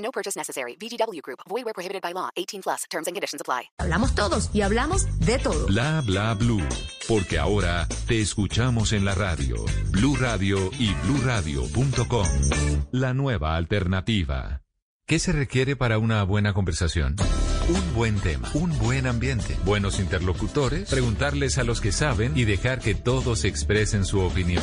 No purchase necessary. VGW Group. Void where prohibited by law. 18 plus. Terms and conditions apply. Hablamos todos y hablamos de todo. Bla bla blue, porque ahora te escuchamos en la radio. Blue Radio y bluradio.com. La nueva alternativa. ¿Qué se requiere para una buena conversación? Un buen tema, un buen ambiente, buenos interlocutores, preguntarles a los que saben y dejar que todos expresen su opinión.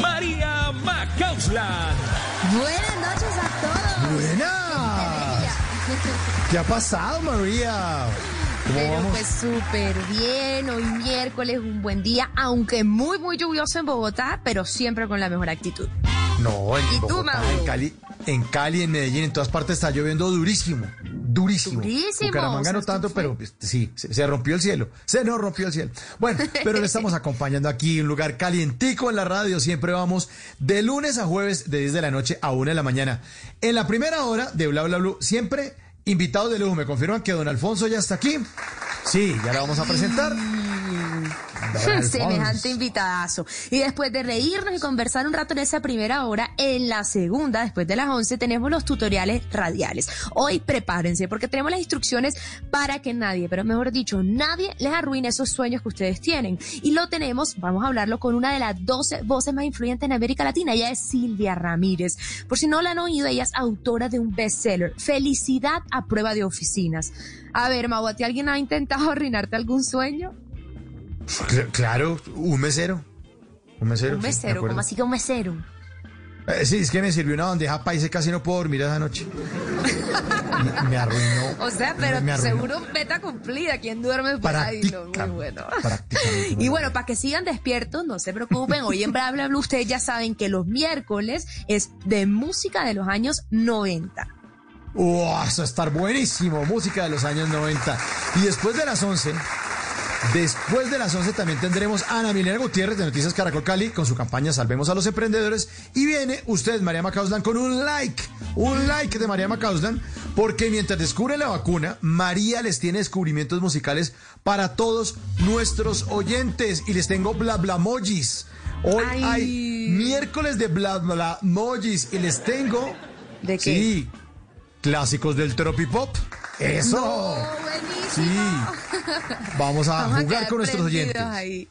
María Macauslan. Buenas noches a todos. Buenas. ¿Qué ha pasado, María? ¿Cómo Pero pues súper bien, hoy miércoles, un buen día, aunque muy, muy lluvioso en Bogotá, pero siempre con la mejor actitud. No, en ¿Y tú, Bogotá, Mauro? en Cali, en Cali, en Medellín, en todas partes está lloviendo durísimo. Durísimo. Durísimo, Bucaramanga o sea, no tanto, pero pues, sí, se, se rompió el cielo. Se nos rompió el cielo. Bueno, pero le estamos acompañando aquí, un lugar calientico en la radio. Siempre vamos de lunes a jueves, de 10 de la noche a 1 de la mañana. En la primera hora de Bla Bla Blue, siempre invitados de lujo. ¿Me confirman que don Alfonso ya está aquí? Sí, ya la vamos a presentar. Semejante invitadazo. Y después de reírnos y conversar un rato en esa primera hora, en la segunda, después de las 11, tenemos los tutoriales radiales. Hoy prepárense porque tenemos las instrucciones para que nadie, pero mejor dicho, nadie les arruine esos sueños que ustedes tienen. Y lo tenemos, vamos a hablarlo con una de las 12 voces más influyentes en América Latina. Ella es Silvia Ramírez. Por si no la han oído, ella es autora de un bestseller, Felicidad a prueba de oficinas. A ver, Mau, ¿a ti alguien ha intentado arruinarte algún sueño? Cl- Claro, un mesero. Un mesero. Un mesero. ¿cómo así que un mesero? Eh, sí, es que me sirvió una bandeja paisa casi no puedo dormir esa noche. me, me arruinó. O sea, pero me seguro meta cumplida. ¿Quién duerme por ahí? No, muy bueno. Y bueno, para que sigan despiertos, no se preocupen. Hoy en Bla Bla Bla ustedes ya saben que los miércoles es de música de los años 90. ¡Wow! Eso va a estar buenísimo. Música de los años 90. Y después de las 11, después de las 11 también tendremos a Ana Milena Gutiérrez de Noticias Caracol Cali con su campaña Salvemos a los Emprendedores. Y viene usted, María Macauslan, con un like. Un like de María Macauslan. Porque mientras descubre la vacuna, María les tiene descubrimientos musicales para todos nuestros oyentes. Y les tengo bla bla mojis. Hoy Ay. hay miércoles de bla bla mojis. Y les tengo. ¿De qué? Sí, clásicos del tropipop. Eso. ¡Oh, buenísimo! Sí. Vamos a Vamos a jugar con nuestros oyentes. ahí.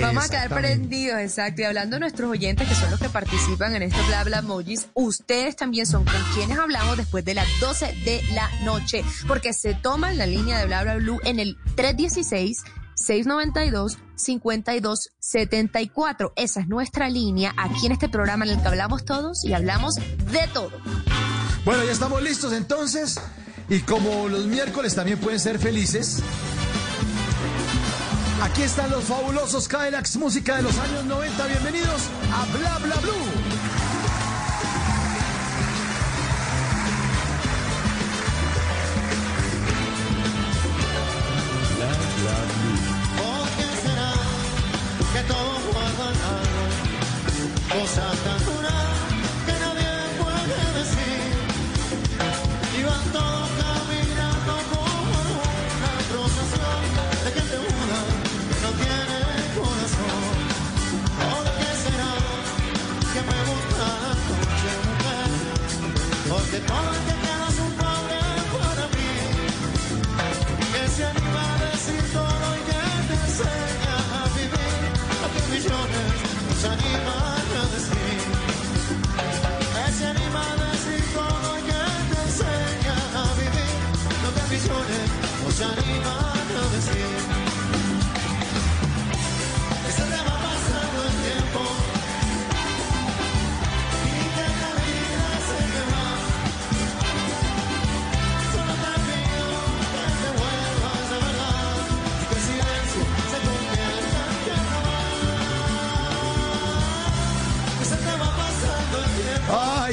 Vamos a quedar prendidos, exacto. Y hablando de nuestros oyentes, que son los que participan en estos bla bla emojis, ustedes también son con quienes hablamos después de las 12 de la noche, porque se toman la línea de bla bla blue en el 316 692 5274. Esa es nuestra línea aquí en este programa en el que hablamos todos y hablamos de todo. Bueno, ya estamos listos entonces. Y como los miércoles también pueden ser felices, aquí están los fabulosos Cadillacs, música de los años 90. Bienvenidos a Bla Bla Blue.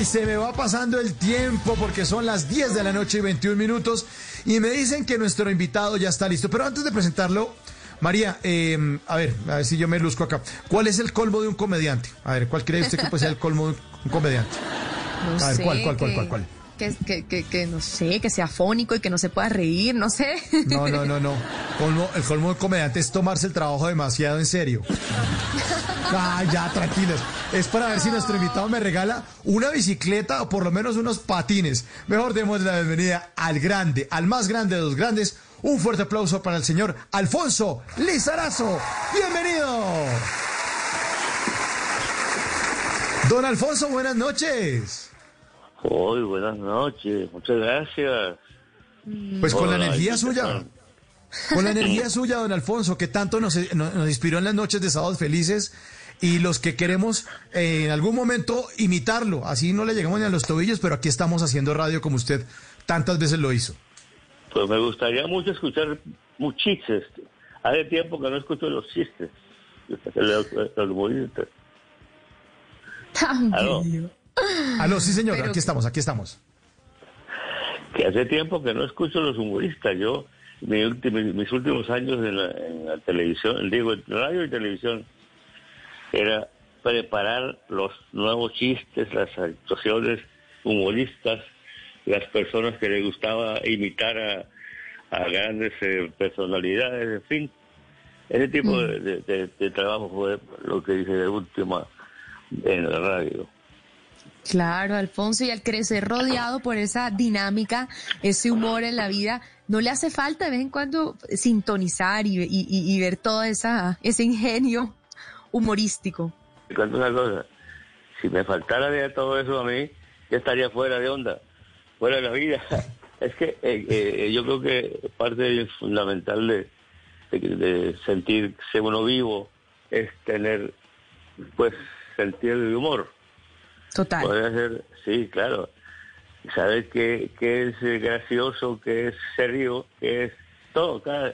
Se me va pasando el tiempo porque son las 10 de la noche y 21 minutos y me dicen que nuestro invitado ya está listo. Pero antes de presentarlo, María, eh, a ver, a ver si yo me luzco acá. ¿Cuál es el colmo de un comediante? A ver, ¿cuál cree usted que puede ser el colmo de un comediante? No A ver, ¿cuál, cuál, cuál, cuál, cuál? Que, que, que, que no sé, que sea fónico y que no se pueda reír, no sé. No, no, no, no. Colmo- el colmo de un comediante es tomarse el trabajo demasiado en serio. Ah, ya, tranquilos. Es para ver si nuestro invitado me regala una bicicleta o por lo menos unos patines. Mejor demos la bienvenida al grande, al más grande de los grandes. Un fuerte aplauso para el señor Alfonso Lizarazo. Bienvenido. Don Alfonso, buenas noches. Hoy, buenas noches, muchas gracias. Pues con la energía ¿qué suya. Con la energía suya, don Alfonso, que tanto nos, nos- nos inspiró en las noches de sábados felices y los que queremos eh, en algún momento imitarlo. Así no le llegamos ni a los tobillos, pero aquí estamos haciendo radio como usted tantas veces lo hizo. Pues me gustaría mucho escuchar muchos chistes. Hace tiempo que no escucho los chistes. Los, los. Tan bello. Aló, sí señor, Pero- aquí estamos, aquí estamos. Que hace tiempo que no escucho los humoristas. Yo, mi último- mis últimos años en la, en la televisión, digo, en radio y televisión, era preparar los nuevos chistes, las actuaciones humoristas, las personas que les gustaba imitar a, a grandes eh, personalidades, en fin. Ese tipo de, de- de- de trabajo fue lo que hice de última en la radio. Claro, Alfonso, y al crecer rodeado por esa dinámica, ese humor en la vida, ¿no le hace falta de vez en cuando sintonizar y, y- ver todo esa, ese ingenio humorístico? Te cuento una cosa, si me faltara de todo eso a mí, ya estaría fuera de onda, fuera de la vida. Es que eh, eh, yo creo que parte fundamental de, de, de sentirse uno vivo es tener, pues, sentido de humor. Total. Podría ser, sí, claro. Saber qué, qué es gracioso, qué es serio, qué es todo, cada,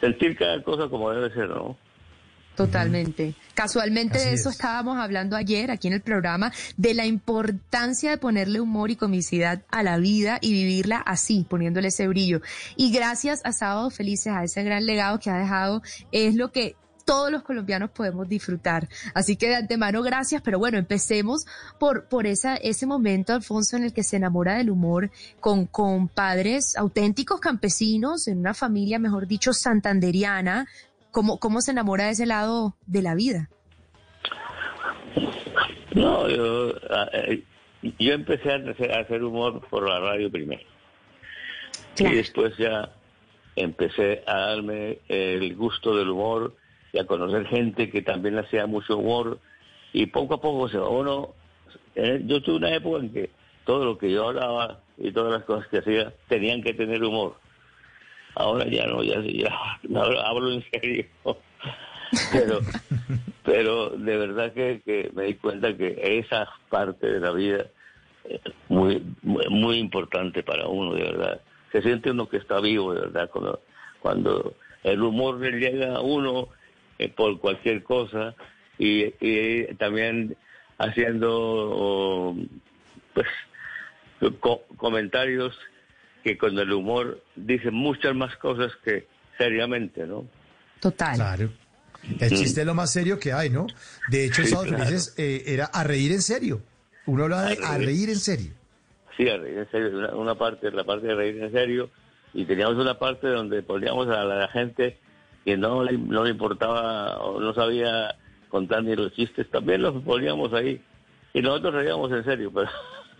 sentir cada cosa como debe ser, ¿no? Totalmente. Casualmente Así de eso es. estábamos hablando ayer aquí en el programa, de la importancia de ponerle humor y comicidad a la vida y vivirla así, poniéndole ese brillo. Y gracias a Sábado Felices, a ese gran legado que ha dejado, es lo que todos los colombianos podemos disfrutar. Así que de antemano, gracias. Pero bueno, empecemos por, por esa, ese momento, Alfonso, en el que se enamora del humor con, con padres auténticos campesinos, en una familia, mejor dicho, santanderiana. ¿Cómo, ¿Cómo se enamora de ese lado de la vida? No, yo, ah, eh, yo empecé a hacer, a hacer humor por la radio primero. Claro. Y después ya empecé a darme el gusto del humor a conocer gente que también hacía mucho humor. Y poco a poco se va uno. eh, yo tuve una época en que todo lo que yo hablaba y todas las cosas que hacía tenían que tener humor. Ahora ya no, ya, ya hablo, en serio. Pero, pero de verdad que, me di cuenta que esa parte de la vida es muy, muy, muy importante para uno, de verdad. Se siente uno que está vivo, de verdad, cuando, cuando el humor le llega a uno eh, por cualquier cosa y, y también haciendo pues co- comentarios que con el humor dicen muchas más cosas que seriamente, ¿no? Total. Claro. El chiste es lo más serio que hay, ¿no? De hecho, Sí, Sábados claro. Felices eh, era a reír en serio. Uno hablaba de a reír en serio. Sí, a reír en serio, una, una parte, la parte de reír en serio, y teníamos una parte donde poníamos a la gente que no le, no le importaba o no sabía contar ni los chistes, también los poníamos ahí, y nosotros reíamos en serio, pero,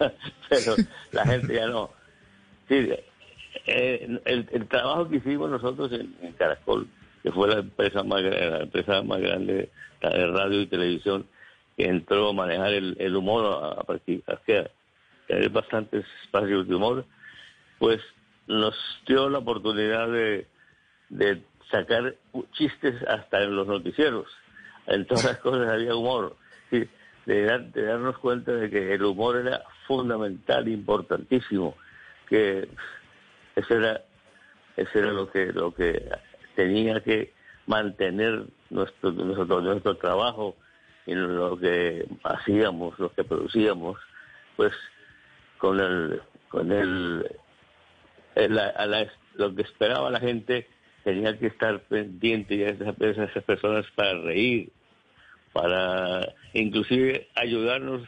la gente ya no. Sí, eh, el, trabajo que hicimos nosotros en, Caracol, que fue la empresa más la empresa más grande de radio y televisión que entró a manejar el, humor a, a partir a tener bastantes espacios de humor, pues nos dio la oportunidad de sacar chistes hasta en los noticieros. En todas las cosas había humor. Sí, de, dar- de darnos cuenta de que el humor era fundamental, importantísimo, que eso era, eso era lo que, lo que tenía que mantener nuestro, nuestro, nuestro trabajo y lo que hacíamos, lo que producíamos, pues con el con el, el- la- lo que esperaba la gente tenía que estar pendiente de esas, de esas personas para reír para inclusive ayudarnos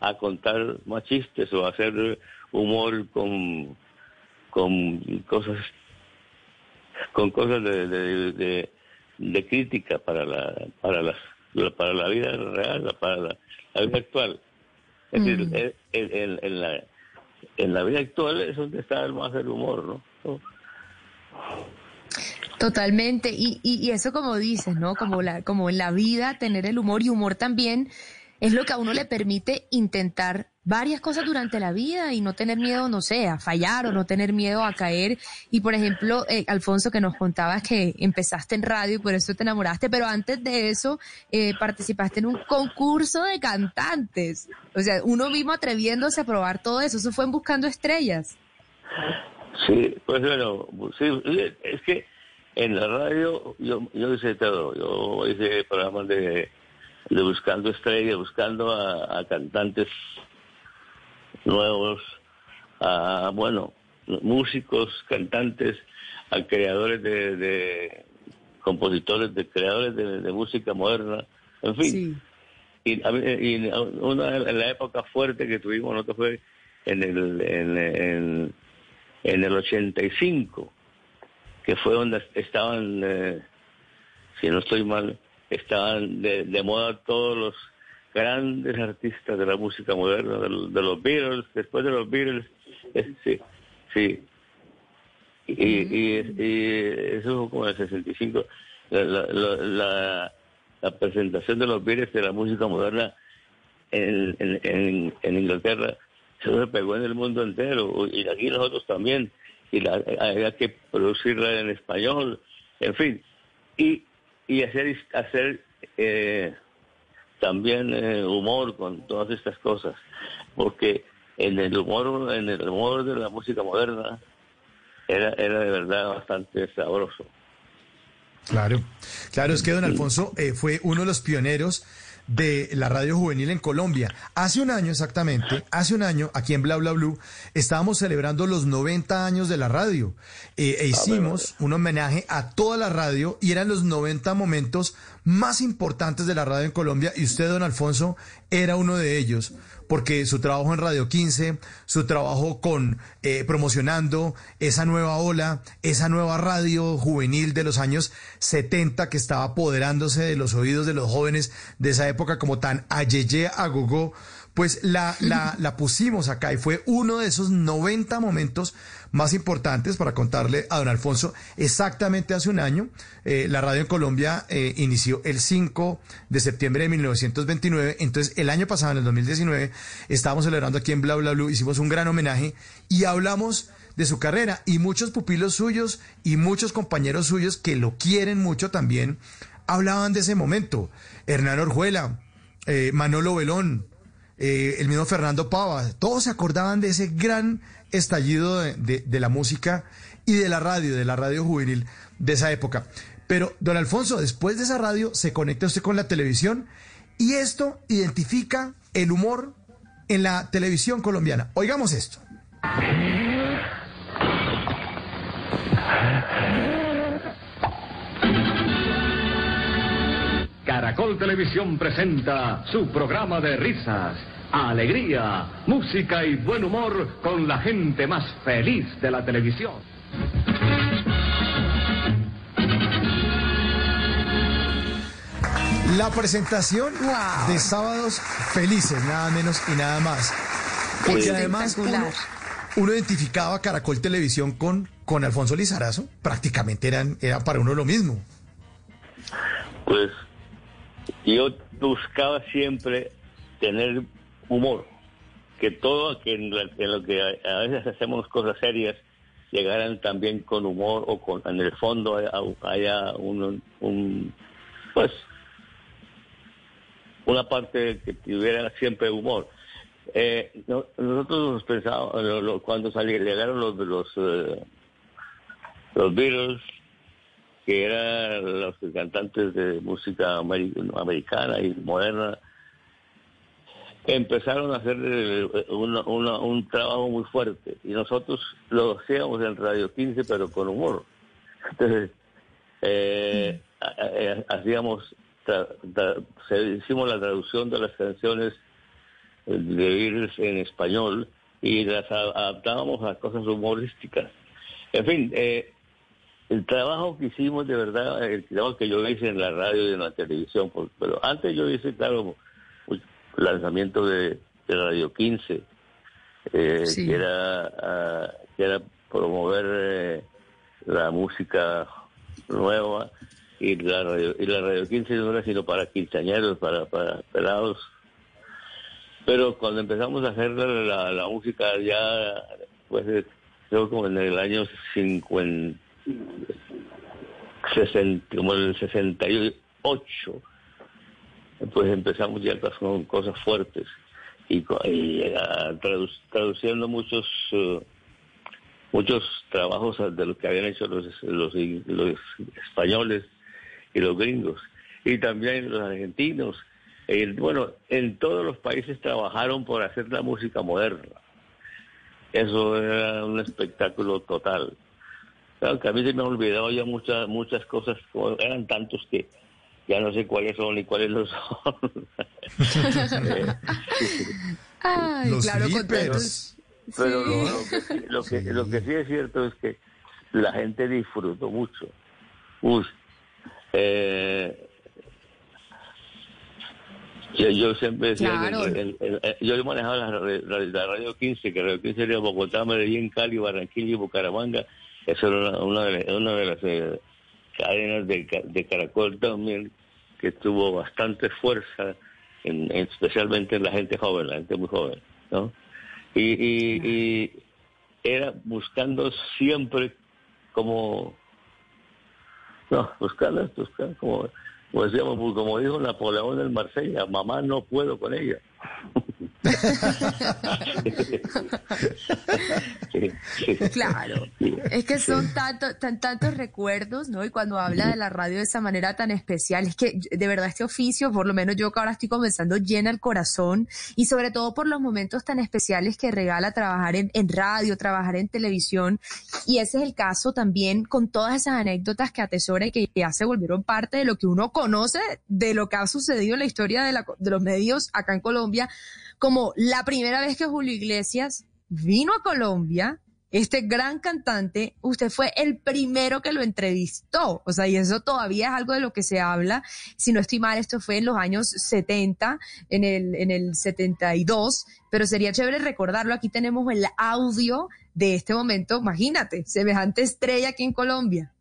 a contar más chistes o hacer humor con con cosas con cosas de, de, de- de crítica para la para las para la vida real para la, la vida actual es decir Mm. en, en- en la en la vida actual es donde está más el humor no Totalmente, y, y, eso como dices, ¿no? Como, la, como en la vida, tener el humor y humor también es lo que a uno le permite intentar varias cosas durante la vida y no tener miedo, no sé, a fallar o no tener miedo a caer. Y por ejemplo, eh, Alfonso, que nos contabas que empezaste en radio y por eso te enamoraste, pero antes de eso eh, participaste en un concurso de cantantes. O sea, uno mismo atreviéndose a probar todo eso, eso fue en Buscando Estrellas. Sí, pues bueno, sí, es que en la radio yo, yo hice todo. Yo hice programas de, de buscando estrellas, buscando a, a cantantes nuevos, a, bueno, músicos, cantantes, a creadores de, de compositores, de creadores de, de música moderna, en fin. Sí. Y, y una en la época fuerte que tuvimos nosotros fue en el en, en, en el 85 que fue donde estaban eh, si no estoy mal estaban de, de moda todos los grandes artistas de la música moderna de, los- de los Beatles después de los Beatles eh, sí. Sí y, y, y eso fue como en el 65 la, la, la, la- la presentación de los Beatles de la música moderna en, en, en, en Inglaterra eso se pegó en el mundo entero y aquí nosotros también y la, había que producirla en español en fin. Y, y hacer hacer eh, también eh, humor con todas estas cosas porque en el humor en el humor de la música moderna era era de verdad bastante sabroso. Claro, claro, es que don Alfonso eh, fue uno de los pioneros de la radio juvenil en Colombia. Hace un año exactamente, hace un año, aquí en Bla Bla Blue, estábamos celebrando los 90 años de la radio. Eh, e hicimos un homenaje a toda la radio y eran los 90 momentos más importantes de la radio en Colombia y usted, don Alfonso, era uno de ellos, porque su trabajo en Radio 15, su trabajo con eh, promocionando esa nueva ola, esa nueva radio juvenil de los años 70 que estaba apoderándose de los oídos de los jóvenes de esa época como tan ayeye agogó, pues la, la, la pusimos acá y fue uno de esos 90 momentos más importantes para contarle a don Alfonso. Exactamente hace un año, eh, la radio en Colombia eh, inició el 5 de septiembre de 1929. Entonces, el año pasado, en el 2019, estábamos celebrando aquí en Bla Bla Blue, hicimos un gran homenaje y hablamos de su carrera y muchos pupilos suyos y muchos compañeros suyos que lo quieren mucho también hablaban de ese momento. Hernán Orjuela, eh, Manolo Belón, eh, el mismo Fernando Pava, todos se acordaban de ese gran estallido de, de- de la música y de la radio, de la radio juvenil de esa época. Pero, don Alfonso, después de esa radio se conecta usted con la televisión y esto identifica el humor en la televisión colombiana. Oigamos esto. Caracol Televisión presenta su programa de risas, alegría, música y buen humor con la gente más feliz de la televisión. La presentación Wow. de Sábados Felices, nada menos y nada más. Porque además uno, uno identificaba Caracol Televisión con, con Alfonso Lizarazo, prácticamente eran, era para uno lo mismo. pues yo buscaba siempre tener humor, que todo, que en, la- en lo que a, veces hacemos cosas serias, llegaran también con humor o con en el fondo haya, haya un, un, pues una parte que tuviera siempre humor. Eh, no- nosotros pensábamos, lo- lo- cuando salieron, llegaron los, los, eh, los Beatles, que eran los cantantes de música ameri- americana y moderna, empezaron a hacer eh, una- una- un trabajo muy fuerte y nosotros lo hacíamos en Radio 15 pero con humor. Entonces, eh, a- hacíamos, tra- tra- se- hicimos la traducción de las canciones eh, de Beatles en español y las adaptábamos a cosas humorísticas. En fin, eh, el trabajo que hicimos de verdad, el trabajo que yo hice en la radio y en la televisión, por- pero antes yo hice, claro, pues, lanzamiento de, de Radio 15, eh, Sí. que, era, ah, que era promover eh, la música nueva y la radio, y la radio 15 no era sino para quinceañeros, para, para pelados. Pero cuando empezamos a hacer la, la- la música ya, pues eh, creo como en el año 50, 60, como en el 68, pues empezamos ya con cosas fuertes. Y, co- y, tradu- traduciendo muchos eh, muchos trabajos de los que habían hecho los, los, los españoles y los gringos. Y también los argentinos. Eh, bueno en todos los países trabajaron por hacer la música moderna. Eso era un espectáculo total Claro que a mí se me han olvidado ya muchas muchas cosas, eran tantos que ya no sé cuáles son ni cuáles no son. Eh, Ay, Los claro, con flippers. tantos- Pero Sí. lo, lo que, sí- lo, que, lo que sí es cierto es que la gente disfrutó mucho. Uy, eh, yo, yo siempre decía Claro. que el- el- el- yo manejaba la, la- la radio 15, que radio 15 era Bogotá, Medellín, Cali, Barranquilla y Bucaramanga. Eso era una, de, una de las eh, cadenas de, de Caracol también que tuvo bastante fuerza, en- en- especialmente en la gente joven, la gente muy joven, ¿no? Y, y, y era buscando siempre como no, buscarla, buscar como, como decíamos, como dijo Napoleón en Marsella, mamá no puedo con ella. Claro, es que son tanto, tan, tantos recuerdos, ¿no? Y cuando habla de la radio de esa manera tan especial, es que de verdad este oficio, por lo menos yo que ahora estoy comenzando, llena el corazón y sobre todo por los momentos tan especiales que regala trabajar en, en radio, trabajar en televisión. Y ese es el caso también con todas esas anécdotas que atesora y que ya se volvieron parte de lo que uno conoce de lo que ha sucedido en la historia de, la- de los medios acá en Colombia, como la primera vez que Julio Iglesias vino a Colombia, este gran cantante, usted fue el primero que lo entrevistó. O sea, y eso todavía es algo de lo que se habla. Si no estoy mal, esto fue en los años 70, en el, en el 72, pero sería chévere recordarlo. Aquí tenemos el audio de este momento. Imagínate, semejante estrella aquí en Colombia.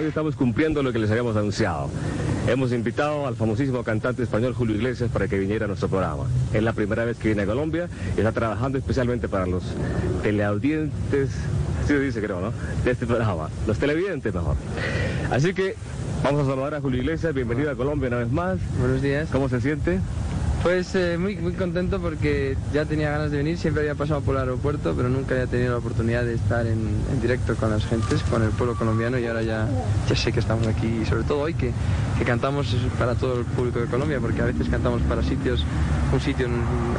Estamos cumpliendo lo que les habíamos anunciado. Hemos invitado al famosísimo cantante español Julio Iglesias para que viniera a nuestro programa. Es la primera vez que viene a Colombia y está trabajando especialmente para los teleaudientes, así se dice creo, ¿no? De este programa, los televidentes mejor. Así que vamos a saludar a Julio Iglesias, bienvenido a Colombia una vez más. Buenos días. ¿Cómo se siente? Pues eh, muy, muy contento porque ya tenía ganas de venir, siempre había pasado por el aeropuerto, pero nunca había tenido la oportunidad de estar en, directo con las gentes, con el pueblo colombiano y ahora ya, ya sé que estamos aquí y sobre todo hoy que, que cantamos para todo el público de Colombia, porque a veces cantamos para sitios, un sitio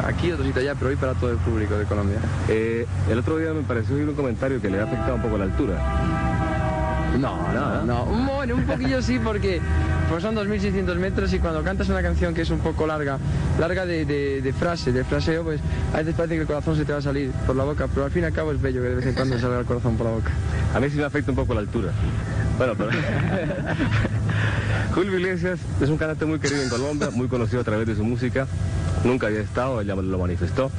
aquí, otro sitio allá, pero hoy para todo el público de Colombia. Eh, el otro día me pareció oír un comentario que le ha afectado un poco la altura. No, no, no. Bueno, un poquillo sí, porque pues son 2.600 metros y cuando cantas una canción que es un poco larga, larga de, de, de frase, de fraseo, pues a veces parece que el corazón se te va a salir por la boca, pero al fin y al cabo es bello que de vez en cuando salga el corazón por la boca. A mí sí me afecta un poco la altura. Bueno, pero... Julio Iglesias es un cantante muy querido en Colombia, muy conocido a través de su música. Nunca había estado, ella lo manifestó.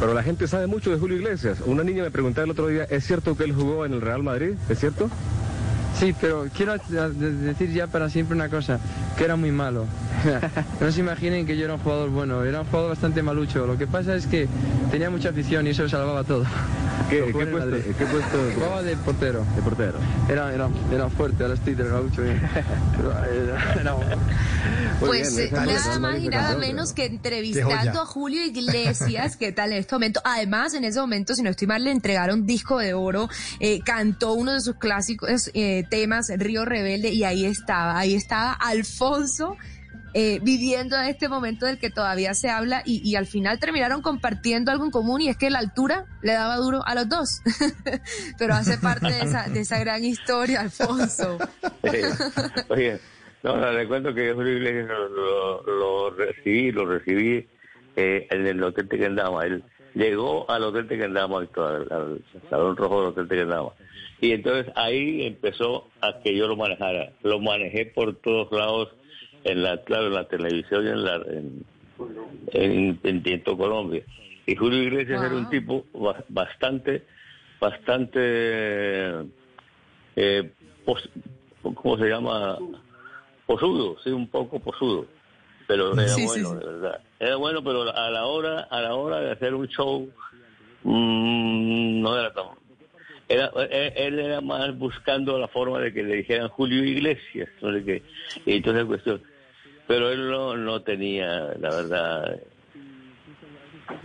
Pero la gente sabe mucho de Julio Iglesias. Una niña me preguntaba el otro día, ¿es cierto que él jugó en el Real Madrid? ¿Es cierto? Sí, pero quiero de- decir ya para siempre una cosa, que era muy malo. No se imaginen que yo era un jugador bueno, era un jugador bastante malucho. Lo que pasa es que tenía mucha afición y eso salvaba todo. ¿Qué, qué puesto. ¿Qué puesto Jugaba de portero. de portero? Era, era, era fuerte, ahora estoy del gaucho. Pero era- era- Muy Pues bien, eh, nada más y nada menos que entrevistando a Julio Iglesias, ¿qué tal en este momento? Además, en ese momento, si no estoy mal, le entregaron disco de oro, eh, cantó uno de sus clásicos eh, temas, Río Rebelde, y ahí estaba, ahí estaba Alfonso eh, viviendo este momento del que todavía se habla y, al final terminaron compartiendo algo en común y es que la altura le daba duro a los dos. Pero hace parte de esa, de esa gran historia, Alfonso. Oye, no, no, le cuento que Julio Iglesias lo, lo, lo recibí, lo recibí eh, en el Hotel Tequendama. Él llegó al Hotel Tequendama, al, al Salón Rojo del Hotel Tequendama. Y entonces ahí empezó a que yo lo manejara. Lo manejé por todos lados, en la, claro, en la televisión y en la en, en, en, en Colombia. Y Julio Iglesias wow. era un tipo bastante, bastante, eh, pos, ¿cómo se llama? Posudo, sí, un poco posudo. Pero era Sí, bueno, sí. de verdad. Era bueno, pero a la hora, a la hora de hacer un show, mm, no era tan era, él, era más buscando la forma de que le dijeran Julio Iglesias, no sé qué. Y entonces cuestión. Pero él no, no tenía, la verdad,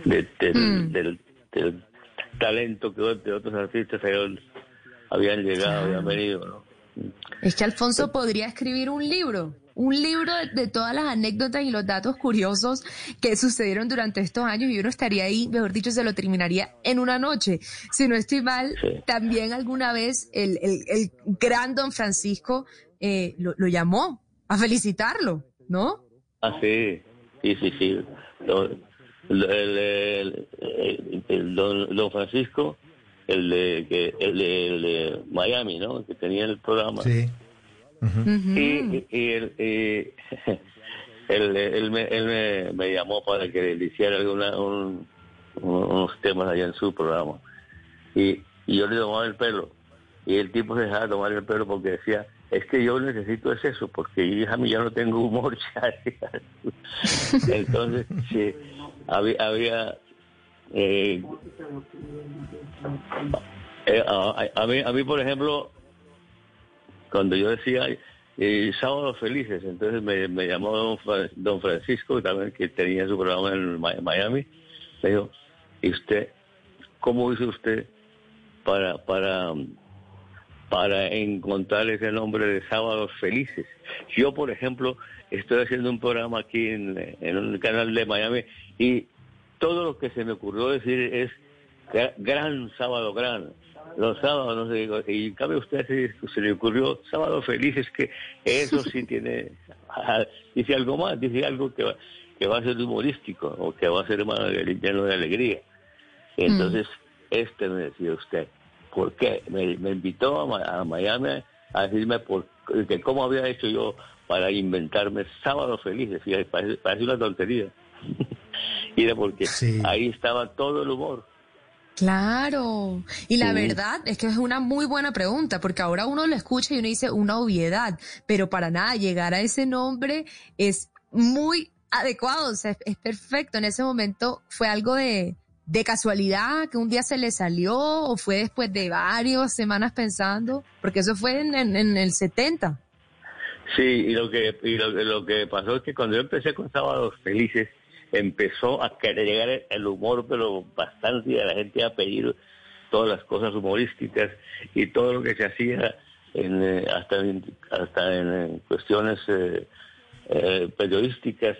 de- del, Mm. del, del talento que de otros artistas habían, habían llegado, habían venido, ¿no? Es que Alfonso podría escribir un libro, un libro de, de todas las anécdotas y los datos curiosos que sucedieron durante estos años y uno estaría ahí, mejor dicho, se lo terminaría en una noche. Si no estoy mal, también alguna vez el, el, el gran don Francisco eh, lo, lo llamó a felicitarlo, ¿no? Ah, sí, sí, sí, sí. Lo- lo- el, el- el- el don, don Francisco, el de, que, el, de, el de Miami, ¿no? Que tenía el programa. Sí. Y, y él, y él, él me, él me, me llamó para que le hiciera alguna, un- unos temas allá en su programa. Y, y yo le tomaba el pelo. Y el tipo se dejaba tomar el pelo porque decía, es que yo necesito es eso, porque yo, a mí ya no tengo humor. ya". Entonces, sí, había... había eh, eh, a, a mí, a mí, por ejemplo, cuando yo decía eh, sábados felices, entonces me, llamó don, Fra- don Francisco, también que tenía su programa en Miami, me dijo, ¿y usted, cómo hizo usted para, encontrar ese nombre de sábados felices? Yo, por ejemplo, estoy haciendo un programa aquí en, en un canal de Miami y todo lo que se me ocurrió decir es gra- gran sábado gran los sábados no sé y en cambio a usted se, se le ocurrió sábado felices que eso sí tiene ah, dice algo más dice algo que va, que va a ser humorístico o que va a ser más lleno de alegría entonces este me decía usted ¿por qué? me, me invitó a, Miami a decirme por, que cómo había hecho yo para inventarme sábados felices y parece, parece una tontería. Y era porque ahí estaba todo el humor Claro. Y la Sí. verdad es que es una muy buena pregunta, porque ahora uno lo escucha y uno dice una obviedad, pero para nada llegar a ese nombre es muy adecuado, o sea, es, es perfecto. En ese momento fue algo de, de casualidad, que un día se le salió, o fue después de varias semanas pensando, porque eso fue en, en- en el 70. Sí, y lo que y lo, lo que pasó es que cuando yo empecé con Sábados Felices, empezó a llegar el humor, pero bastante, y la gente a pedir todas las cosas humorísticas y todo lo que se hacía en, eh, hasta en, hasta en, eh, cuestiones eh, periodísticas,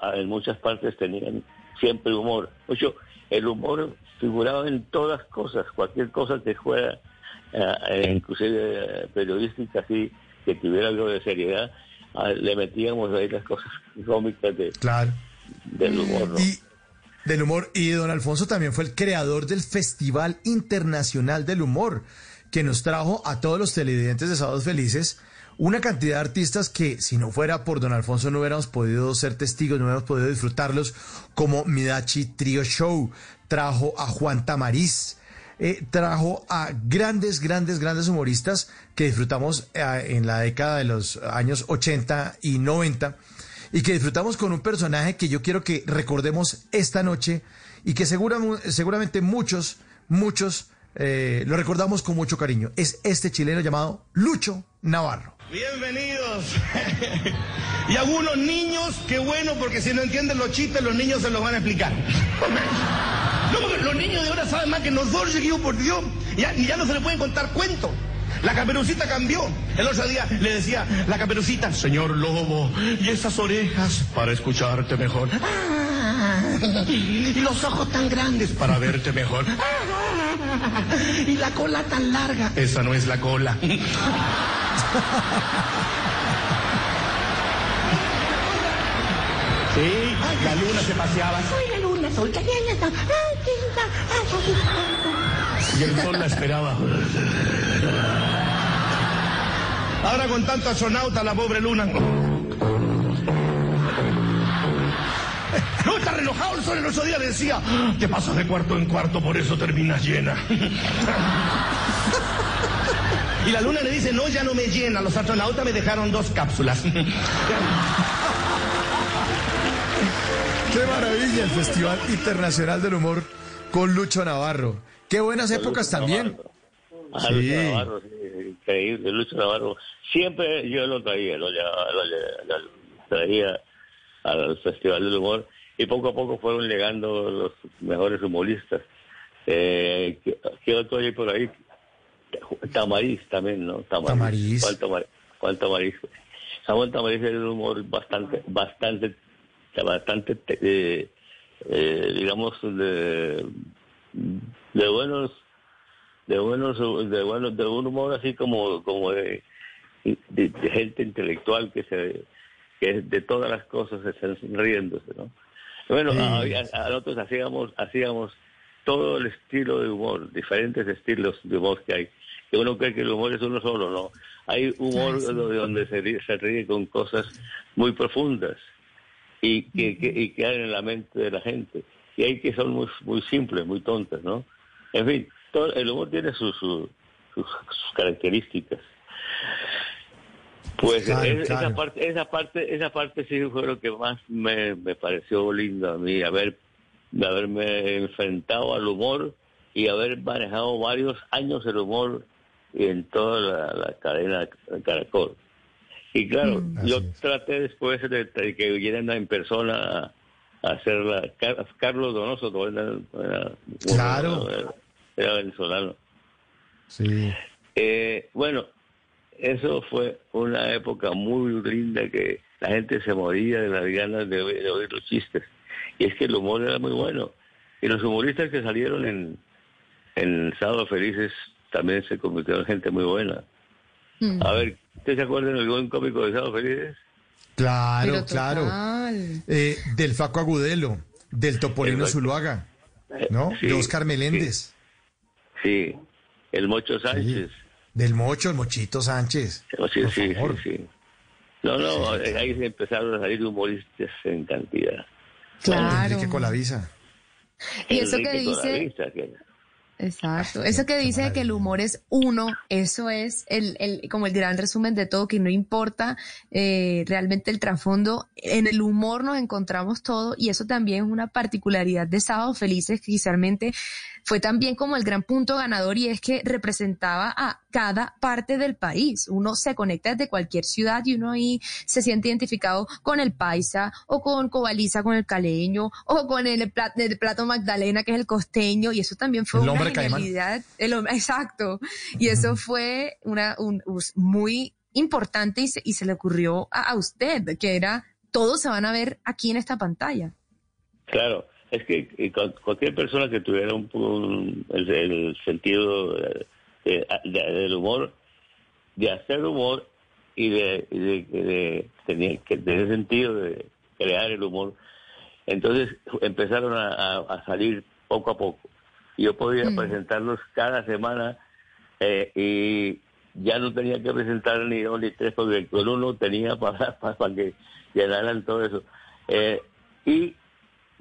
a- en muchas partes tenían siempre humor. Mucho, el humor figuraba en todas cosas, cualquier cosa que fuera, inclusive periodística, así, que tuviera algo de seriedad, le metíamos ahí las cosas cómicas de, Claro. del humor, ¿no? Y del humor. Y don Alfonso también fue el creador del Festival Internacional del Humor, que nos trajo a todos los televidentes de Sábados Felices una cantidad de artistas que si no fuera por don Alfonso no hubiéramos podido ser testigos, no hubiéramos podido disfrutarlos, como Midachi Trio Show, trajo a Juan Tamariz, eh, trajo a grandes, grandes, grandes humoristas que disfrutamos eh, en la década de los años 80 y 90 y que disfrutamos con un personaje que yo quiero que recordemos esta noche y que segura- seguramente muchos, muchos eh, lo recordamos con mucho cariño. Es este chileno llamado Lucho Navarro. Bienvenidos. y algunos niños, qué bueno, porque si no entienden los chistes, los niños se los van a explicar. No, los niños de ahora saben más que nosotros, chiquillos, por Dios. Ya, ya no se les pueden contar cuentos. La caperucita cambió. El otro día le decía, la caperucita, señor lobo, y esas orejas para escucharte mejor. Ah, y los ojos tan grandes para verte mejor. Ah, y la cola tan larga. Esa no es la cola. Sí, la luna se paseaba. Soy la luna, soy la luna. Y el sol la esperaba. Ahora con tanto astronauta, la pobre luna. No, está relojado el sol el otro día decía, te pasas de cuarto en cuarto, por eso terminas llena. Y la luna le dice, no, ya no me llena, los astronautas me dejaron dos cápsulas. Qué maravilla el Festival Internacional del Humor con Lucho Navarro. Qué buenas épocas también. Ah, Sí. Lucho Navarro, sí, increíble, Lucho Navarro. Siempre yo lo traía, lo, llevaba- lo traía al Festival del Humor y poco a poco fueron llegando los mejores humoristas. Eh, ¿qué, qué otro hay por ahí? Tamariz también, ¿no? Tamariz. ¿Cuál Tamariz? ¿Cuál Tamariz? Samuel Tamariz era un humor bastante, bastante, bastante, eh, eh, digamos, de, de buenos de buenos de buenos de un humor así como como de, de- de gente intelectual que se que de todas las cosas se están riéndose no bueno Sí, a nosotros hacíamos hacíamos todo el estilo de humor diferentes estilos de humor que hay que uno cree que el humor es uno solo no hay humor donde donde se ríe, se ríe con cosas muy profundas y que, que y quedan en la mente de la gente y hay que son muy muy simples muy tontas no en fin todo, el humor tiene sus sus, sus, sus características pues Claro, es- claro. esa parte esa parte esa parte sí fue lo que más me, me pareció lindo a mí haber de haberme enfrentado al humor y haber manejado varios años el humor en toda la, la cadena Caracol y claro, Mm. yo traté después de, de que vinieran en persona hacerla. Car- Carlos Donoso, todavía era, era- Claro. era- era venezolano. Sí. Eh, bueno, eso fue una época muy linda que la gente se moría de las ganas de, oír- de oír los chistes. Y es que el humor era muy bueno. Y los humoristas que salieron en, en Sábado Felices también se convirtieron en gente muy buena. Mm. A ver, ¿usted se acuerdan del buen cómico de Sábado Felices? Claro, claro. Eh, del Faco Agudelo, del Topolino. Zuluaga, ¿no? Sí, de Oscar Meléndez, Sí, el Mocho Sánchez. del Mocho, el Mochito Sánchez. Sí, sí, Por sí, favor. sí. No, no, ahí se empezaron a salir humoristas en cantidad. Claro. Enrique Colavisa. Y eso que Enrique dice- Colavisa, que- Exacto. Eso que dice que el humor es uno, eso es el, el, como el gran resumen de todo, que no importa eh, realmente el trasfondo. En el humor nos encontramos todo y eso también es una particularidad de Sábado Felices, que inicialmente fue también como el gran punto ganador y es que representaba a cada parte del país. Uno se conecta desde cualquier ciudad y uno ahí se siente identificado con el paisa o con Cobaliza, con el caleño o con el, plat- el plato Magdalena, que es el costeño y eso también fue El una genialidad. El hombre, exacto. Y eso fue una, un, muy importante y se, y se le ocurrió a, a usted, que era todos se van a ver aquí en esta pantalla. Claro, es que eh, cual- cualquier persona que tuviera un, un- el, el sentido de- de- de- del humor, de hacer humor y de, de, de, tenía que tener sentido de crear el humor, entonces empezaron a, a- a salir poco a poco. Yo podía Mm. presentarlos cada semana eh, y ya no tenía que presentar ni dos ni tres porque con uno tenía para, para, para que llenaran todo eso. Eh, y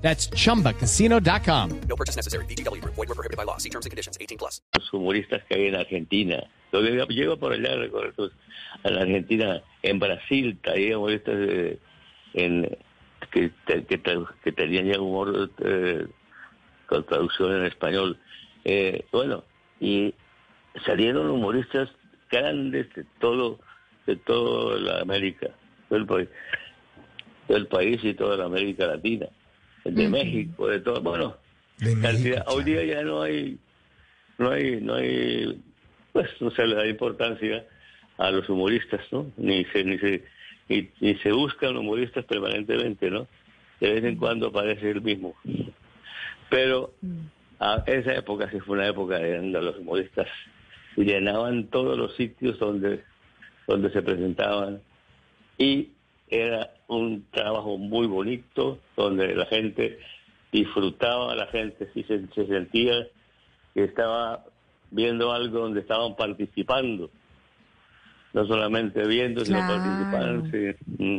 That's chumbacasino.com. No purchase necessary. VGW Group. Void were prohibited by law. See terms and conditions. 18 plus. los humoristas que hay en Argentina, Yo llego, por allá, a la Argentina, en Brasil, traía humoristas eh, en, que, que, que tenían ya humor eh, con traducción en español. Eh, bueno, y salieron humoristas grandes de todo, de toda la América, todo el país, todo el país y toda la América Latina, de México, de todo, bueno, cantidad. hoy día ya no hay, no hay, no hay, pues no se le da importancia a los humoristas, ¿no? Ni se, ni se, ni, ni se buscan humoristas permanentemente, ¿no? De vez en cuando aparece el mismo. Pero a esa época sí fue una época de donde los humoristas llenaban todos los sitios donde, donde se presentaban y era un trabajo muy bonito donde la gente disfrutaba, la gente sí se, se sentía que estaba viendo algo donde estaban participando, no solamente viendo, sino Claro. participando. sí. Mm.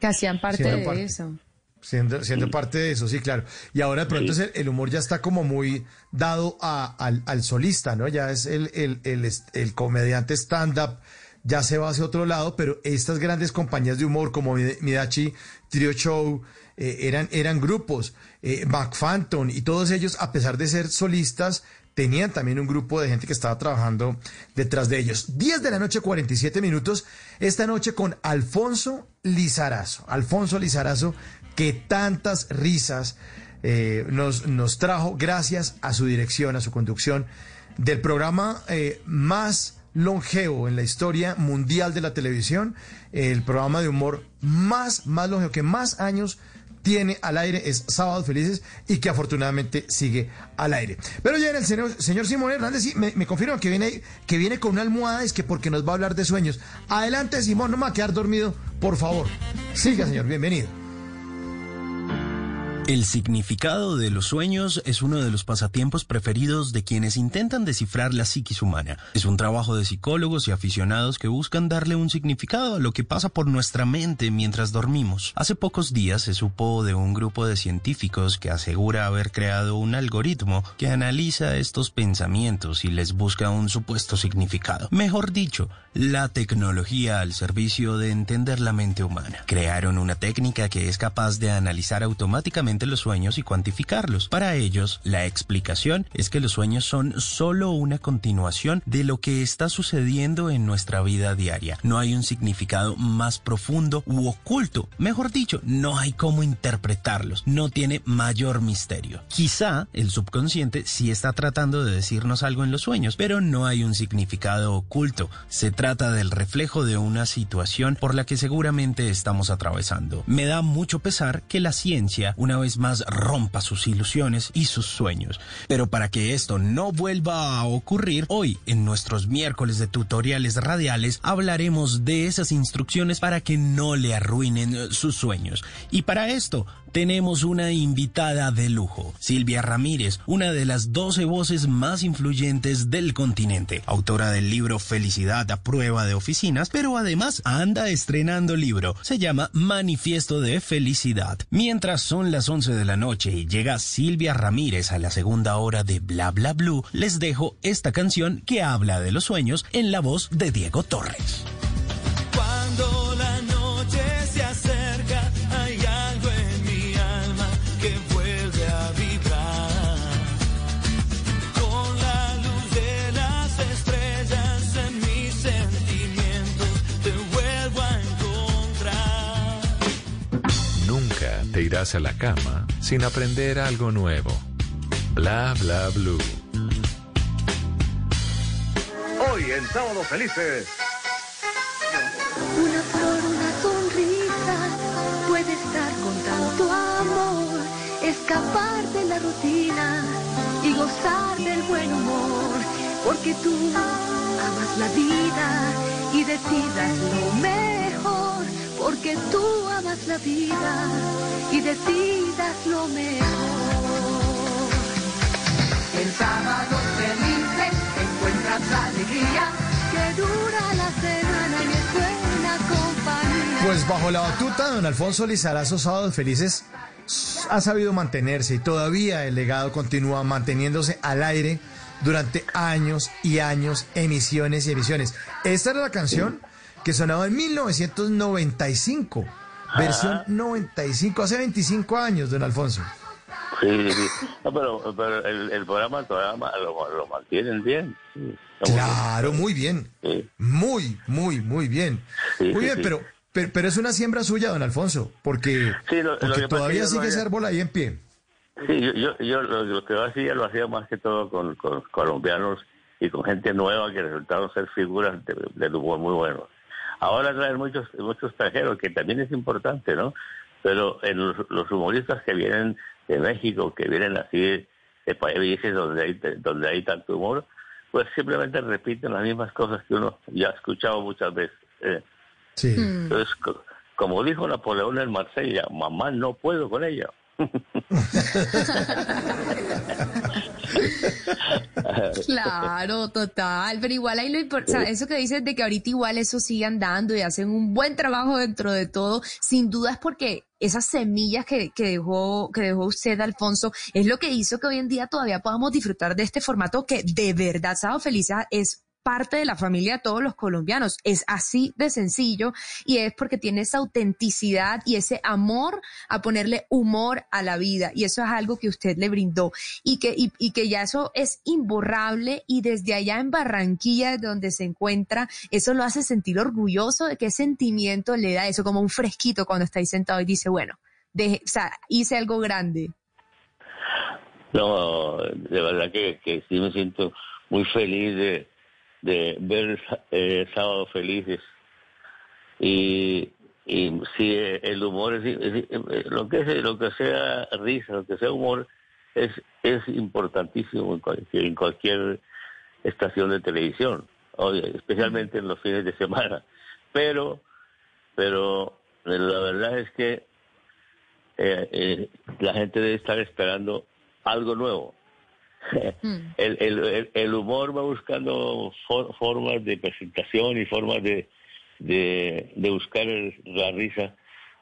Que hacían parte Sí, de parte. eso. Siendo, siendo parte de eso, sí, claro. Y ahora de pronto es el, el humor ya está como muy dado a- al, al solista, ¿no? Ya es el, el, el, el comediante stand-up, ya se va hacia otro lado, pero estas grandes compañías de humor como Mid- Midachi Trio Show eh, eran, eran grupos, eh, McFanton y todos ellos, a pesar de ser solistas, tenían también un grupo de gente que estaba trabajando detrás de ellos. 10 de la noche, 47 minutos, esta noche con Alfonso Lizarazo. Alfonso Lizarazo, que tantas risas eh, nos, nos trajo gracias a su dirección, a su conducción del programa eh, más longevo en la historia mundial de la televisión, el programa de humor más, más longevo, que más años tiene al aire es Sábados Felices y que afortunadamente sigue al aire. Pero ya en el señor, señor Simón Hernández sí, me, me confirma que viene, que viene con una almohada, es que porque nos va a hablar de sueños. Adelante Simón, no me va a quedar dormido, por favor. Siga señor, bienvenido. El significado de los sueños es uno de los pasatiempos preferidos de quienes intentan descifrar la psiquis humana. Es un trabajo de psicólogos y aficionados que buscan darle un significado a lo que pasa por nuestra mente mientras dormimos. Hace pocos días se supo de un grupo de científicos que asegura haber creado un algoritmo que analiza estos pensamientos y les busca un supuesto significado. Mejor dicho, la tecnología al servicio de entender la mente humana. Crearon una técnica que es capaz de analizar automáticamente los sueños y cuantificarlos. Para ellos, la explicación es que los sueños son solo una continuación de lo que está sucediendo en nuestra vida diaria. No hay un significado más profundo u oculto. Mejor dicho, no hay cómo interpretarlos. No tiene mayor misterio. Quizá el subconsciente sí está tratando de decirnos algo en los sueños, pero no hay un significado oculto. Se trata del reflejo de una situación por la que seguramente estamos atravesando. Me da mucho pesar que la ciencia una vez más rompa sus ilusiones y sus sueños. Pero para que esto no vuelva a ocurrir, hoy en nuestros miércoles de tutoriales radiales hablaremos de esas instrucciones para que no le arruinen sus sueños. Y para esto tenemos una invitada de lujo, Silvia Ramírez, una de las 12 voces más influyentes del continente, autora del libro Felicidad a prueba de oficinas, pero además anda estrenando libro. Se llama Manifiesto de Felicidad. Mientras son las 11 de la noche y llega Silvia Ramírez a la segunda hora de Bla Bla Blue, les dejo esta canción que habla de los sueños en la voz de Diego Torres. Cuando la irás a la cama sin aprender algo nuevo. Bla bla blue. Hoy en Sábados Felices. Una flor, una sonrisa, puede estar con tanto amor, escapar de la rutina y gozar del buen humor, porque tú amas la vida y de ti das lo mejor, porque tú amas la vida y de ti das lo mejor. En sábados felices encuentras alegría que dura la semana y es buena compañía. Pues bajo la batuta de don Alfonso Lizarazo, Sábados Felices ha sabido mantenerse y todavía el legado continúa manteniéndose al aire durante años y años, emisiones y emisiones. Esta era la canción que sonaba en 1995, versión 95, hace 25 años, don Alfonso. Sí, sí, sí. No, pero, pero el, el programa, el programa lo, lo mantienen bien. sí. Claro, muy bien. Muy, muy, muy bien. Sí, muy sí, bien, sí. pero, pero, pero es una siembra suya, don Alfonso, porque, Sí, lo- lo porque que todavía sigue ese árbol ahí en pie. Sí, yo, yo, yo lo, lo que hacía lo hacía más que todo con, con colombianos y con gente nueva que resultaron ser figuras de, del humor muy buenos. Ahora traen muchos muchos extranjeros, que también es importante, ¿no? Pero en los, los humoristas que vienen de México, que vienen así de, países donde hay, donde hay tanto humor, pues simplemente repiten las mismas cosas que uno ya ha escuchado muchas veces. eh. Sí. Entonces, co- como dijo Napoleón en Marsella, mamá, no puedo con ella. Claro, total, pero igual ahí lo importante, o sea, eso que dices de que ahorita igual eso sigue andando y hacen un buen trabajo dentro de todo, sin duda es porque esas semillas que, que dejó, que dejó usted, Alfonso, es lo que hizo que hoy en día todavía podamos disfrutar de este formato que de verdad, Sábado Felices es parte de la familia de todos los colombianos. Es así de sencillo y es porque tiene esa autenticidad y ese amor a ponerle humor a la vida. Y eso es algo que usted le brindó y que, y, y que ya eso es imborrable y desde allá en Barranquilla, donde se encuentra, eso lo hace sentir orgulloso de qué sentimiento le da eso, como un fresquito cuando está ahí sentado y dice, bueno, deje- o sea, hice algo grande. No, de verdad que, que sí me siento muy feliz de, de ver eh, Sábado Felices. Y, y sí, eh, el humor, es, es- lo, que es, lo que sea risa, lo que sea humor, es, es importantísimo en cualquier, en cualquier estación de televisión, especialmente en los fines de semana. Pero, pero la verdad es que eh, eh, la gente debe estar esperando algo nuevo. El, el, humor va buscando for- formas de presentación y formas de, de, de buscar el- la risa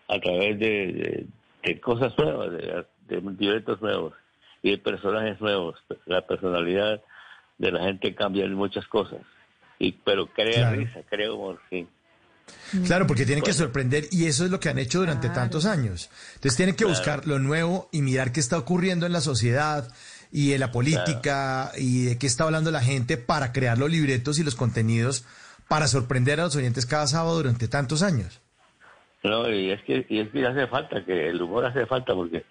a través de, de- de cosas nuevas, de, de directos nuevos y de personajes nuevos. La personalidad de la gente cambia en muchas cosas, y pero crea Claro. risa, crea humor, sí. Claro, porque tienen que sorprender y eso es lo que han hecho durante tantos años. Entonces tienen que Claro. buscar lo nuevo y mirar qué está ocurriendo en la sociedad y en la política y de qué está hablando la gente para crear los libretos y los contenidos para sorprender a los oyentes cada sábado durante tantos años. No, y es que, y es que hace falta, que el humor hace falta, porque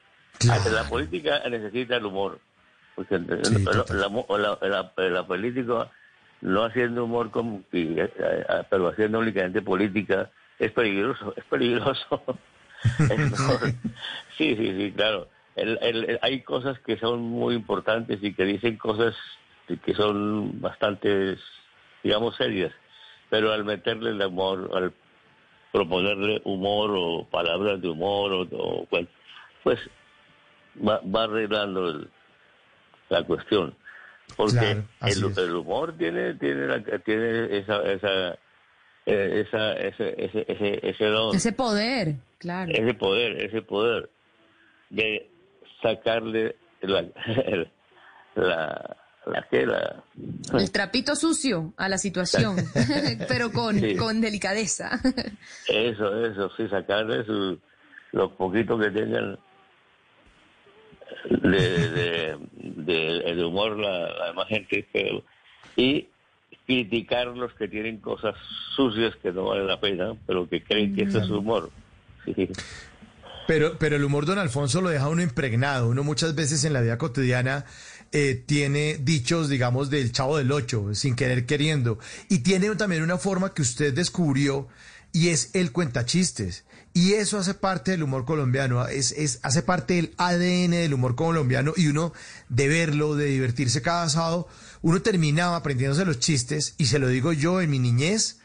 la política necesita el humor. Porque Sí, la, total. la, la- la- la política no haciendo humor, como, y, eh, eh, pero haciendo únicamente política, es peligroso, es peligroso. Sí, sí, sí, claro. El- el- el- hay cosas que son muy importantes y que dicen cosas que son bastante, digamos, serias. Pero al meterle el humor, al proponerle humor o palabras de humor o, o cual- pues va, va arreglando el- la cuestión porque Claro, el, el humor tiene tiene la- tiene esa esa eh, esa ese ese ese, ese don Ese poder, claro. ese poder ese poder de sacarle la la la la El trapito sucio a la situación, pero con, Sí. con delicadeza. Eso, eso, sí, sacarle su, lo poquito que tengan de, de, de- de humor la, demás gente pero- y criticar los que tienen cosas sucias que no valen la pena, pero que creen que es humor. Sí. Pero, pero el humor, don Alfonso, lo deja uno impregnado. Uno muchas veces en la vida cotidiana eh, tiene dichos, digamos, del chavo del ocho, sin querer queriendo. Y tiene también una forma que usted descubrió y es el cuentachistes. Y eso hace parte del humor colombiano, es, es, hace parte del ADN del humor colombiano y uno de verlo, de divertirse cada sábado, uno terminaba aprendiéndose los chistes y se lo digo yo en mi niñez,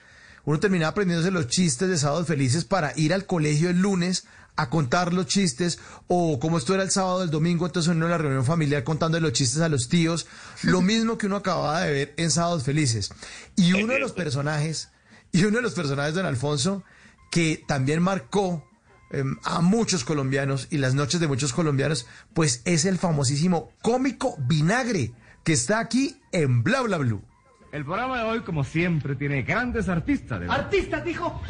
uno terminaba aprendiéndose los chistes de sábados felices para ir al colegio el lunes a contar los chistes o como esto era el sábado el domingo, entonces uno en la reunión familiar contando los chistes a los tíos, lo mismo que uno acababa de ver en sábados felices. Y uno de los personajes, y uno de los personajes de don Alfonso, que también marcó eh, a muchos colombianos y las noches de muchos colombianos, pues es el famosísimo cómico vinagre. que está aquí en Bla Bla Blue. El programa de hoy, como siempre, tiene grandes artistas. De ¿Artistas, dijo?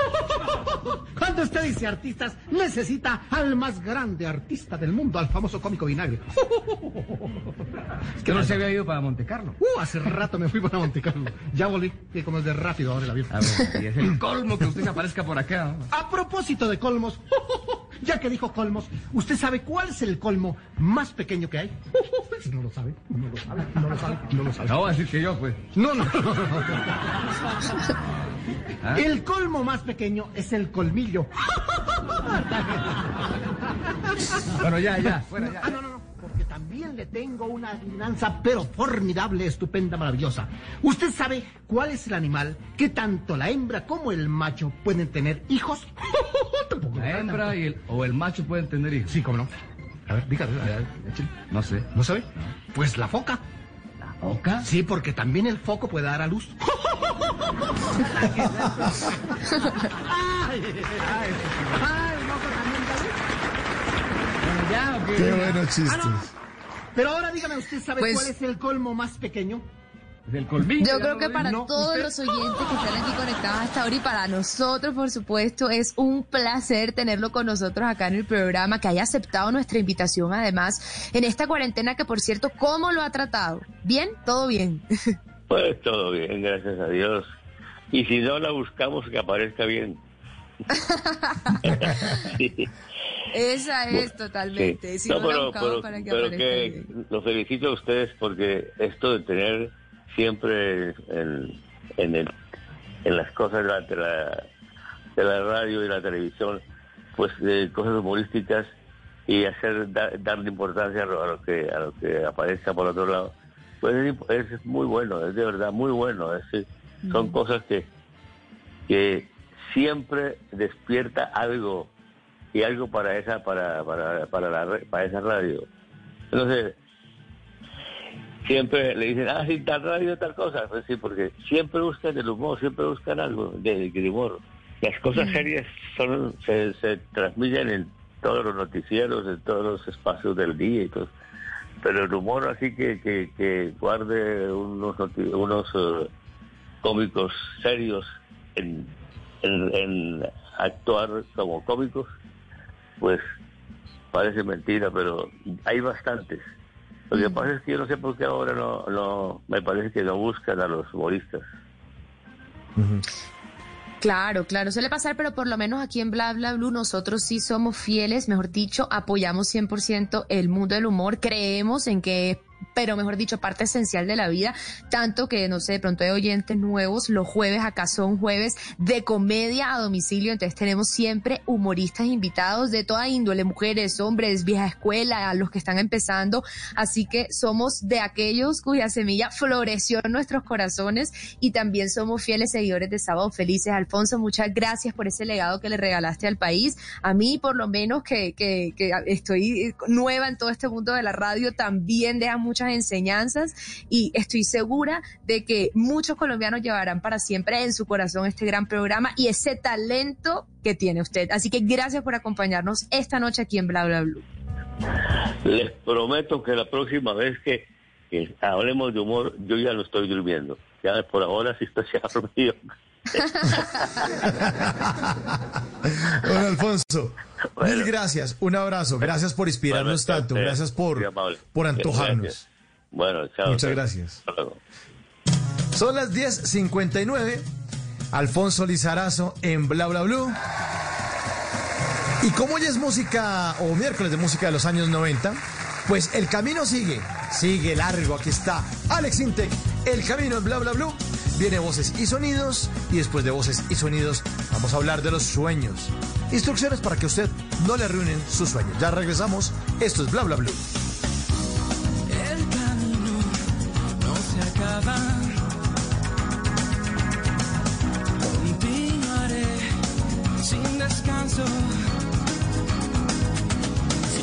Cuando usted dice artistas, necesita al más grande artista del mundo, al famoso cómico vinagre. que no se había ido para Monte Carlo. Uh, hace rato me fui para Monte Carlo. Ya volví, que como es de rápido ahora el avión. A ver, y es el colmo que usted aparezca por acá. A propósito de colmos, ya que dijo colmos, ¿usted sabe cuál es el colmo más pequeño que hay? No lo sabe, no lo sabe, no lo sabe, no lo sabe. No, así que yo, pues. No, no. El colmo más pequeño es el colmillo. Bueno, ya, ya, fuera ya. Ah, no, no, no, porque también le tengo una adivinanza, pero formidable, estupenda, maravillosa. ¿Usted sabe cuál es el animal que tanto la hembra como el macho pueden tener hijos? La hembra y el, o el macho pueden tener hijos. Sí, cómo no. A ver, dígale. No sé. ¿No sabe? Pues la foca. ¿La foca? Sí, porque también el foco puede dar a luz. ay, ay, ay, el moco también da luz. Ya, ¿o qué? Qué buenos chistes. Ah, no. Pero ahora dígame, ¿usted sabe Pues- cuál es el colmo más pequeño? Del colmillo. Yo creo que para No, todos usted- los oyentes que están aquí conectados hasta ahora y para nosotros, por supuesto, es un placer tenerlo con nosotros acá en el programa, que haya aceptado nuestra invitación además en esta cuarentena que, por cierto, ¿cómo lo ha tratado? ¿Bien? ¿Todo bien? Pues todo bien, gracias a Dios. Y si no la buscamos, que aparezca bien. Sí. Esa es totalmente. Si no, la pero, buscamos pero- para que pero aparezca que bien. los felicito a ustedes porque esto de tener siempre en, en, el- en las cosas de la, de la, de la radio y la televisión, pues de cosas humorísticas y hacer da- darle importancia a lo, a lo que a lo que aparezca por otro lado, pues es, es muy bueno, es de verdad muy bueno. es son cosas que que siempre despierta algo y algo para esa para para para la para esa radio entonces siempre le dicen ah sí tal radio tal cosa pues sí porque siempre buscan el humor siempre buscan algo de, de humor. Las cosas serias son se, se transmiten en todos los noticieros en todos los espacios del día y todo. Pero el humor así que que, que guarde unos unos eh, cómicos serios en, en, en actuar como cómicos, pues parece mentira, pero hay bastantes. Lo que pasa es que yo no sé por qué ahora no, no me parece que no buscan a los humoristas. Claro, claro, suele pasar, pero por lo menos aquí en Bla Bla Blue nosotros sí somos fieles, mejor dicho, apoyamos 100% el mundo del humor, creemos en que es pero mejor dicho, parte esencial de la vida, tanto que, no sé, de pronto hay oyentes nuevos, los jueves acá son jueves de comedia a domicilio, entonces tenemos siempre humoristas invitados de toda índole, mujeres, hombres, vieja escuela, los que están empezando, así que somos de aquellos cuya semilla floreció en nuestros corazones y también somos fieles seguidores de Sábado Felices. Alfonso, muchas gracias por ese legado que le regalaste al país. A mí, por lo menos, que, que, que estoy nueva en todo este mundo de la radio, también deja muchas enseñanzas y estoy segura de que muchos colombianos llevarán para siempre en su corazón este gran programa y ese talento que tiene usted. Así que gracias por acompañarnos esta noche aquí en Bla Bla Blue. Les prometo que la próxima vez que, que hablemos de humor, yo ya no estoy durmiendo. Ya por ahora sí estoy dormido. Don Alfonso, mil gracias, un abrazo, gracias por inspirarnos Bueno, tanto, gracias por, por antojarnos. Gracias. Bueno, chao. Muchas gracias. Son las 10.59, Alfonso Lizarazo en Bla Bla Blue. Y como hoy es música, o miércoles de música de los años 90, pues el camino sigue, sigue largo, aquí está Alex Intec, el camino en Bla Bla Blue. Viene voces y sonidos, y después de voces y sonidos vamos a hablar de los sueños. Instrucciones para que usted no le arruinen sus sueños. Ya regresamos, esto es Bla Bla Blue. El camino no se acaba. Continuaré sin descanso. Si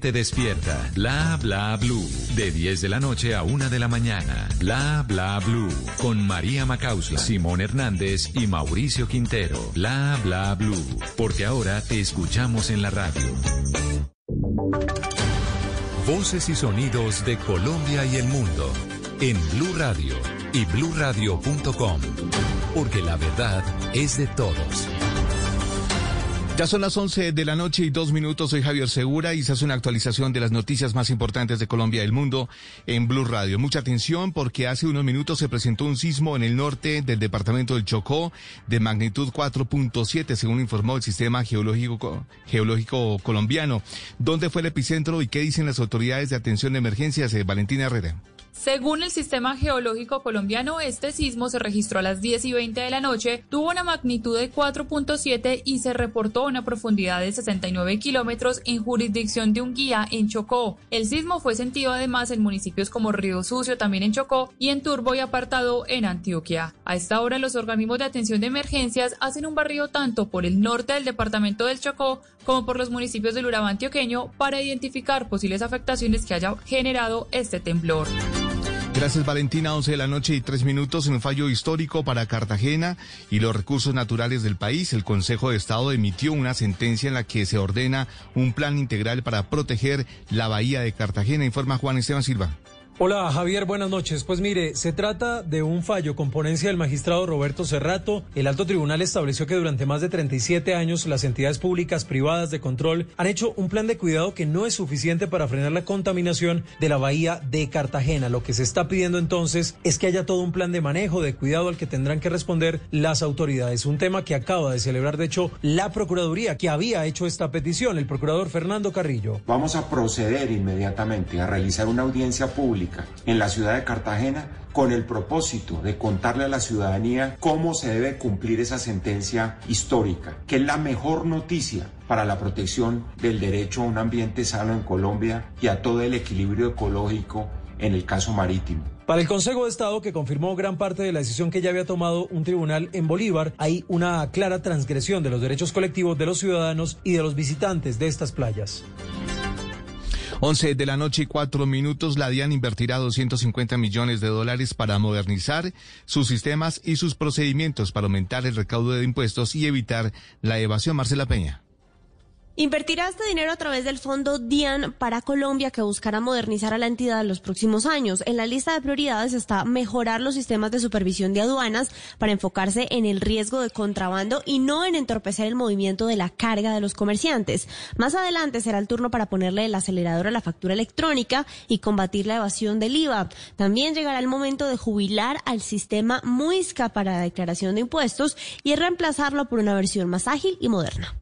despierta. Bla bla blue. De 10 de la noche a 1 de la mañana. Bla bla blue. Con María Macausla, Simón Hernández y Mauricio Quintero. Bla bla blue. Porque ahora te escuchamos en la radio. Voces y sonidos de Colombia y el mundo en Blue Radio y bluradio.com, porque la verdad es de todos. Ya son las 11 de la noche y dos minutos. Soy Javier Segura y se hace una actualización de las noticias más importantes de Colombia y el mundo en Blue Radio. Mucha atención porque hace unos minutos se presentó un sismo en el norte del departamento del Chocó de magnitud 4.7, según informó el sistema geológico, geológico colombiano. ¿Dónde fue el epicentro y qué dicen las autoridades de atención de emergencias? Eh, Valentina Herrera. Según el Sistema Geológico Colombiano, este sismo se registró a las 10 y 20 de la noche, tuvo una magnitud de 4.7 y se reportó una profundidad de 69 kilómetros en jurisdicción de Unguía, en Chocó. El sismo fue sentido además en municipios como Río Sucio, también en Chocó, y en Turbo y Apartado, en Antioquia. A esta hora, los organismos de atención de emergencias hacen un barrido tanto por el norte del departamento del Chocó como por los municipios del Urabá antioqueño para identificar posibles afectaciones que haya generado este temblor. Gracias Valentina, 11 de la noche y tres minutos en un fallo histórico para Cartagena y los recursos naturales del país. El Consejo de Estado emitió una sentencia en la que se ordena un plan integral para proteger la bahía de Cartagena, informa Juan Esteban Silva. Hola Javier, buenas noches. Pues mire, se trata de un fallo con ponencia del magistrado Roberto Cerrato. El alto tribunal estableció que durante más de 37 años las entidades públicas privadas de control han hecho un plan de cuidado que no es suficiente para frenar la contaminación de la bahía de Cartagena. Lo que se está pidiendo entonces es que haya todo un plan de manejo, de cuidado al que tendrán que responder las autoridades. Un tema que acaba de celebrar, de hecho, la Procuraduría que había hecho esta petición, el procurador Fernando Carrillo. Vamos a proceder inmediatamente a realizar una audiencia pública en la ciudad de Cartagena con el propósito de contarle a la ciudadanía cómo se debe cumplir esa sentencia histórica, que es la mejor noticia para la protección del derecho a un ambiente sano en Colombia y a todo el equilibrio ecológico en el caso marítimo. Para el Consejo de Estado, que confirmó gran parte de la decisión que ya había tomado un tribunal en Bolívar, hay una clara transgresión de los derechos colectivos de los ciudadanos y de los visitantes de estas playas. 11 de la noche y cuatro minutos, la DIAN invertirá 250 millones de dólares para modernizar sus sistemas y sus procedimientos para aumentar el recaudo de impuestos y evitar la evasión. Marcela Peña. Invertirá este dinero a través del fondo DIAN para Colombia que buscará modernizar a la entidad en los próximos años. En la lista de prioridades está mejorar los sistemas de supervisión de aduanas para enfocarse en el riesgo de contrabando y no en entorpecer el movimiento de la carga de los comerciantes. Más adelante será el turno para ponerle el acelerador a la factura electrónica y combatir la evasión del IVA. También llegará el momento de jubilar al sistema MUISCA para la declaración de impuestos y reemplazarlo por una versión más ágil y moderna.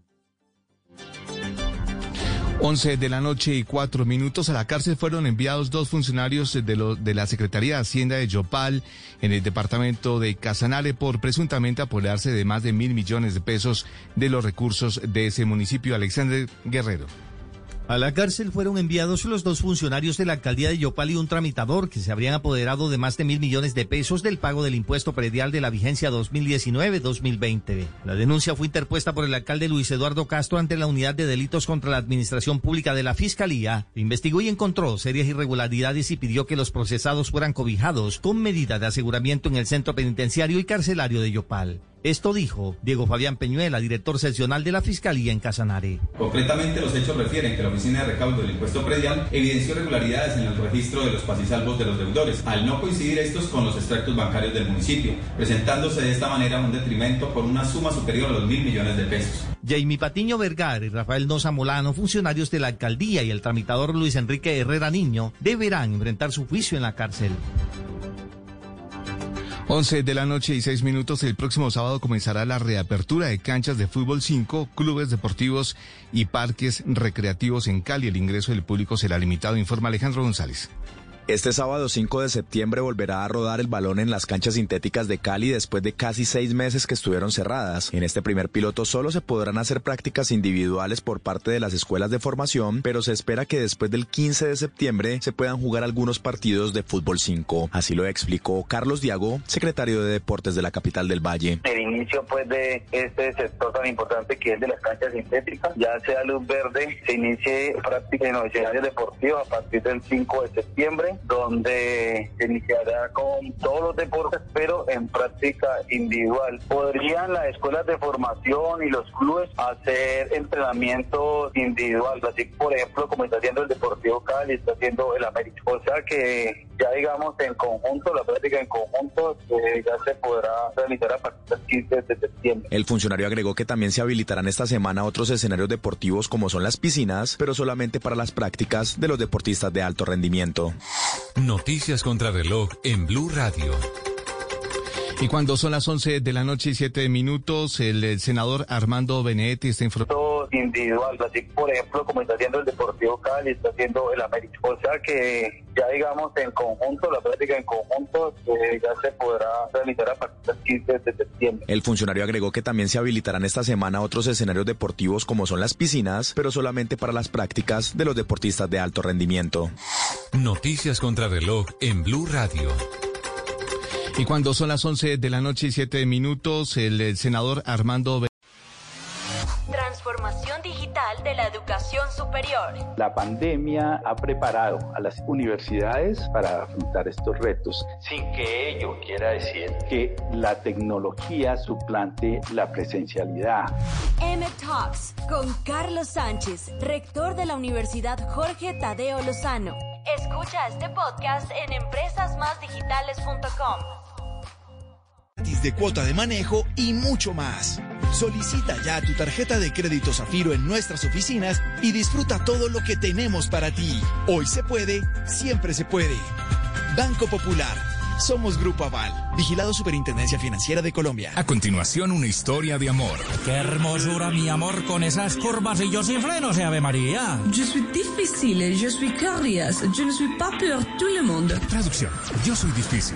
11 de la noche y cuatro minutos a la cárcel fueron enviados dos funcionarios de, de la Secretaría de Hacienda de Yopal en el departamento de Casanare por presuntamente apoderarse de más de mil millones de pesos de los recursos de ese municipio. Alexander Guerrero. A la cárcel fueron enviados los dos funcionarios de la alcaldía de Yopal y un tramitador que se habrían apoderado de más de mil millones de pesos del pago del impuesto predial de la vigencia 2019-2020. La denuncia fue interpuesta por el alcalde Luis Eduardo Castro ante la Unidad de Delitos contra la Administración Pública de la Fiscalía. Investigó y encontró serias irregularidades y pidió que los procesados fueran cobijados con medida de aseguramiento en el centro penitenciario y carcelario de Yopal. Esto dijo Diego Fabián Peñuela, director seccional de la Fiscalía en Casanare. Concretamente, los hechos refieren que la Oficina de Recaudo del Impuesto Predial evidenció irregularidades en el registro de los pasisalvos de los deudores, al no coincidir estos con los extractos bancarios del municipio, presentándose de esta manera un detrimento por una suma superior a los mil millones de pesos. Jamie Patiño Vergara y Rafael Noza Molano, funcionarios de la alcaldía y el tramitador Luis Enrique Herrera Niño, deberán enfrentar su juicio en la cárcel. 11 de la noche y 6 minutos. El próximo sábado comenzará la reapertura de canchas de fútbol 5, clubes deportivos y parques recreativos en Cali. El ingreso del público será limitado, informa Alejandro González. Este sábado 5 de septiembre volverá a rodar el balón en las canchas sintéticas de Cali después de casi seis meses que estuvieron cerradas. En este primer piloto solo se podrán hacer prácticas individuales por parte de las escuelas de formación, pero se espera que después del 15 de septiembre se puedan jugar algunos partidos de fútbol 5. Así lo explicó Carlos Diago, secretario de Deportes de la capital del Valle. El inicio pues de este sector tan importante que es de las canchas sintéticas, ya sea luz verde, se inicie práctica en los escenarios deportivos a partir del 5 de septiembre donde se iniciará con todos los deportes, pero en práctica individual. Podrían las escuelas de formación y los clubes hacer entrenamientos individuales, así por ejemplo como está haciendo el Deportivo Cali, está haciendo el América. O sea que ya digamos en conjunto, la práctica en conjunto eh, ya se podrá realizar a partir del 15 de septiembre. El funcionario agregó que también se habilitarán esta semana otros escenarios deportivos como son las piscinas, pero solamente para las prácticas de los deportistas de alto rendimiento. Noticias contra reloj en Blue Radio. Y cuando son las 11 de la noche y 7 minutos, el, el senador Armando Benedetti está informando. Individual, así por ejemplo como está haciendo el Deportivo Cali, está haciendo el América. O sea que ya digamos en conjunto, la práctica en conjunto eh, ya se podrá realizar a partir del 15 de septiembre. El funcionario agregó que también se habilitarán esta semana otros escenarios deportivos como son las piscinas, pero solamente para las prácticas de los deportistas de alto rendimiento. Noticias contra reloj en Blue Radio. Y cuando son las 11 de la noche y 7 minutos, el, senador Armando de la educación superior. La pandemia ha preparado a las universidades para afrontar estos retos, sin que ello quiera decir que la tecnología suplante la presencialidad. M Talks con Carlos Sánchez, rector de la Universidad Jorge Tadeo Lozano. Escucha este podcast en empresasmásdigitales.com. de cuota de manejo y mucho más. Solicita ya tu tarjeta de crédito Zafiro en nuestras oficinas y disfruta todo lo que tenemos para ti. Hoy se puede, siempre se puede. Banco Popular. Somos Grupo Aval, vigilado Superintendencia Financiera de Colombia. A continuación, una historia de amor. Qué hermosura, mi amor, con esas curvas y yo sin frenos, eh, Ave María. Je suis difficile, je suis curious, je ne suis pas pour tout le monde. Traducción. Yo soy difícil,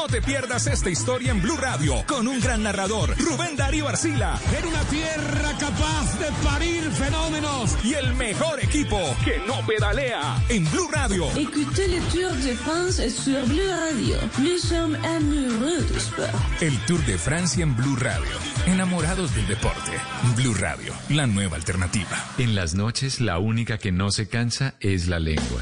te pierdas esta historia en Blue Radio con un gran narrador, Rubén Darío Arcila. En una tierra capaz de parir fenómenos. Y el mejor equipo que no pedalea en Blue Radio. Écoutez le Tour de France sur Bleu Radio. Nous sommes amoureux du sport. El Tour de Francia en Blue Radio. Enamorados del deporte. Blue Radio, la nueva alternativa. En las noches, la única que no se cansa es la lengua.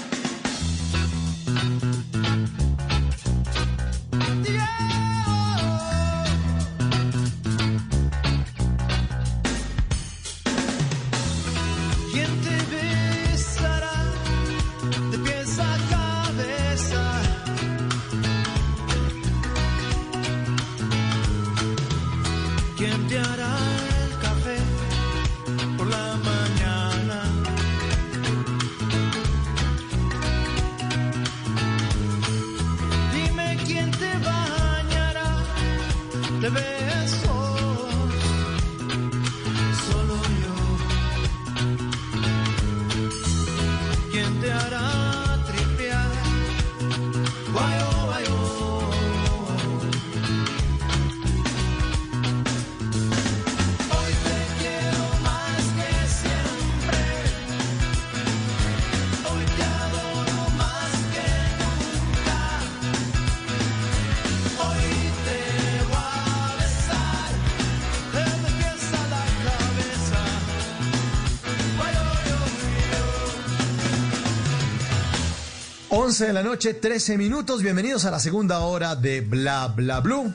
Noche, 13 minutos. Bienvenidos a la segunda hora de Bla Bla Blue.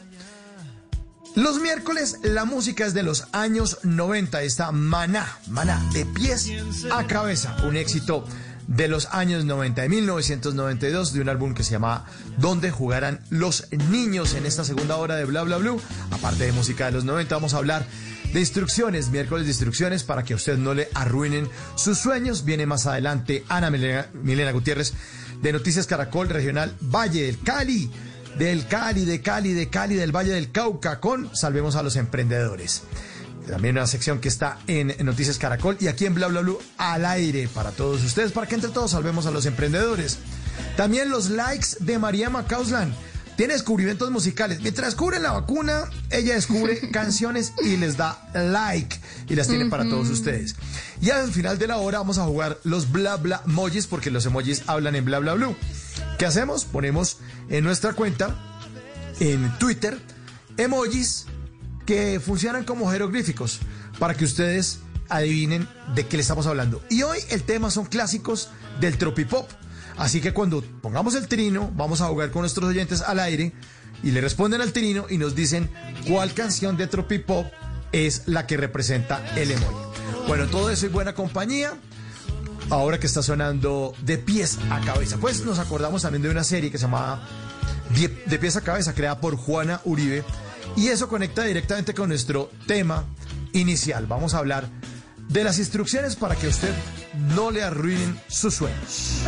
Los miércoles la música es de los años 90. Está Maná, Maná, de pies a cabeza. Un éxito de los años 90, de 1992, de un álbum que se llama Donde jugarán los niños en esta segunda hora de Bla Bla Blue. Aparte de música de los 90, vamos a hablar de instrucciones, miércoles de instrucciones para que a usted no le arruinen sus sueños. Viene más adelante Ana Milena Gutiérrez de Noticias Caracol Regional Valle del Cali, del Cali, de Cali, de Cali, del Valle del Cauca con Salvemos a los Emprendedores. También una sección que está en Noticias Caracol y aquí en Bla Bla Blue al aire para todos ustedes, para que entre todos salvemos a los emprendedores. También los likes de María Macauslan. Tiene descubrimientos musicales. Mientras descubren la vacuna, ella descubre canciones y les da like. Y las tiene para todos ustedes. Y al final de la hora vamos a jugar los bla bla emojis porque los emojis hablan en bla bla blue. ¿Qué hacemos? Ponemos en nuestra cuenta, en Twitter, emojis que funcionan como jeroglíficos para que ustedes adivinen de qué le estamos hablando. Y hoy el tema son clásicos del tropipop. Así que cuando pongamos el trino, vamos a jugar con nuestros oyentes al aire y le responden al trino y nos dicen cuál canción de tropipop es la que representa el emoji. Bueno, todo eso y buena compañía. Ahora que está sonando de pies a cabeza. Pues nos acordamos también de una serie que se llamaba De pies a cabeza, creada por Juana Uribe. Y eso conecta directamente con nuestro tema inicial. Vamos a hablar de las instrucciones para que usted no le arruinen sus sueños.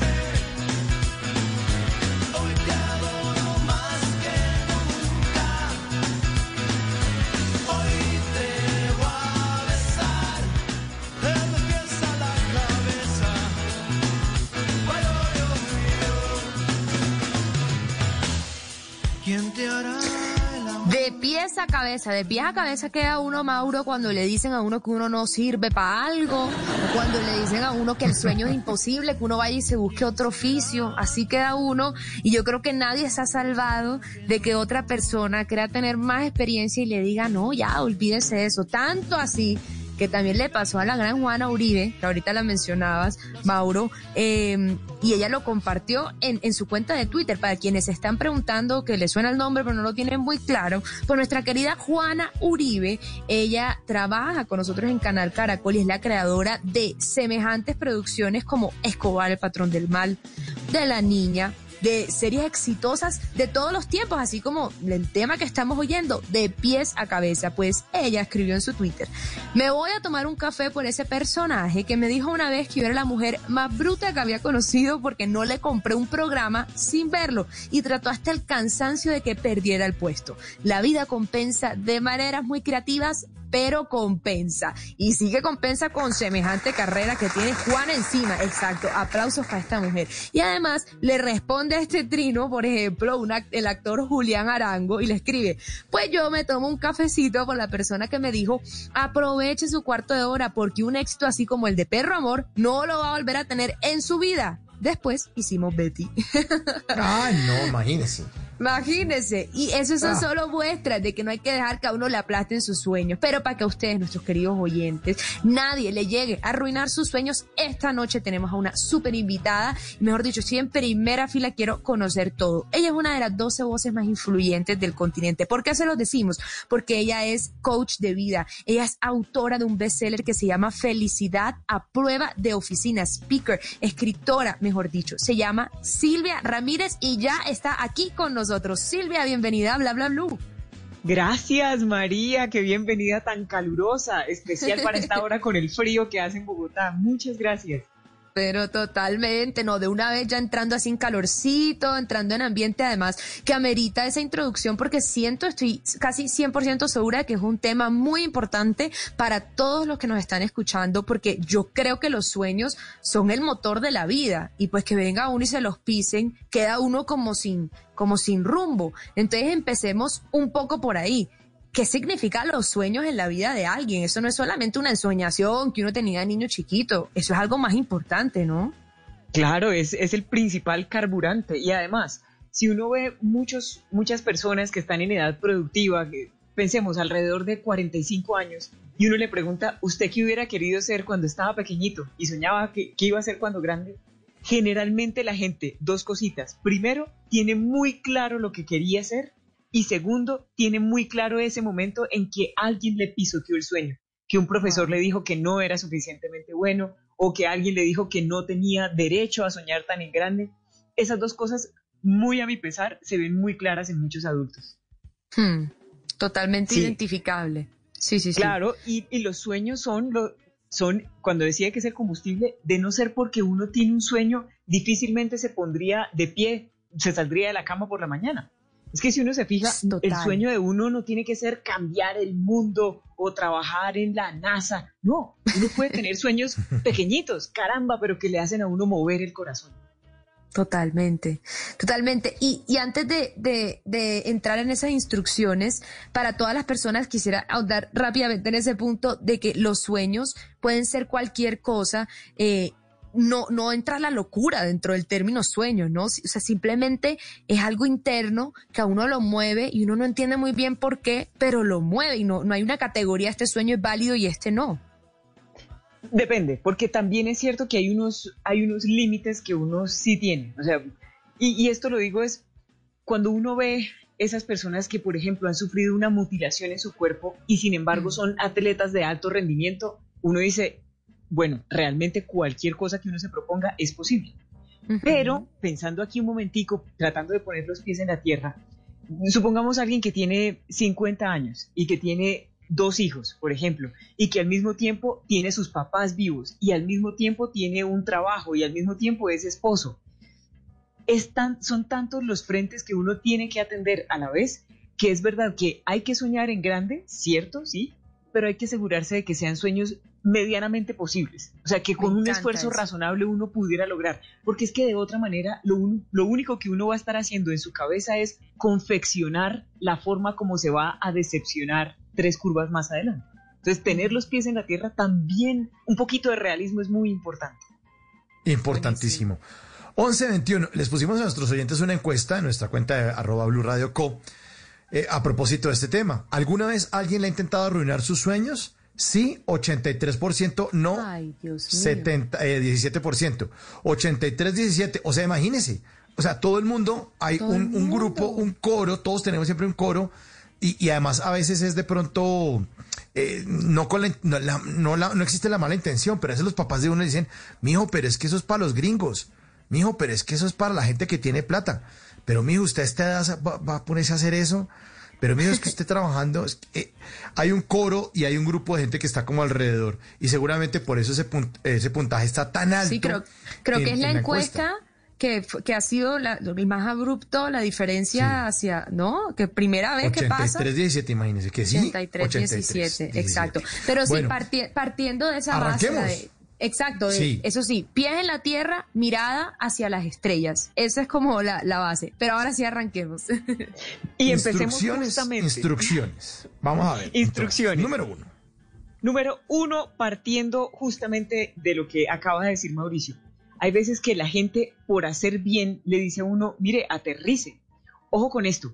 Cabeza, de pies a cabeza queda uno, Mauro, cuando le dicen a uno que uno no sirve para algo, cuando le dicen a uno que el sueño es imposible, que uno vaya y se busque otro oficio, así queda uno, y yo creo que nadie ha salvado de que otra persona quiera tener más experiencia y le diga, no, ya, olvídese de eso, tanto así que también le pasó a la gran Juana Uribe, que ahorita la mencionabas, Mauro, eh, y ella lo compartió en, en, su cuenta de Twitter. Para quienes están preguntando que le suena el nombre, pero no lo tienen muy claro, pues nuestra querida Juana Uribe, ella trabaja con nosotros en Canal Caracol y es la creadora de semejantes producciones como Escobar, el patrón del mal, de la niña, de series exitosas de todos los tiempos, así como el tema que estamos oyendo, de pies a cabeza. Pues ella escribió en su Twitter, me voy a tomar un café por ese personaje que me dijo una vez que yo era la mujer más bruta que había conocido porque no le compré un programa sin verlo y trató hasta el cansancio de que perdiera el puesto. La vida compensa de maneras muy creativas pero compensa. Y sí que compensa con semejante carrera que tiene Juana encima. Exacto. Aplausos para esta mujer. Y además le responde a este trino, por ejemplo, el actor Julián Arango y le escribe, pues yo me tomo un cafecito con la persona que me dijo, aproveche su cuarto de hora porque un éxito así como el de Perro Amor no lo va a volver a tener en su vida. Después hicimos Betty. Ay, no, imagínese. Imagínense, y eso son Ah. solo muestras de que no hay que dejar que a uno le aplasten sus sueños. Pero para que a ustedes, nuestros queridos oyentes, nadie le llegue a arruinar sus sueños, esta noche tenemos a una súper invitada. Mejor dicho, si en primera fila quiero conocer todo. Ella es una de las 12 voces más influyentes del continente. ¿Por qué se lo decimos? Porque ella es coach de vida. Ella es autora de un bestseller que se llama Felicidad a prueba de oficina, speaker, escritora, mejor dicho. Se llama Silvia Ramírez y ya está aquí con nosotros. Silvia, bienvenida a Bla Bla Blue. Gracias María, qué bienvenida tan calurosa, especial para esta hora con el frío que hace en Bogotá. Muchas gracias. Pero totalmente, no, de una vez ya entrando así en calorcito, entrando en ambiente además que amerita esa introducción porque siento, estoy casi 100% segura de que es un tema muy importante para todos los que nos están escuchando porque yo creo que los sueños son el motor de la vida y pues que venga uno y se los pisen, queda uno como sin, como sin rumbo. Entonces empecemos un poco por ahí. ¿Qué significan los sueños en la vida de alguien? Eso no es solamente una ensoñación que uno tenía de niño chiquito, eso es algo más importante, ¿no? Claro, es, es el principal carburante y además, si uno ve muchos, muchas personas que están en edad productiva, pensemos alrededor de 45 años, y uno le pregunta, ¿usted qué hubiera querido ser cuando estaba pequeñito y soñaba que, que iba a ser cuando grande? generalmente la gente, dos cositas. Primero, tiene muy claro lo que quería hacer y segundo, tiene muy claro ese momento en que alguien le pisoteó el sueño, que un profesor le dijo que no era suficientemente bueno o que alguien le dijo que no tenía derecho a soñar tan en grande. Esas dos cosas, muy a mi pesar, se ven muy claras en muchos adultos. Hmm, totalmente Sí. identificable. Sí, sí, sí. Claro, y, y los sueños son, lo, son, cuando decía que es el combustible, de no ser porque uno tiene un sueño, difícilmente se pondría de pie, se saldría de la cama por la mañana. Es que si uno se fija, el sueño de uno no tiene que ser cambiar el mundo o trabajar en la NASA. No, uno puede tener sueños pequeñitos, caramba, pero que le hacen a uno mover el corazón. Totalmente, totalmente. Y, y antes de, de- de entrar en esas instrucciones, para todas las personas quisiera ahondar rápidamente en ese punto de que los sueños pueden ser cualquier cosa. eh, no, no entra la locura dentro del término sueño, ¿no? O sea, simplemente es algo interno que a uno lo mueve y uno no entiende muy bien por qué, pero lo mueve y no, no hay una categoría, este sueño es válido y este no. Depende, porque también es cierto que hay unos, hay unos límites que uno sí tiene. O sea, y, y esto lo digo es cuando uno ve esas personas que, por ejemplo, han sufrido una mutilación en su cuerpo y sin embargo son atletas de alto rendimiento, uno dice, bueno, realmente cualquier cosa que uno se proponga es posible. Pero pensando aquí un momentico, tratando de poner los pies en la tierra, supongamos a alguien que tiene 50 años y que tiene dos hijos, por ejemplo, y que al mismo tiempo tiene sus papás vivos y al mismo tiempo tiene un trabajo y al mismo tiempo es esposo. Es tan- son tantos los frentes que uno tiene que atender a la vez que es verdad que hay que soñar en grande, cierto, sí, pero hay que asegurarse de que sean sueños medianamente posibles. O sea, que con un esfuerzo eso. razonable uno pudiera lograr. Porque es que de otra manera, lo, un- lo único que uno va a estar haciendo en su cabeza es confeccionar la forma como se va a decepcionar tres curvas más adelante. Entonces, tener los pies en la tierra también, un poquito de realismo es muy importante. Importantísimo. 1121, les pusimos a nuestros oyentes una encuesta en nuestra cuenta de arroba Blue Radio Co. eh, a propósito de este tema. ¿Alguna vez alguien le ha intentado arruinar sus sueños? Sí, 83%, no, Ay, Dios mío. 70, eh, 17%, 83, 17, o sea, imagínense, o sea, todo el mundo, hay un, el un grupo, un coro, todos tenemos siempre un coro, y, y además a veces es de pronto, eh, no, con la, no, la- no la- no existe la mala intención, pero a veces los papás de uno dicen, mijo, pero es que eso es para los gringos, mijo, pero es que eso es para la gente que tiene plata, pero mijo, usted a esta edad va, va a ponerse a hacer eso, pero mijo, es que esté trabajando, es que, eh, hay un coro y hay un grupo de gente que está como alrededor, y seguramente por eso ese, punt- ese puntaje está tan alto. Sí, creo, creo que en- es la en encuesta. Que, fu- que ha sido la- el más abrupto, la diferencia hacia, ¿no? Que primera vez que pasa. 83, 17, imagínense que sí. 83, 17, exacto. Pero sí, Bueno, parti- partiendo de esa base. de- exacto, Sí. eso sí, pies en la tierra, mirada hacia las estrellas. Esa es como la, la base. Pero ahora sí arranquemos. Y empecemos justamente. Instrucciones. Vamos a ver. Instrucciones. número uno. Número uno, partiendo justamente de lo que acaba de decir Mauricio. Hay veces que la gente, por hacer bien, le dice a uno, mire, aterrice. Ojo con esto.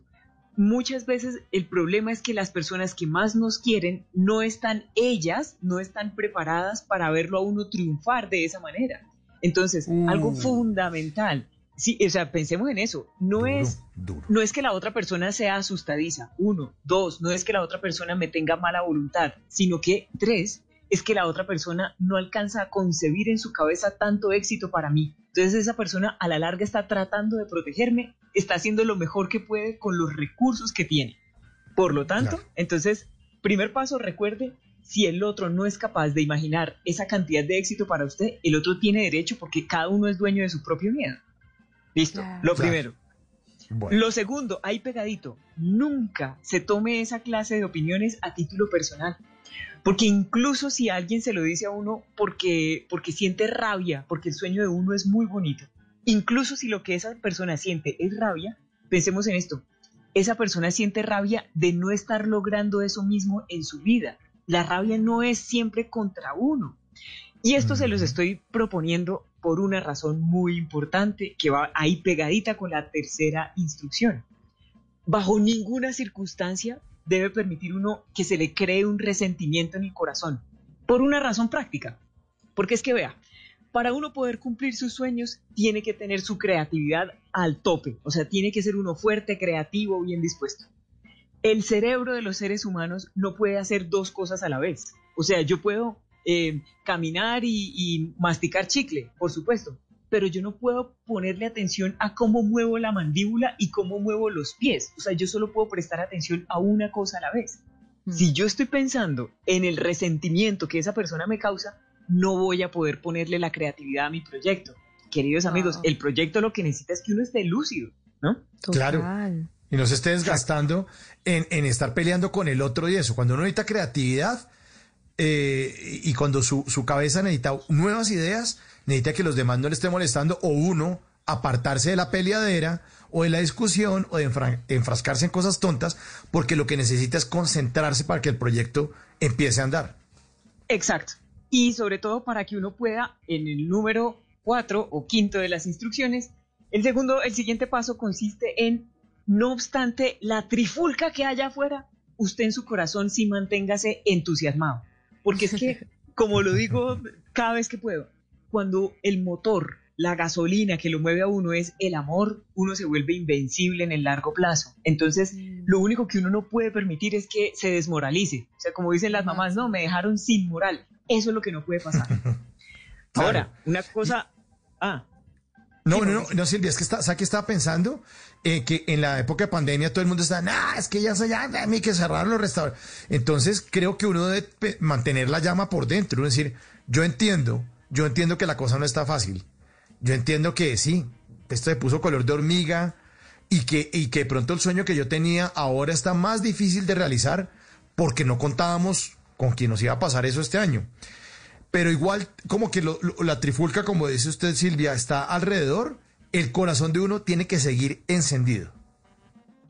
Muchas veces el problema es que las personas que más nos quieren no están ellas, no están preparadas para verlo a uno triunfar de esa manera. Entonces, algo fundamental. Sí, o sea, pensemos en eso. No es no es que la otra persona sea asustadiza, uno, dos, no es que la otra persona me tenga mala voluntad, sino que tres, es que la otra persona no alcanza a concebir en su cabeza tanto éxito para mí. Entonces esa persona a la larga está tratando de protegerme, está haciendo lo mejor que puede con los recursos que tiene. Por lo tanto, entonces, primer paso, recuerde, si el otro no es capaz de imaginar esa cantidad de éxito para usted, el otro tiene derecho porque cada uno es dueño de su propio miedo. Listo, lo primero. Lo segundo, ahí pegadito, nunca se tome esa clase de opiniones a título personal. Porque incluso si alguien se lo dice a uno porque, porque siente rabia, porque el sueño de uno es muy bonito, incluso si lo que esa persona siente es rabia, pensemos en esto, esa persona siente rabia de no estar logrando eso mismo en su vida. La rabia no es siempre contra uno. Y esto se los estoy proponiendo por una razón muy importante que va ahí pegadita con la tercera instrucción. Bajo ninguna circunstancia debe permitir uno que se le cree un resentimiento en el corazón, por una razón práctica. Porque es que vea, para uno poder cumplir sus sueños, tiene que tener su creatividad al tope. O sea, tiene que ser uno fuerte, creativo, bien dispuesto. El cerebro de los seres humanos no puede hacer dos cosas a la vez. O sea, yo puedo eh, caminar y, y masticar chicle, por supuesto, pero yo no puedo ponerle atención a cómo muevo la mandíbula y cómo muevo los pies. O sea, yo solo puedo prestar atención a una cosa a la vez. Si yo estoy pensando en el resentimiento que esa persona me causa, no voy a poder ponerle la creatividad a mi proyecto. Queridos amigos, el proyecto lo que necesita es que uno esté lúcido, ¿no? Claro. Y no se esté desgastando en, en estar peleando con el otro y eso. Cuando uno necesita creatividad eh, y cuando su, su cabeza necesita nuevas ideas, necesita que los demás no le estén molestando o uno apartarse de la peleadera o de la discusión o de enfra- enfrascarse en cosas tontas porque lo que necesita es concentrarse para que el proyecto empiece a andar. Exacto. Y sobre todo para que uno pueda, en el número cuatro o quinto de las instrucciones, el segundo, el siguiente paso consiste en, no obstante la trifulca que haya afuera, usted en su corazón sí manténgase entusiasmado. Porque es que, como lo digo cada vez que puedo, cuando el motor, la gasolina que lo mueve a uno es el amor, uno se vuelve invencible en el largo plazo. Entonces, lo único que uno no puede permitir es que se desmoralice. O sea, como dicen las mamás, no, me dejaron sin moral. Eso es lo que no puede pasar. Ahora, una cosa... Ah, No, no, no, no, Silvia, es que está, ¿sabes qué estaba pensando? Eh, que en la época de pandemia todo el mundo está, nah, es que ya se ya, a mí que cerrar los restaurantes. Entonces creo que uno debe mantener la llama por dentro, es decir, yo entiendo, yo entiendo que la cosa no está fácil. Yo entiendo que sí, esto se puso color de hormiga y que, y que pronto el sueño que yo tenía ahora está más difícil de realizar porque no contábamos con quién nos iba a pasar eso este año. Pero igual, como que lo- la trifulca, como dice usted, Silvia, está alrededor, el corazón de uno tiene que seguir encendido.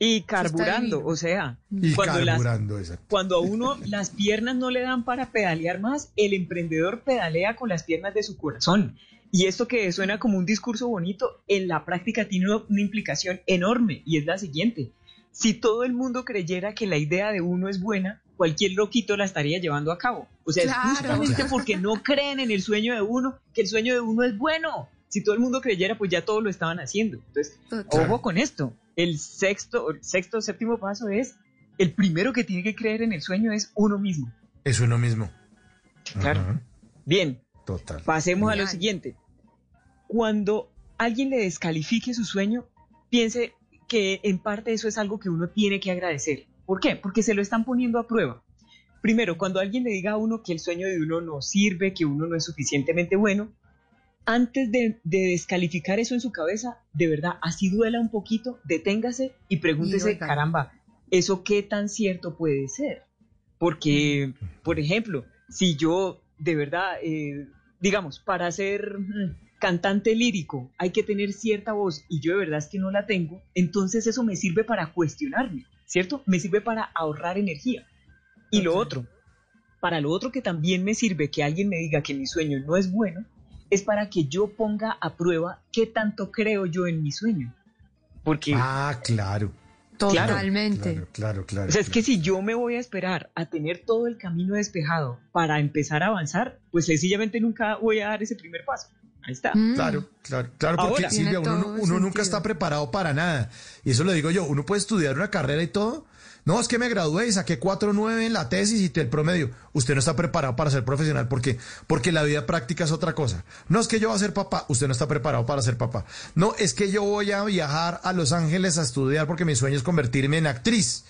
Y carburando, o sea, Y cuando, carburando, a uno las piernas no le dan para pedalear más, el emprendedor pedalea con las piernas de su corazón. Y esto que suena como un discurso bonito, en la práctica tiene una, una implicación enorme y es la siguiente. Si todo el mundo creyera que la idea de uno es buena, cualquier loquito la estaría llevando a cabo. O sea, Claro. es justamente Claro. porque no creen en el sueño de uno, que el sueño de uno es bueno. Si todo el mundo creyera, pues ya todos lo estaban haciendo. Entonces, ojo con esto. El sexto, el sexto, séptimo paso es, el primero que tiene que creer en el sueño es uno mismo. Es uno mismo. Claro. Bien, Total. pasemos a lo siguiente. Cuando alguien le descalifique su sueño, piense que en parte eso es algo que uno tiene que agradecer. ¿Por qué? Porque se lo están poniendo a prueba. Primero, cuando alguien le diga a uno que el sueño de uno no sirve, que uno no es suficientemente bueno, antes de, de descalificar eso en su cabeza, de verdad, así duela un poquito, deténgase y pregúntese, caramba, ¿eso qué tan cierto puede ser? Porque, por ejemplo, si yo de verdad, eh, digamos, para ser mm, cantante lírico hay que tener cierta voz y yo de verdad es que no la tengo, entonces eso me sirve para cuestionarme, ¿cierto? Me sirve para ahorrar energía. Y lo otro, para lo otro que también me sirve que alguien me diga que mi sueño no es bueno, es para que yo ponga a prueba qué tanto creo yo en mi sueño. Porque Ah, claro. Totalmente. Claro, claro, claro. o sea, es claro. que si yo me voy a esperar a tener todo el camino despejado para empezar a avanzar, pues sencillamente nunca voy a dar ese primer paso. Ahí está. Mm. Claro, claro, claro, porque Ahora. Silvia, uno, uno nunca está preparado para nada. Y eso lo digo yo, uno puede estudiar una carrera y todo. No, es que me gradué y saqué 4.9 en la tesis y el promedio. Usted no está preparado para ser profesional. ¿Por qué? Porque la vida práctica es otra cosa. No es que yo voy a ser papá, usted no está preparado para ser papá. No, es que yo voy a viajar a Los Ángeles a estudiar porque mi sueño es convertirme en actriz.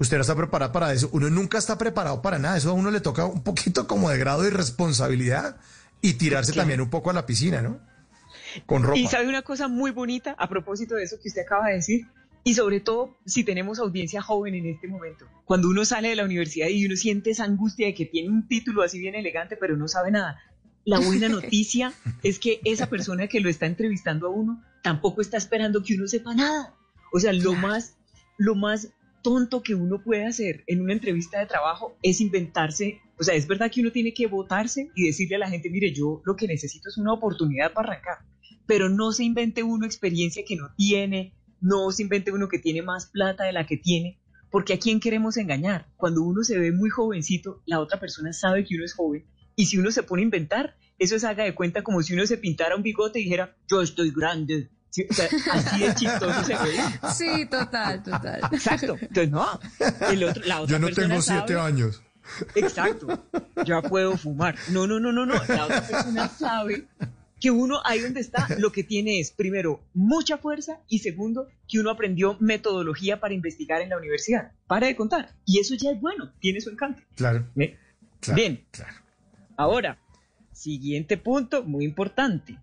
Usted no está preparado para eso. Uno nunca está preparado para nada. Eso a uno le toca un poquito como de grado de responsabilidad y tirarse también un poco a la piscina, ¿no? Con ropa. Y sabe una cosa muy bonita a propósito de eso que usted acaba de decir, y sobre todo si tenemos audiencia joven en este momento. Cuando uno sale de la universidad y uno siente esa angustia de que tiene un título así bien elegante, pero no sabe nada. La buena noticia es que esa persona que lo está entrevistando a uno tampoco está esperando que uno sepa nada. O sea, lo más, lo más tonto que uno puede hacer en una entrevista de trabajo es inventarse. O sea, es verdad que uno tiene que votarse y decirle a la gente, mire, yo lo que necesito es una oportunidad para arrancar pero no se invente uno experiencia que no tiene, no se invente uno que tiene más plata de la que tiene, porque a quién queremos engañar. Cuando uno se ve muy jovencito, la otra persona sabe que uno es joven, y si uno se pone a inventar, eso es haga de cuenta como si uno se pintara un bigote y dijera, yo estoy grande. Sí, o sea, así de chistoso se ve. Sí, total, total. Exacto. Entonces, no. El otro, la otra Yo no tengo siete sabe- años. Exacto. Ya puedo fumar. No, no, no, no, no. La otra persona sabe que uno ahí donde está lo que tiene es, primero, mucha fuerza y segundo, que uno aprendió metodología para investigar en la universidad. Para de contar. Y eso ya es bueno, tiene su encanto. Claro. ¿Ve? Claro, Bien. Ahora, siguiente punto, muy importante.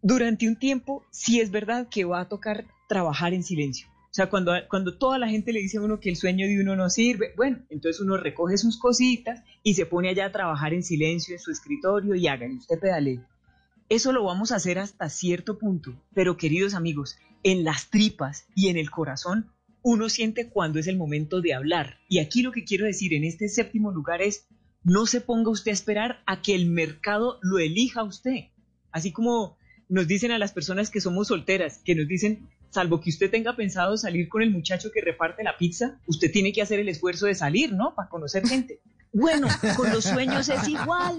Durante un tiempo, sí es verdad que va a tocar trabajar en silencio. O sea, cuando, cuando toda la gente le dice a uno que el sueño de uno no sirve, bueno, entonces uno recoge sus cositas y se pone allá a trabajar en silencio en su escritorio y hagan usted pedale. Eso lo vamos a hacer hasta cierto punto, pero queridos amigos, en las tripas y en el corazón, uno siente cuando es el momento de hablar. Y aquí lo que quiero decir en este séptimo lugar es, no se ponga usted a esperar a que el mercado lo elija usted. Así como nos dicen a las personas que somos solteras, que nos dicen, salvo que usted tenga pensado salir con el muchacho que reparte la pizza, usted tiene que hacer el esfuerzo de salir, ¿no? Para conocer gente. Bueno, con los sueños es igual.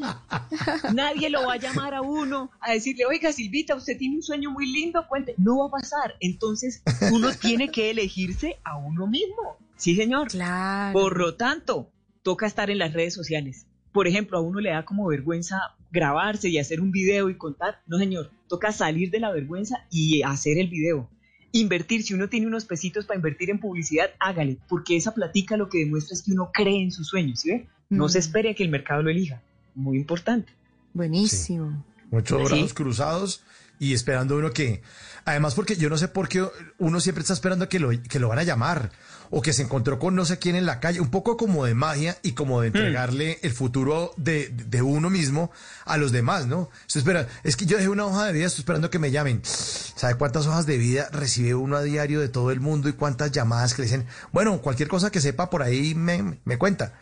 Nadie lo va a llamar a uno a decirle, oiga, Silvita, usted tiene un sueño muy lindo, cuente. No va a pasar. Entonces, uno tiene que elegirse a uno mismo. Sí, señor. Claro. Por lo tanto, toca estar en las redes sociales. Por ejemplo, a uno le da como vergüenza grabarse y hacer un video y contar. No, señor, toca salir de la vergüenza y hacer el video. Invertir, si uno tiene unos pesitos para invertir en publicidad, hágale, porque esa platica lo que demuestra es que uno cree en sus sueños, ¿sí ve? No Mm. se espere a que el mercado lo elija. Muy importante. Buenísimo. Muchos Sí. brazos cruzados y esperando uno que, además porque yo no sé por qué uno siempre está esperando que lo, que lo van a llamar o que se encontró con no sé quién en la calle, un poco como de magia y como de entregarle el futuro de, de uno mismo a los demás, ¿no? Estoy espera, es que yo dejé una hoja de vida, estoy esperando que me llamen. ¿Sabe cuántas hojas de vida recibe uno a diario de todo el mundo y cuántas llamadas que le dicen, bueno, cualquier cosa que sepa por ahí me, me cuenta?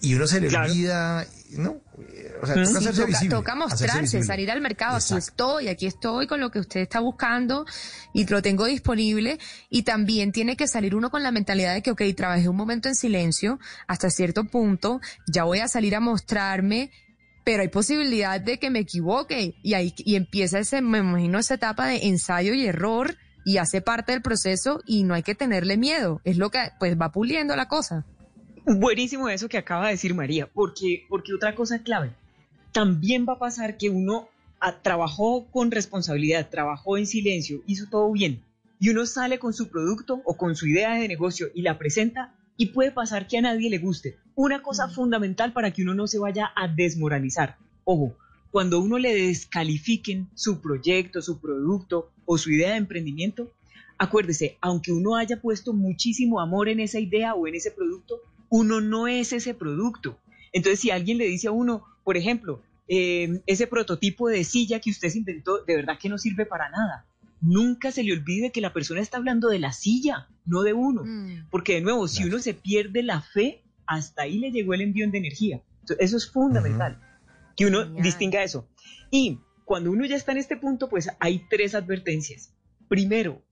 Y uno se le Claro. olvida, ¿no? O sea, Sí, toca hacerse toca, visible. toca hacerse mostrarse, salir al mercado. Aquí estoy, aquí estoy con lo que usted está buscando y lo tengo disponible. Y también tiene que salir uno con la mentalidad de que, ok, trabajé un momento en silencio hasta cierto punto, ya voy a salir a mostrarme, pero hay posibilidad de que me equivoque y ahí y empieza ese, me imagino, esa etapa de ensayo y error y hace parte del proceso y no hay que tenerle miedo. Es lo que pues va puliendo la cosa. Buenísimo eso que acaba de decir María, porque, porque otra cosa clave, también va a pasar que uno ah, trabajó con responsabilidad, trabajó en silencio, hizo todo bien, y uno sale con su producto o con su idea de negocio y la presenta, y puede pasar que a nadie le guste. Una cosa fundamental para que uno no se vaya a desmoralizar. Ojo, cuando uno le descalifiquen su proyecto, su producto o su idea de emprendimiento, acuérdese, aunque uno haya puesto muchísimo amor en esa idea o en ese producto, uno no es ese producto. Entonces, si alguien le dice a uno, por ejemplo, eh, ese prototipo de silla que usted se inventó, de verdad que no sirve para nada. Nunca se le olvide que la persona está hablando de la silla, no de uno. Porque de nuevo, si uno se pierde la fe, hasta ahí le llegó el envío de energía. Entonces, eso es fundamental, que uno distinga eso. Y cuando uno ya está en este punto, pues hay tres advertencias. Primero,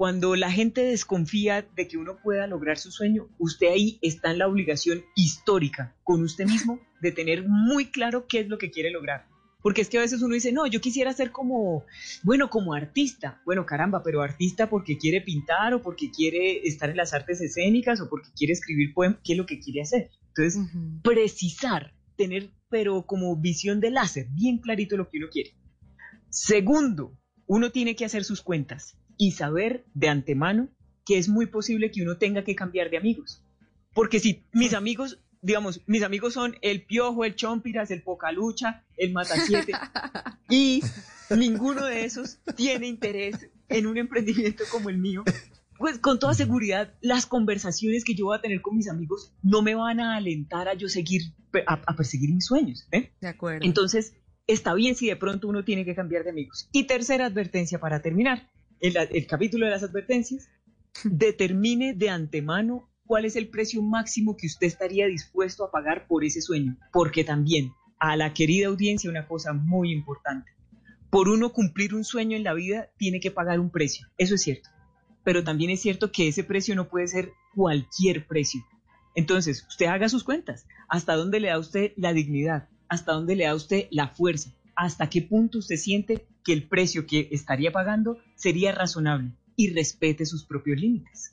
cuando la gente desconfía de que uno pueda lograr su sueño, usted ahí está en la obligación histórica con usted mismo de tener muy claro qué es lo que quiere lograr. Porque es que a veces uno dice, no, yo quisiera ser como, bueno, como artista. Bueno, caramba, pero artista porque quiere pintar o porque quiere estar en las artes escénicas o porque quiere escribir poemas, ¿qué es lo que quiere hacer? Entonces, precisar, tener, pero como visión de láser, bien clarito lo que uno quiere. Segundo, uno tiene que hacer sus cuentas y saber de antemano que es muy posible que uno tenga que cambiar de amigos. Porque si mis amigos, digamos, mis amigos son el Piojo, el Chompiras, el Pocalucha, el Matasiete, y ninguno de esos tiene interés en un emprendimiento como el mío, pues con toda seguridad las conversaciones que yo voy a tener con mis amigos no me van a alentar a yo seguir, a, a perseguir mis sueños. ¿eh? De acuerdo. Entonces, está bien si de pronto uno tiene que cambiar de amigos. Y tercera advertencia para terminar, el, capítulo de las advertencias, determine de antemano cuál es el precio máximo que usted estaría dispuesto a pagar por ese sueño. Porque también, a la querida audiencia, una cosa muy importante. Por uno cumplir un sueño en la vida, tiene que pagar un precio. Eso es cierto. Pero también es cierto que ese precio no puede ser cualquier precio. Entonces, usted haga sus cuentas. ¿Hasta dónde le da usted la dignidad? hasta dónde le da usted la fuerza, hasta qué punto usted siente que el precio que estaría pagando sería razonable y respete sus propios límites.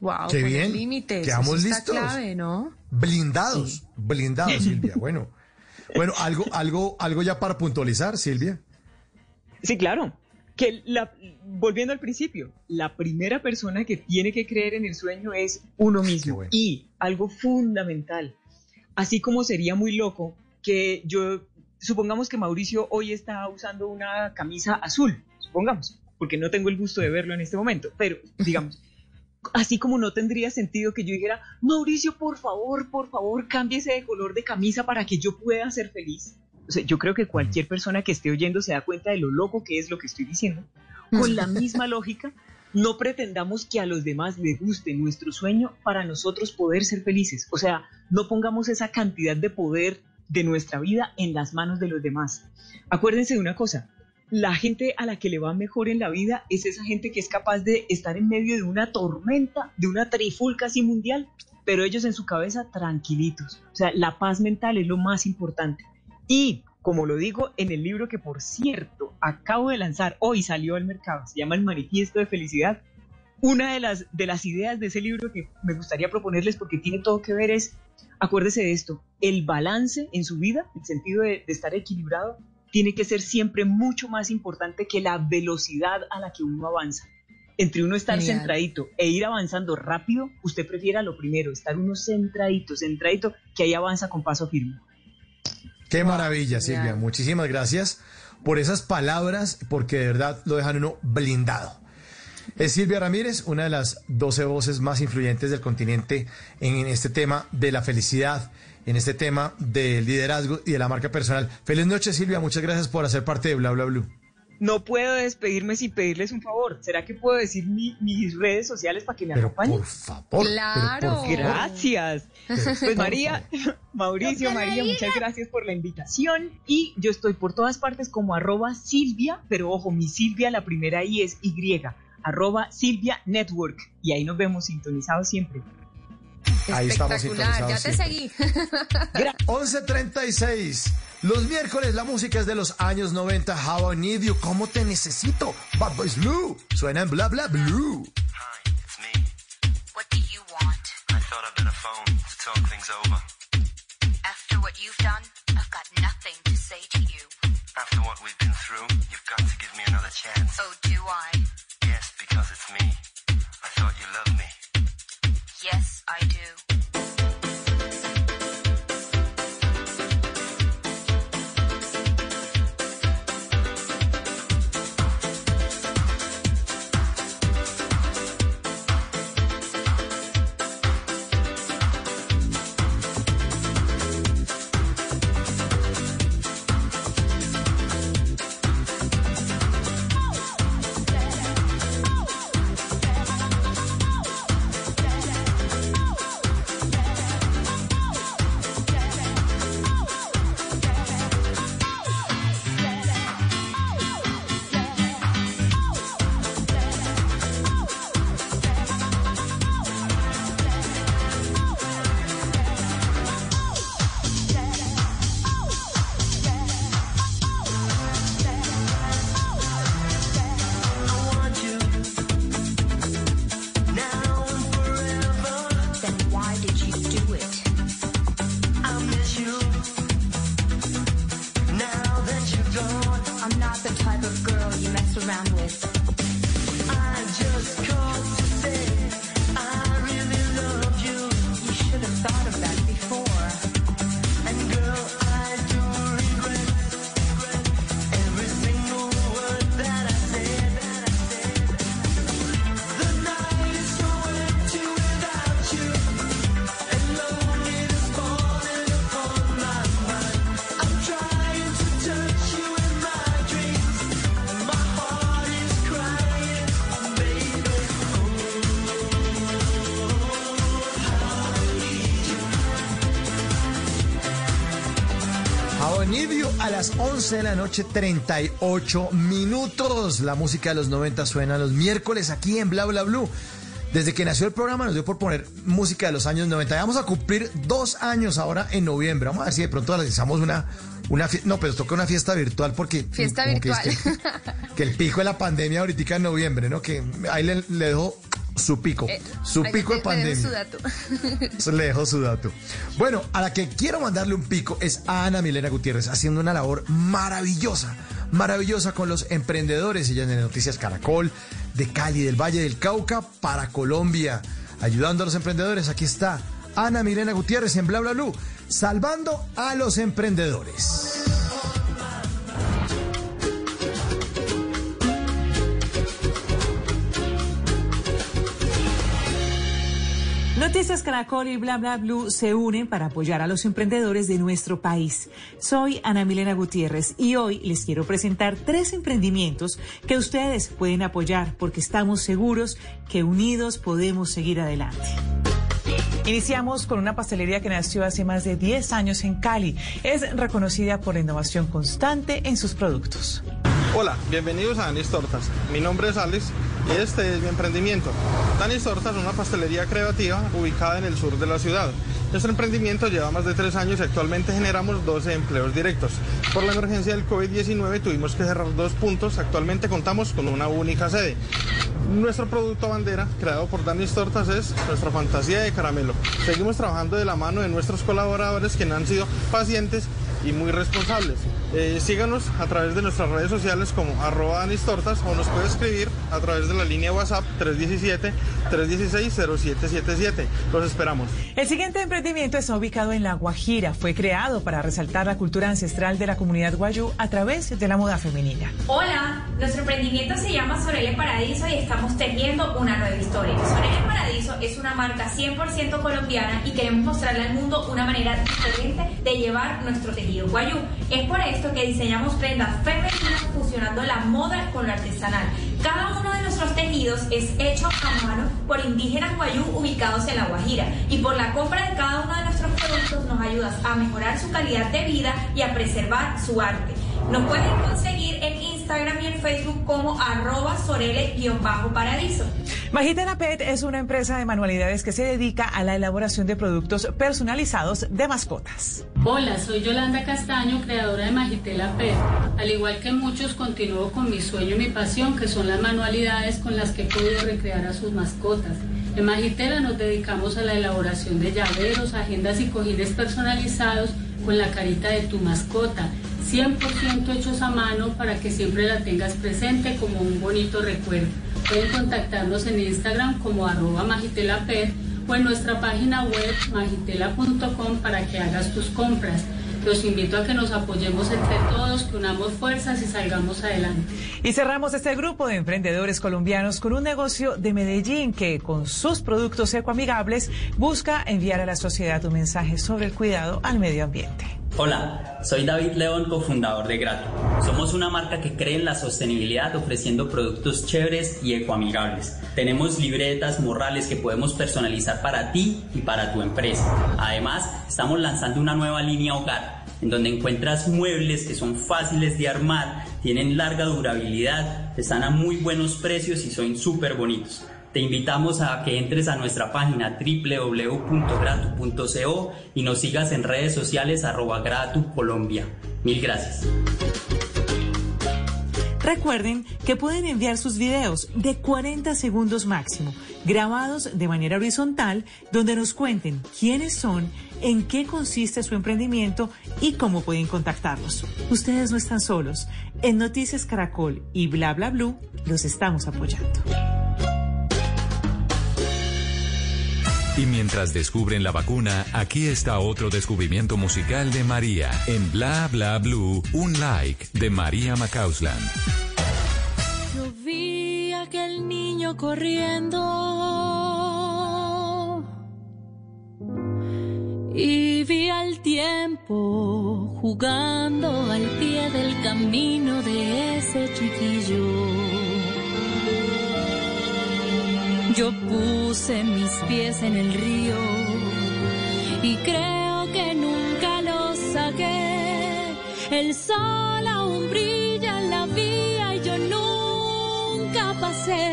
Wow, Qué bien. límites. Quedamos eso está listos. clave, ¿no? Blindados, blindados, Silvia. Bueno, bueno, algo, algo, algo ya para puntualizar, Silvia. Sí, claro. Que la, volviendo al principio, la primera persona que tiene que creer en el sueño es uno mismo. Y algo fundamental, así como sería muy loco que yo, supongamos que Mauricio hoy está usando una camisa azul, supongamos, porque no tengo el gusto de verlo en este momento, pero digamos, así como no tendría sentido que yo dijera, Mauricio, por favor, por favor, cámbiese de color de camisa para que yo pueda ser feliz. O sea, yo creo que cualquier persona que esté oyendo se da cuenta de lo loco que es lo que estoy diciendo. Con la misma lógica, no pretendamos que a los demás les guste nuestro sueño para nosotros poder ser felices. O sea, no pongamos esa cantidad de poder de nuestra vida en las manos de los demás. Acuérdense de una cosa, la gente a la que le va mejor en la vida es esa gente que es capaz de estar en medio de una tormenta, de una trifulca así mundial, pero ellos en su cabeza tranquilitos. O sea, la paz mental es lo más importante. Y como lo digo en el libro que por cierto acabo de lanzar, hoy salió al mercado, se llama El Manifiesto de Felicidad, una de las, de las ideas de ese libro que me gustaría proponerles porque tiene todo que ver es, acuérdese de esto, el balance en su vida, el sentido de, de estar equilibrado, tiene que ser siempre mucho más importante que la velocidad a la que uno avanza. Entre uno estar Genial. centradito e ir avanzando rápido, usted prefiera lo primero, estar uno centradito, centradito, que ahí avanza con paso firme. Qué maravilla, genial. Silvia. Muchísimas gracias por esas palabras, porque de verdad lo dejan uno blindado. Es Silvia Ramírez, una de las 12 voces más influyentes del continente en este tema de la felicidad, en este tema del liderazgo y de la marca personal. Feliz noche, Silvia. Muchas gracias por hacer parte de Bla Bla Blue. No puedo despedirme sin pedirles un favor. ¿Será que puedo decir mi- mis redes sociales para que me Pero acompañen? por favor. Claro. pero por. Gracias. Pero Pues por María, Mauricio, María, muchas gracias por la invitación. Y yo estoy por todas partes como arroba Silvia, pero ojo, mi Silvia, la primera I es Y, arroba Silvia Network. Y ahí nos vemos sintonizados siempre. Ahí estamos Espectacular, ya sintonizados te siempre. seguí. 11.36. Los miércoles la música es de los años 90. How I Need You. ¿Cómo te necesito? Bad Boys Blue. Suena en Bla Bla Blue. What do you want? I thought I'd better phone to talk things over. After what you've done, I've got nothing to say to you. After what we've been through, you've got to give me another chance. Oh, do I? Me. I thought you loved me. Yes, I do. 11 de la noche, 38 minutos. La música de los 90 suena los miércoles aquí en Bla Bla Blue. Desde que nació el programa nos dio por poner música de los años 90. Ya Vamos a cumplir dos años ahora en noviembre. Vamos a ver si de pronto realizamos una, una No, pero toca una fiesta virtual porque... Fiesta como que es virtual. Que, que el pico de la pandemia ahorita en noviembre, ¿no? Que ahí le, le dejo su pico. Eh, su pico de le- le dejo pandemia. su dato. Le dejo su dato. Bueno, a la que quiero mandarle un pico es a Ana Milena Gutiérrez, haciendo una labor maravillosa, maravillosa con los emprendedores. Ella de Noticias Caracol, de Cali, del Valle del Cauca, para Colombia, ayudando a los emprendedores. Aquí está Ana Milena Gutiérrez en Bla Bla Blue, salvando a los emprendedores. Noticias Caracol y Bla Bla Blue se unen para apoyar a los emprendedores de nuestro país. Soy Ana Milena Gutiérrez y hoy les quiero presentar tres emprendimientos que ustedes pueden apoyar porque estamos seguros que unidos podemos seguir adelante. Iniciamos con una pastelería que nació hace más de 10 años en Cali. Es reconocida por la innovación constante en sus productos. Hola, bienvenidos a Danis Tortas. Mi nombre es Alex y este es mi emprendimiento. Danis Tortas es una pastelería creativa ubicada en el sur de la ciudad. Nuestro emprendimiento lleva más de tres años y actualmente generamos 12 empleos directos. Por la emergencia del COVID-19 tuvimos que cerrar dos puntos. Actualmente contamos con una única sede. Nuestro producto bandera, creado por Danis Tortas, es nuestra fantasía de caramelo. Seguimos trabajando de la mano de nuestros colaboradores que han sido pacientes y muy responsables. Eh, síganos a través de nuestras redes sociales como arroba danistortas o nos puede escribir a través de la línea WhatsApp 317-316-0777. Los esperamos. El siguiente emprendimiento está ubicado en La Guajira. Fue creado para resaltar la cultura ancestral de la comunidad guayú a través de la moda femenina. Hola, nuestro emprendimiento se llama Sorelle Paradiso y estamos tejiendo una nueva historia. Sorelle Paradiso es una marca 100% colombiana y queremos mostrarle al mundo una manera diferente de llevar nuestro tejido guayú. Es por esto que diseñamos prendas femeninas fusionando la moda con lo artesanal. Cada uno de nuestros tejidos es hecho a mano por indígenas guayú ubicados en La Guajira y por la compra de cada uno de nuestros productos nos ayudas a mejorar su calidad de vida y a preservar su arte. Nos pueden conseguir en Instagram y en Facebook como arroba sorele-paradiso. Magitela Pet es una empresa de manualidades que se dedica a la elaboración de productos personalizados de mascotas. Hola, soy Yolanda Castaño, creadora de Magitela Pet. Al igual que muchos, continúo con mi sueño y mi pasión, que son las manualidades con las que he podido recrear a sus mascotas. En Magitela nos dedicamos a la elaboración de llaveros, agendas y cojines personalizados con la carita de tu mascota, 100% hechos a mano para que siempre la tengas presente como un bonito recuerdo. Pueden contactarnos en Instagram como arroba magitelapet o en nuestra página web magitela.com para que hagas tus compras. Los invito a que nos apoyemos entre todos, que unamos fuerzas y salgamos adelante. Y cerramos este grupo de emprendedores colombianos con un negocio de Medellín que con sus productos ecoamigables busca enviar a la sociedad un mensaje sobre el cuidado al medio ambiente. Hola, soy David León, cofundador de Grato. Somos una marca que cree en la sostenibilidad ofreciendo productos chéveres y ecoamigables. Tenemos libretas, morrales que podemos personalizar para ti y para tu empresa. Además, estamos lanzando una nueva línea hogar en donde encuentras muebles que son fáciles de armar, tienen larga durabilidad, están a muy buenos precios y son súper bonitos. Te invitamos a que entres a nuestra página www.gratu.co y nos sigas en redes sociales arroba Gratu Colombia. Mil gracias. Recuerden que pueden enviar sus videos de 40 segundos máximo, grabados de manera horizontal, donde nos cuenten quiénes son, en qué consiste su emprendimiento y cómo pueden contactarlos. Ustedes no están solos. En Noticias Caracol y Bla Bla Blue los estamos apoyando. Y mientras descubren la vacuna, aquí está otro descubrimiento musical de María. En Bla Bla Blue, un like de María Macausland. Yo vi a aquel niño corriendo y vi al tiempo jugando al pie del camino de ese chiquillo. Yo puse mis pies en el río y creo que nunca los saqué. El sol aún brilla en la vía y yo nunca pasé.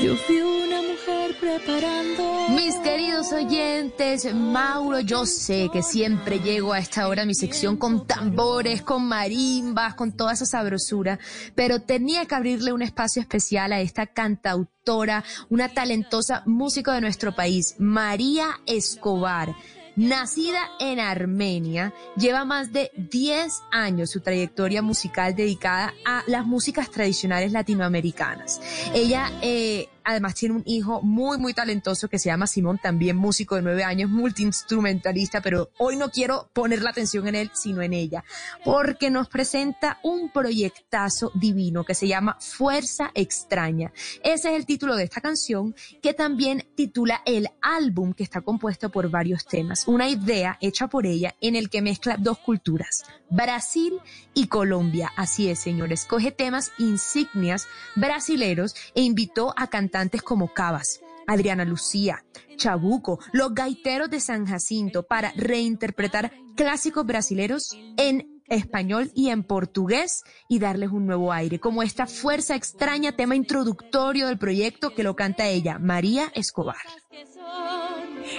Yo fui una mujer preparando. Mis queridos oyentes, Mauro, yo sé que siempre llego a esta hora a mi sección con tambores, con marimbas, con toda esa sabrosura, pero tenía que abrirle un espacio especial a esta cantautora, una talentosa músico de nuestro país, María Escobar. Nacida en Armenia, lleva más de 10 años su trayectoria musical dedicada a las músicas tradicionales latinoamericanas. Ella eh, además tiene un hijo muy, muy talentoso que se llama Simón, también músico de 9 años, multiinstrumentalista, pero hoy no quiero poner la atención en él, sino en ella, porque nos presenta un proyectazo divino que se llama Fuerza Extraña. Ese es el título de esta canción que también titula el álbum que está compuesto por varios temas una idea hecha por ella en el que mezcla dos culturas, Brasil y Colombia. Así es, señores, coge temas insignias brasileros e invitó a cantantes como Cabas, Adriana Lucía, Chabuco, los gaiteros de San Jacinto para reinterpretar clásicos brasileros en español y en portugués y darles un nuevo aire, como esta fuerza extraña tema introductorio del proyecto que lo canta ella, María Escobar.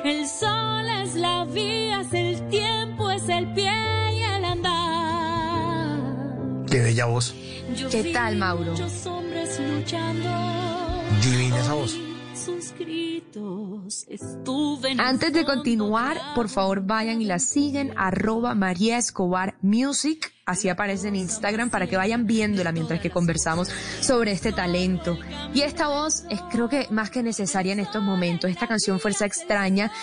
El sol es la vía, es el tiempo, es el pie y el andar. Qué bella voz. ¿Qué tal, Mauro? Muchos hombres luchando. Divina esa voz. Sus gritos estuve en el Antes de continuar, por favor vayan y la siguen, arroba María Escobar Music, así aparece en Instagram para que vayan viéndola mientras que conversamos sobre este talento. Y esta voz es creo que más que necesaria en estos momentos. Esta canción Fuerza Extraña,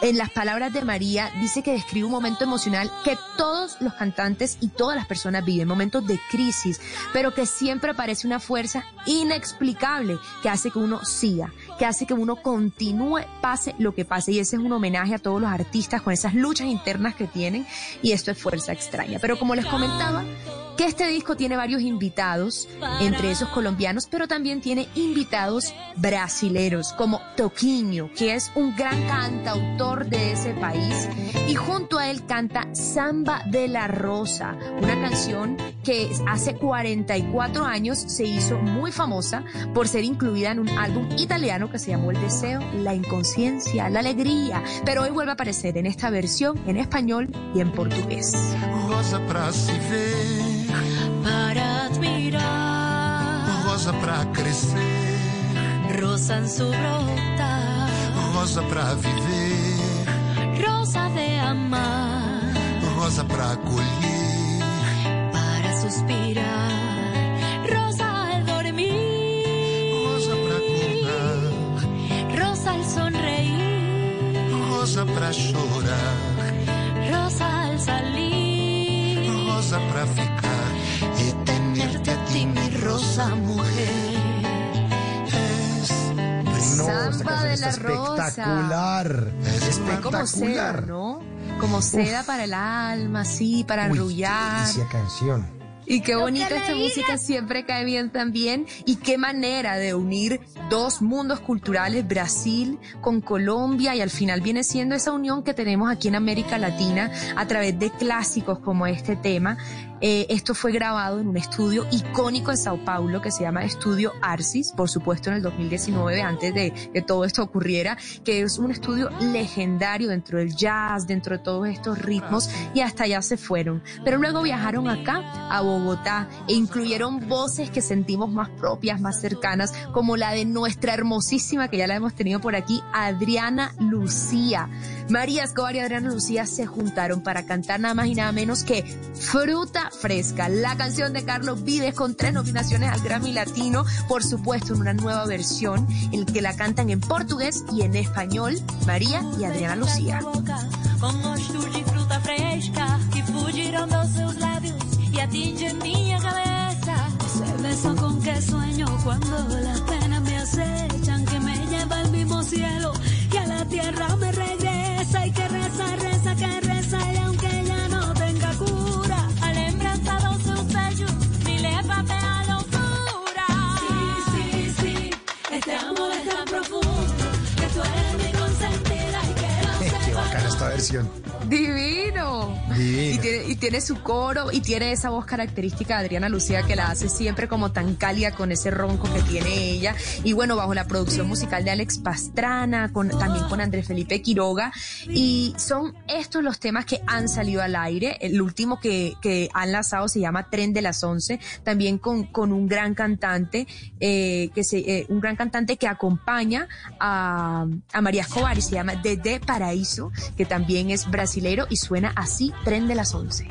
en las palabras de María, dice que describe un momento emocional que todos los cantantes y todas las personas viven, momentos de crisis, pero que siempre aparece una fuerza inexplicable que hace que uno siga, que hace que uno continúe, pase lo que pase. Y ese es un homenaje a todos los artistas con esas luchas internas que tienen. Y esto es Fuerza Extraña. Pero como les comentaba, que este disco tiene varios invitados, entre esos colombianos, pero también tiene invitados brasileros, como Toquinho, que es un gran cantautor de ese país, y junto a él canta Samba de la Rosa, una canción que hace 44 años se hizo muy famosa por ser incluida en un álbum italiano que se llamó El Deseo, la Inconsciencia, la Alegría, pero hoy vuelve a aparecer en esta versión en español y en portugués. Rosa pra se ver, para admirar. rosa pra crescer, Rosa en su brota, rosa pra viver, rosa de amar, rosa pra colher, para suspirar. Rosa rosa al sonreír, rosa pra chorar, rosa al salir. rosa pra ficar e tenerte a ti, mi rosa mujer. Es No, Samba de la Rosa. espectacular. Como seda, Espectacular. ¿no? Como seda para el alma, sí, para Uy, qué arrullar. delicia canción. Y qué bonita esta música, siempre cae bien también. Y qué manera de unir dos mundos culturales, Brasil con Colombia, y al final viene siendo esa unión que tenemos aquí en América Latina a través de clásicos como este tema. Eh, esto fue grabado en un estudio icónico en Sao Paulo que se llama Estudio Arcis, por supuesto en el 2019, antes de que todo esto ocurriera, que es un estudio legendario dentro del jazz, dentro de todos estos ritmos, y hasta allá se fueron. Pero luego viajaron acá, a Bogotá, e incluyeron voces que sentimos más propias, más cercanas, como la de nuestra hermosísima, que ya la hemos tenido por aquí, Adriana Lucía. María Escobar y Adriana Lucía se juntaron para cantar nada más y nada menos que Fruta Fresca, la canción de Carlos Vives con tres nominaciones al Grammy Latino, por supuesto en una nueva versión en que la cantan en portugués y en español María y Adriana Lucía. Com gosto de fruta fresca que fugiram dos seus lábios y atinge minha cabeza. Ese beso con que sueño cuando las penas me acechan, que me lleva al mismo cielo y a la tierra me versión. Divino. Divino. Y tiene, y tiene su coro y tiene esa voz característica de Adriana Lucía que la hace siempre como tan cálida con ese ronco que tiene ella. Y bueno, bajo la producción musical de Alex Pastrana, con, también con Andrés Felipe Quiroga. Y son estos los temas que han salido al aire. El último que, que han lanzado se llama Tren de las Once, también con, con un gran cantante, eh, que se, eh, un gran cantante que acompaña a, a María Escobar y se llama Dede Paraíso, que también es brasileño y suena así Tren de las Once.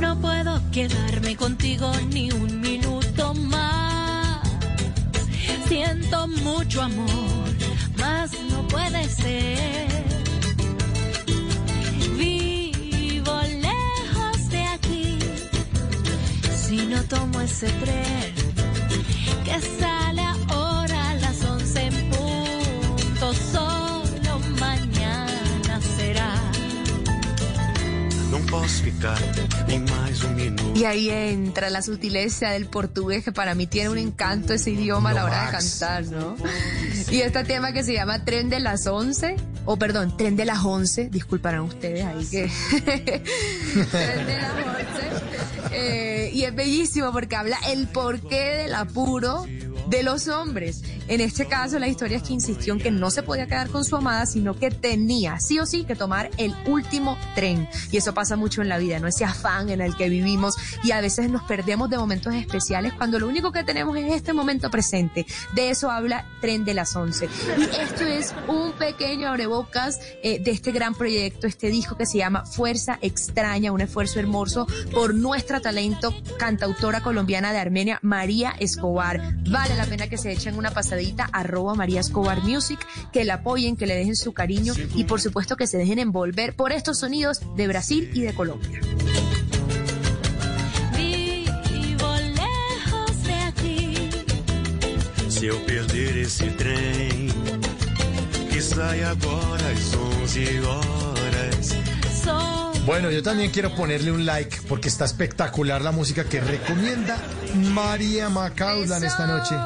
No puedo quedarme contigo ni un minuto más. Siento mucho amor, más no puede ser. Vivo lejos de aquí. Si no tomo ese tren que posso ficar nem mais um minuto. Y ahí entra la sutileza del portugués, que para mí tiene un encanto ese idioma a la hora de cantar, ¿no? Y este tema que se llama Tren de las Once, o perdón, Tren de las Once, disculparán ustedes ahí que... Tren de las Once. Eh, y es bellísimo porque habla el porqué del apuro de los hombres. En este caso, la historia es que insistió en que no se podía quedar con su amada, sino que tenía sí o sí que tomar el último tren. Y eso pasa mucho en la vida, ¿no? Ese afán en el que vivimos y a veces nos perdemos de momentos especiales cuando lo único que tenemos es este momento presente. De eso habla Tren de las Once. Y esto es un pequeño abrebocas eh, de este gran proyecto, este disco que se llama Fuerza Extraña, un esfuerzo hermoso por nuestra talento cantautora colombiana de Armenia, María Escobar. Vale la pena que se echen una pasadita, arroba María Escobar Music, que la apoyen, que le dejen su cariño y por supuesto que se dejen envolver por estos sonidos de Brasil y de Colombia. Vivo lejos de aquí. Se eu perder esse trem que sai agora às 11 horas. Solo Bueno, yo también quiero ponerle un like porque está espectacular la música que recomienda María Macauslan esta noche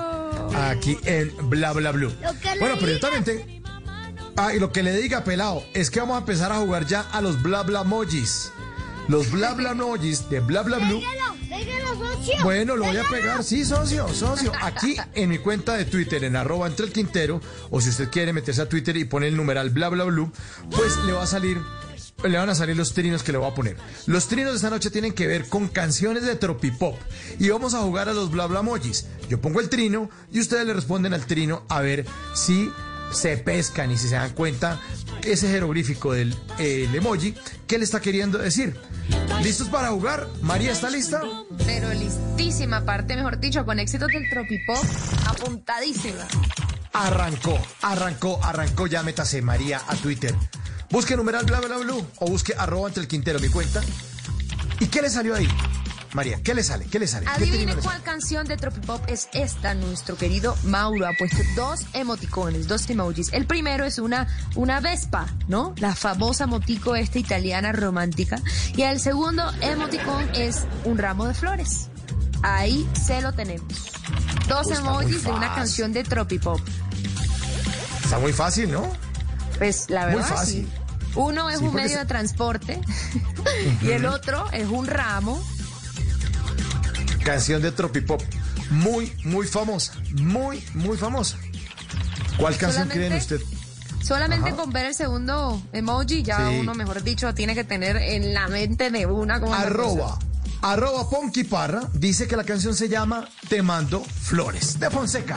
aquí en Bla Bla Blue. Bueno, pero yo también tengo... Ah, y lo que le diga, pelado, es que vamos a empezar a jugar ya a los Bla Bla Mojis. Los Bla Bla Mojis de Bla Bla Blue. Bueno, lo voy a pegar, sí, socio, socio. Aquí en mi cuenta de Twitter, en arroba entre el Quintero, o si usted quiere meterse a Twitter y poner el numeral bla bla blue, pues le va a salir, le van a salir los trinos que le voy a poner. Los trinos de esta noche tienen que ver con canciones de tropipop. Y vamos a jugar a los bla bla emojis. Yo pongo el trino y ustedes le responden al trino a ver si se pescan y si se dan cuenta ese jeroglífico del el emoji, ¿qué le está queriendo decir? ¿Listos para jugar? ¿María está lista? Pero listísima parte, mejor dicho, con éxitos del tropipop, apuntadísima. Arrancó, arrancó, arrancó. Ya métase María a Twitter. Busque numeral bla bla blue o busque arroba entre el Quintero mi cuenta. ¿Y qué le salió ahí? María, ¿qué le sale? ¿Qué le sale? ¿Qué Adivine cuál canción de Tropipop es esta. Nuestro querido Mauro ha puesto dos emoticones, dos emojis. El primero es una, una Vespa, ¿no? La famosa motico esta italiana romántica. Y el segundo emoticón es un ramo de flores. Ahí se lo tenemos. Dos muy emojis de una fácil. canción de Tropipop. Está muy fácil, ¿no? Pues la Muy verdad fácil. sí. Uno es Sí, un medio se- de transporte y el otro es un ramo. Canción de Tropipop. Muy, muy famosa. Muy, muy famosa. ¿Cuál canción creen usted? Solamente Ajá. con ver el segundo emoji, ya Sí. uno, mejor dicho, tiene que tener en la mente de una como Arroba. Arroba Ponky Parra dice que la canción se llama Te mando flores de Fonseca.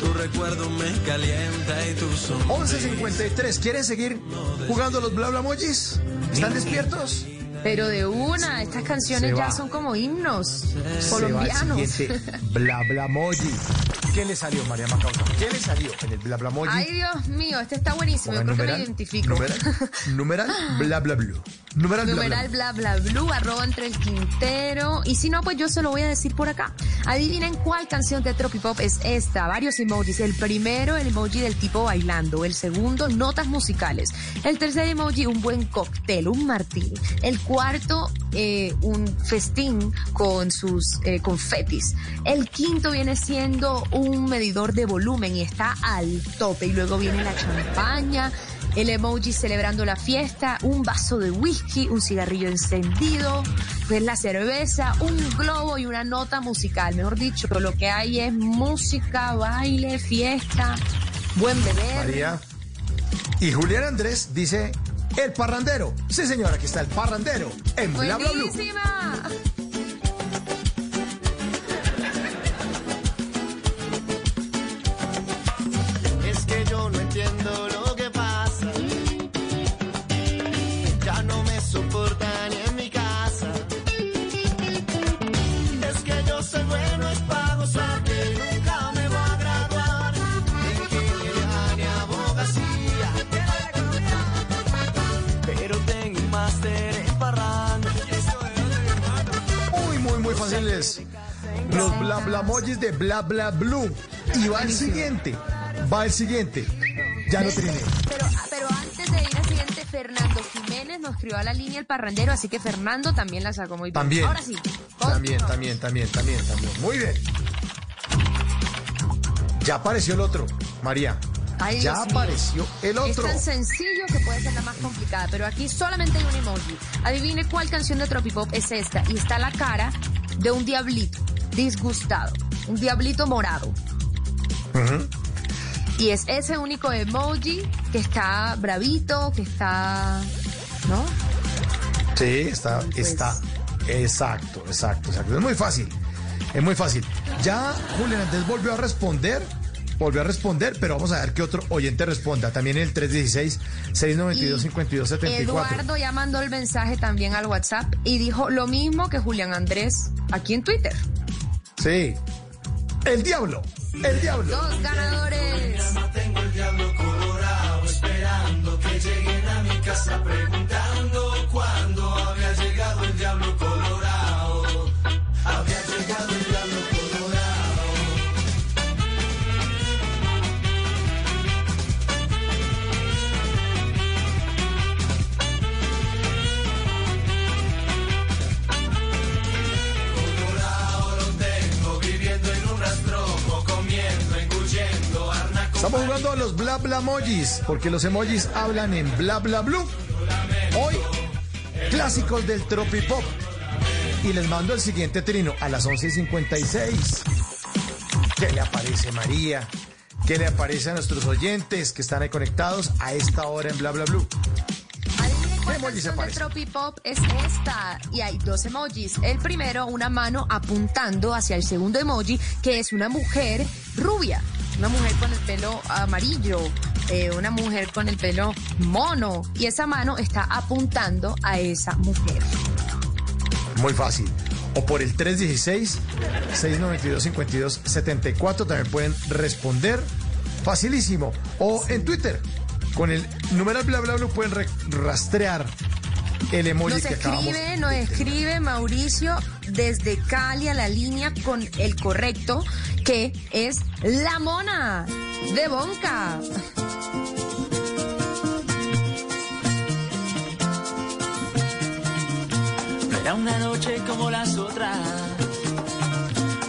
tu recuerdo me calienta y tu sonrisa. 11.53. ¿Quieren seguir jugando los bla bla emojis? ¿Están despiertos? Pero de una, estas canciones ya son como himnos colombianos. bla bla moji. ¿Qué le salió, María Macausa? ¿Qué le salió en el bla bla moji? Ay, Dios mío, este está buenísimo. Yo creo que me numeral, identifico. Numeral, numeral bla bla blue. Numeral, bla, bla, Numeral bla bla blue, arroba entre el Quintero. Y si no, pues yo se lo voy a decir por acá. Adivinen cuál canción de Tropipop es esta. Varios emojis. El primero, el emoji del tipo bailando. El segundo, notas musicales. El tercer emoji, un buen cóctel, un martini. El cuarto, eh, un festín con sus eh, confetis. El quinto viene siendo un medidor de volumen y está al tope. Y luego viene la champaña el emoji celebrando la fiesta, un vaso de whisky, un cigarrillo encendido, pues la cerveza, un globo y una nota musical. Mejor dicho, lo que hay es música, baile, fiesta, buen beber. María. Y Julián Andrés dice el parrandero. Sí, señora, aquí está el parrandero en bla bla. Los bla bla mojis de bla bla blue. Y va el siguiente. Va el siguiente. Ya lo terminé. Pero, pero antes de ir al siguiente, Fernando Jiménez nos escribió a la línea el parrandero, así que Fernando también la sacó muy bien. También. Ahora sí. También, también, también, también, también. Muy bien. Ya apareció el otro, María. Ay, ya apareció el otro. Es tan sencillo que puede ser la más complicada, pero aquí solamente hay un emoji. Adivine cuál canción de Tropipop es esta. Y está la cara de un diablito disgustado, un diablito morado. Y es ese único emoji que está bravito, que está... ¿No? Sí, está, Pues. está. Exacto, exacto, exacto. Es muy fácil. Es muy fácil. Ya Julián Andrés volvió a responder. Volvió a responder, pero vamos a ver qué otro oyente responda. También el 316-692-5274. Eduardo ya mandó el mensaje también al WhatsApp y dijo lo mismo que Julián Andrés aquí en Twitter. Sí. El diablo. El diablo. Dos ganadores. Tengo el diablo colorado esperando que lleguen a mi casa preguntando Estamos jugando a los bla bla emojis, porque los emojis hablan en bla bla blue. Hoy, clásicos del tropipop. Y les mando el siguiente trino a las 11.56. ¿Qué le aparece María? ¿Qué le aparece a nuestros oyentes que están ahí conectados a esta hora en bla bla blue? ¿Cuál emoji se canción de? Tropipop es esta? Y hay dos emojis. El primero, una mano apuntando hacia el segundo emoji, que es una mujer rubia. Una mujer con el pelo amarillo, eh, una mujer con el pelo mono. Y esa mano está apuntando a esa mujer. Muy fácil. O por el 316-692-5274 también pueden responder. Facilísimo. O en Twitter. Con el numeral bla bla bla pueden re- rastrear el emoji Nos que acabamos. escribe, nos escribe Mauricio desde Cali a la línea con el correcto, que es La Mona de Bonca. No era una noche como las otras,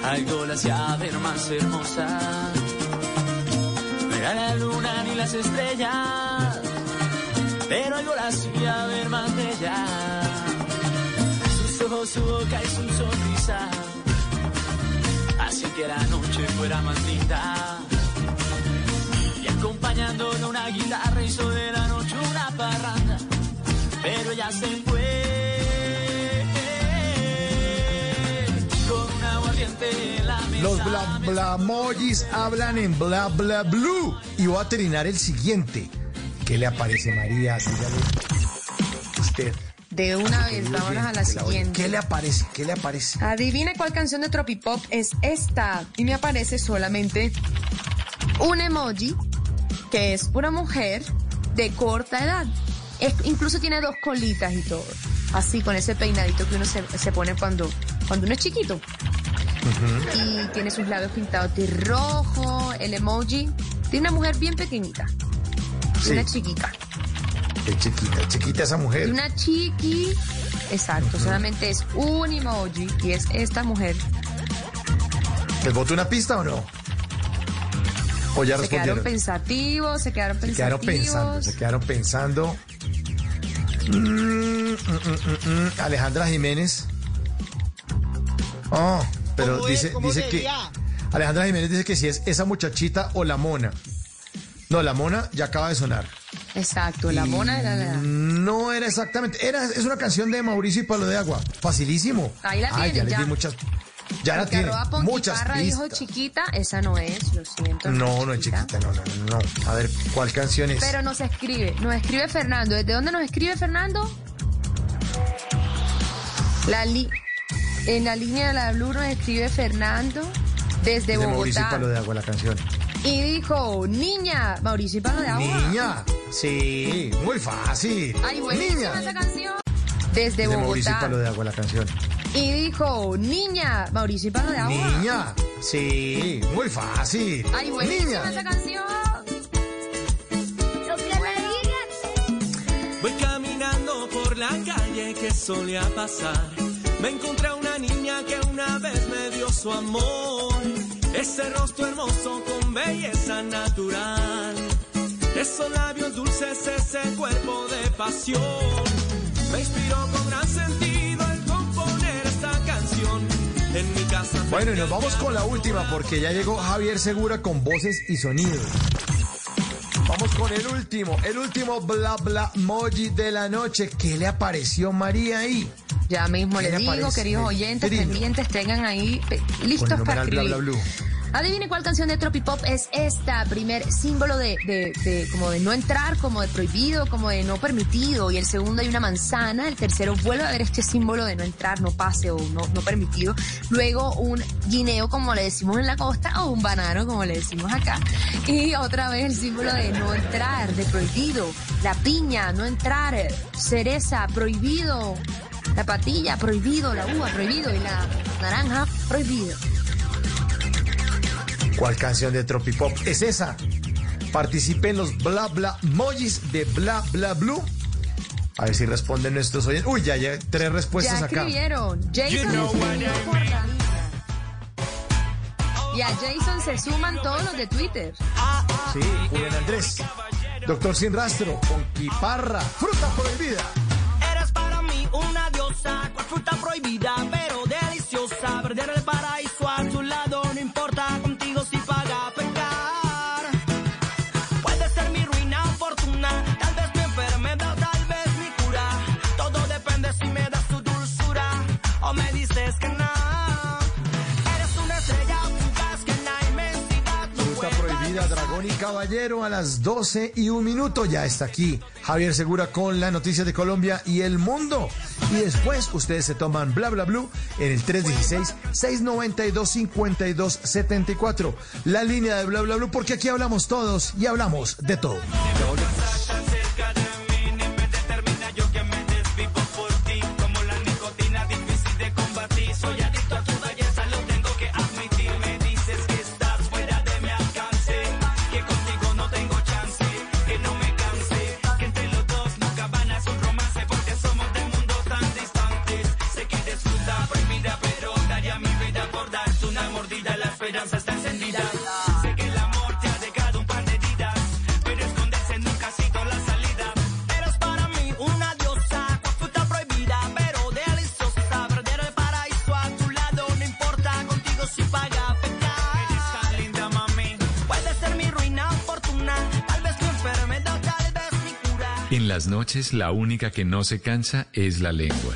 algo la hacía ver más hermosa. No era la luna ni las estrellas, pero algo la hacía ver más bella. Su boca y su sonrisa, así que la noche fuera más linda. Y acompañándolo una guitarra hizo de la noche una parranda, pero ya se fue. Con un aguardiente en la mesa. Los bla bla emojis hablan en bla bla blue. Y voy a terminar el siguiente. ¿Qué le aparece María? Dígale usted. De una vez, vámonos a la siguiente. ¿Qué le aparece? ¿Qué le aparece? Adivina cuál canción de Tropipop es esta. Y me aparece solamente un emoji que es una mujer de corta edad. Es- incluso tiene dos colitas y todo. Así, con ese peinadito que uno se, se pone cuando, cuando uno es chiquito. Y tiene sus labios pintados de rojo. El emoji tiene una mujer bien pequeñita. Sí. Una chiquita. Qué chiquita, chiquita esa Y mujer. una chiqui. Exacto, solamente es un emoji y es esta mujer. ¿Les boto una pista o no? O ya Se quedaron pensativos, se quedaron Se quedaron pensativos. pensando, se quedaron pensando. Mm, mm, mm, mm, mm. Alejandra Jiménez. Oh, pero ¿Cómo es? dice, ¿Cómo dice que. Alejandra Jiménez dice que si es esa muchachita o la mona. No, la mona ya acaba de sonar. Exacto, la mona era la. No era exactamente. Era, es una canción de Mauricio y Palo de Agua. Facilísimo. Ahí la Ay, tienen, ya les ya. di muchas. Ya la tiene. Muchas dijo chiquita, esa no es, lo siento. No, no es chiquita, no, no, no, no. A ver, ¿cuál canción es? Pero nos escribe, nos escribe Fernando. ¿Desde dónde nos escribe Fernando? La li- en la línea de la Blue nos escribe Fernando desde de Mauricio y Bogotá. Palo de Agua la canción. Y dijo, niña, Mauricio y Palo de Agua. Niña. Sí, muy fácil. Ay, buenísima Niña. esa canción. Desde De Mauricio y Bogotá. Palo de Agua la canción. Y dijo, niña, Mauricio y Palo de Agua. Niña. Sí, muy fácil. Ay, buenísima Niña. esa canción. Voy caminando por la calle que solía pasar. Me encontré a una niña que una vez me dio su amor. Ese rostro hermoso con belleza natural. Esos labios dulces, ese cuerpo de pasión. Me inspiró con gran sentido el componer esta canción. En mi casa. Bueno, y nos vamos con la última porque ya llegó Javier Segura con voces y sonidos. Vamos con el último, el último bla bla moji de la noche. ¿Qué le apareció María ahí? Ya mismo ¿Qué les le digo, queridos oyentes, Trino. pendientes, tengan ahí el listos para bla escribir. bla blue. Adivine cuál canción de Tropipop es esta, primer símbolo de, de, de- como de no entrar, como de prohibido, como de no permitido. Y el segundo hay una manzana, el tercero vuelve a ver este símbolo de no entrar, no pase o no, no permitido. Luego un guineo, como le decimos en la costa, o un banano, como le decimos acá. Y otra vez el símbolo de no entrar, de prohibido. La piña, no entrar. Cereza, prohibido. La patilla, prohibido. La uva, prohibido. Y la naranja, prohibido. ¿Cuál canción de Tropipop es esa? Participe en los bla bla mojis de bla bla blue. A ver si responden nuestros oyentes. Uy, ya, ya, tres respuestas ya acá. escribieron. Jason You know. Y a Jason se suman todos los de Twitter. Sí, Julián Andrés. Doctor Sin Rastro, Conquiparra, Fruta Prohibida. Eres para mí una diosa, cual fruta prohibida, Caballero a las 12 y un minuto. Ya está aquí Javier Segura con la noticia de Colombia y el mundo. Y después ustedes se toman bla bla blue en el 316-692-5274. La línea de bla bla blue porque aquí hablamos todos y hablamos de todo. Esperanza está encendida. En las noches la única que no se cansa es la lengua.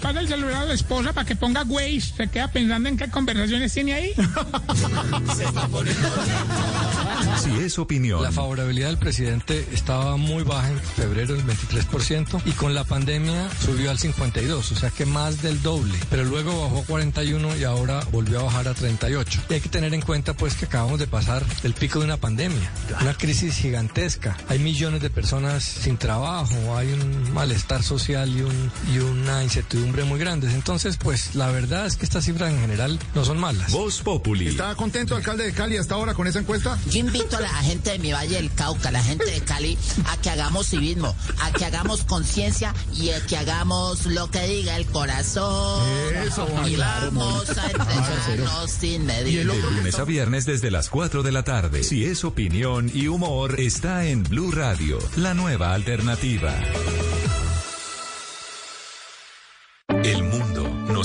paga el celular a la esposa para que ponga Waze, se queda pensando en qué conversaciones tiene ahí. si es opinión. La favorabilidad del presidente estaba muy baja en febrero, el 23%, y con la pandemia subió al 52%, o sea que más del doble. Pero luego bajó a 41 y ahora volvió a bajar a 38. Y hay que tener en cuenta pues que acabamos de pasar el pico de una pandemia, una crisis gigantesca. Hay millones de personas sin trabajo, hay un malestar social y, un, y una incertidumbre muy grandes. Entonces, pues la verdad es que estas cifras en general no son malas. Voz Populi. ¿Está contento, alcalde de Cali, hasta ahora con esa encuesta? Yo invito a la gente de mi Valle del Cauca, a la gente de Cali, a que hagamos civismo, a que hagamos conciencia y a que hagamos lo que diga el corazón. Eso, y claro, vamos a sin medir. De lunes a viernes desde las 4 de la tarde. Si es opinión y humor, está en Blue Radio, la nueva alternativa.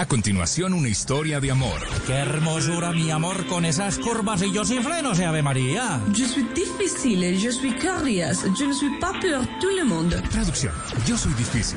A continuación, una historia de amor. Qué hermosura, mi amor, con esas curvas y yo sin frenos, Ave María. Je suis difficile, je suis curious, je ne suis pas pour tout le monde. Traducción. Yo soy difícil,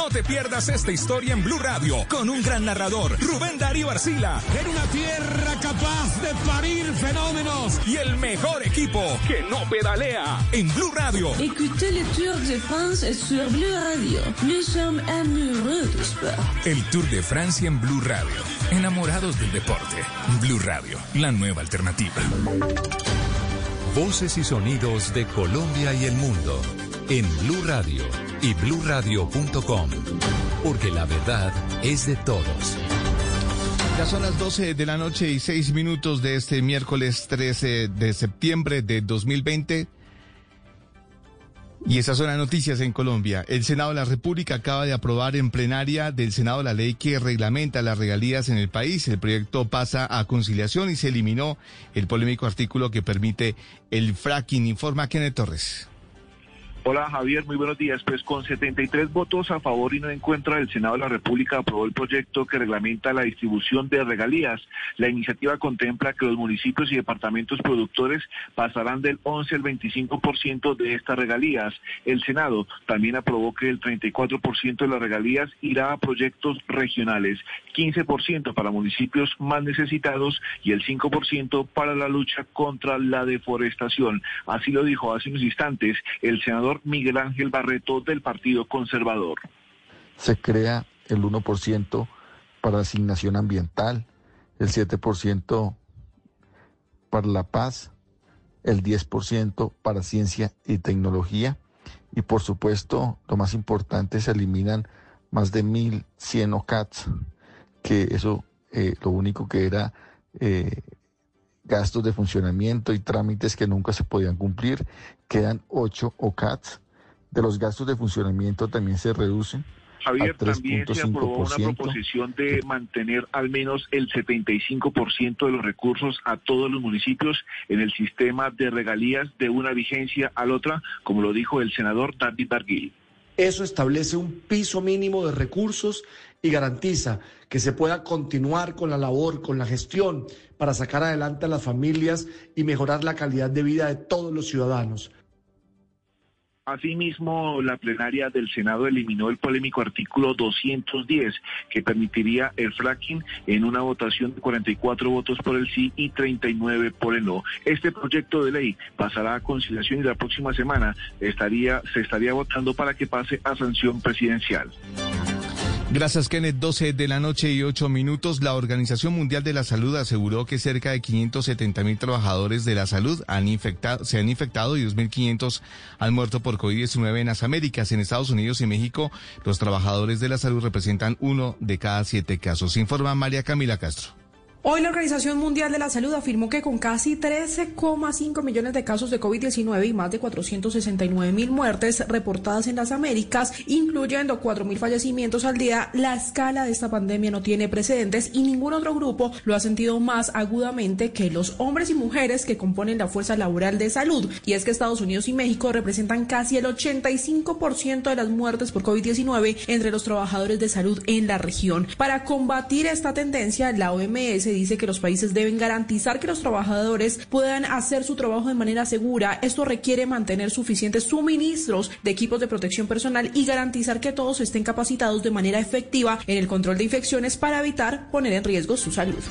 te pierdas esta historia en Blue Radio con un gran narrador, Rubén Darío Arcila. En una tierra capaz de parir fenómenos. Y el mejor equipo que no pedalea en Blue Radio. Écoutez le Tour de France sur Bleu Radio. Nous sommes amoureux du sport. El Tour de Francia en Blue Radio. Enamorados del deporte. Blue Radio, la nueva alternativa. Voces y sonidos de Colombia y el mundo en Blue Radio y bluradio.com, porque la verdad es de todos. Ya son las 12 de la noche y 6 minutos de este miércoles 13 de septiembre de 2020. Y esas son las noticias en Colombia. El Senado de la República acaba de aprobar en plenaria del Senado la ley que reglamenta las regalías en el país. El proyecto pasa a conciliación y se eliminó el polémico artículo que permite el fracking. Informa Kenneth Torres. Hola Javier, muy buenos días. Pues con 73 votos a favor y no en contra, el Senado de la República aprobó el proyecto que reglamenta la distribución de regalías. La iniciativa contempla que los municipios y departamentos productores pasarán del 11 al 25% de estas regalías. El Senado también aprobó que el 34% de las regalías irá a proyectos regionales, 15% para municipios más necesitados y el 5% para la lucha contra la deforestación. Así lo dijo hace unos instantes el senador Miguel Ángel Barreto del Partido Conservador. Se crea el 1% para asignación ambiental, el 7% para la paz, el 10% para ciencia y tecnología y por supuesto, lo más importante, se eliminan más de 1.100 OCATs, que eso eh, lo único que era eh, gastos de funcionamiento y trámites que nunca se podían cumplir. Quedan 8 OCATs. De los gastos de funcionamiento también se reducen Javier, a también se aprobó una 3.5%. proposición de mantener al menos el 75% de los recursos a todos los municipios en el sistema de regalías de una vigencia a la otra, como lo dijo el senador David Barguil. Eso establece un piso mínimo de recursos y garantiza que se pueda continuar con la labor, con la gestión para sacar adelante a las familias y mejorar la calidad de vida de todos los ciudadanos. Asimismo, la plenaria del Senado eliminó el polémico artículo 210 que permitiría el fracking en una votación de 44 votos por el sí y 39 por el no. Este proyecto de ley pasará a conciliación y la próxima semana estaría, se estaría votando para que pase a sanción presidencial. Gracias, Kenneth. 12 de la noche y 8 minutos. La Organización Mundial de la Salud aseguró que cerca de 570 mil trabajadores de la salud han infectado, se han infectado y 2.500 han muerto por COVID-19 en las Américas. En Estados Unidos y México, los trabajadores de la salud representan uno de cada siete casos. Informa María Camila Castro. Hoy la Organización Mundial de la Salud afirmó que con casi 13,5 millones de casos de COVID-19 y más de 469 mil muertes reportadas en las Américas, incluyendo 4 mil fallecimientos al día, la escala de esta pandemia no tiene precedentes y ningún otro grupo lo ha sentido más agudamente que los hombres y mujeres que componen la fuerza laboral de salud. Y es que Estados Unidos y México representan casi el 85% de las muertes por COVID-19 entre los trabajadores de salud en la región. Para combatir esta tendencia, la OMS dice que los países deben garantizar que los trabajadores puedan hacer su trabajo de manera segura. Esto requiere mantener suficientes suministros de equipos de protección personal y garantizar que todos estén capacitados de manera efectiva en el control de infecciones para evitar poner en riesgo su salud.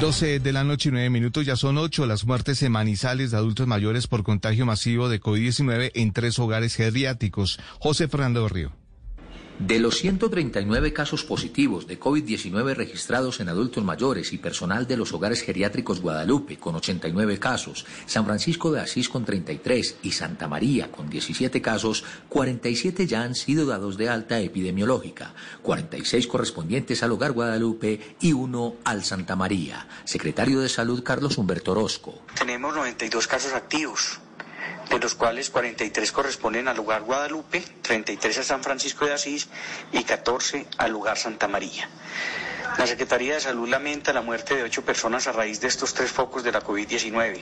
12 de la noche y 9 minutos, ya son 8 las muertes en Manizales de adultos mayores por contagio masivo de COVID-19 en tres hogares geriátricos. José Fernando Río. De los 139 casos positivos de COVID-19 registrados en adultos mayores y personal de los hogares geriátricos Guadalupe con 89 casos, San Francisco de Asís con 33 y Santa María con 17 casos, 47 ya han sido dados de alta epidemiológica, 46 correspondientes al hogar Guadalupe y uno al Santa María. Secretario de Salud Carlos Humberto Orozco. Tenemos 92 casos activos, de los cuales 43 corresponden al lugar Guadalupe, 33 a San Francisco de Asís y 14 al lugar Santa María. La Secretaría de Salud lamenta la muerte de ocho personas a raíz de estos tres focos de la COVID-19,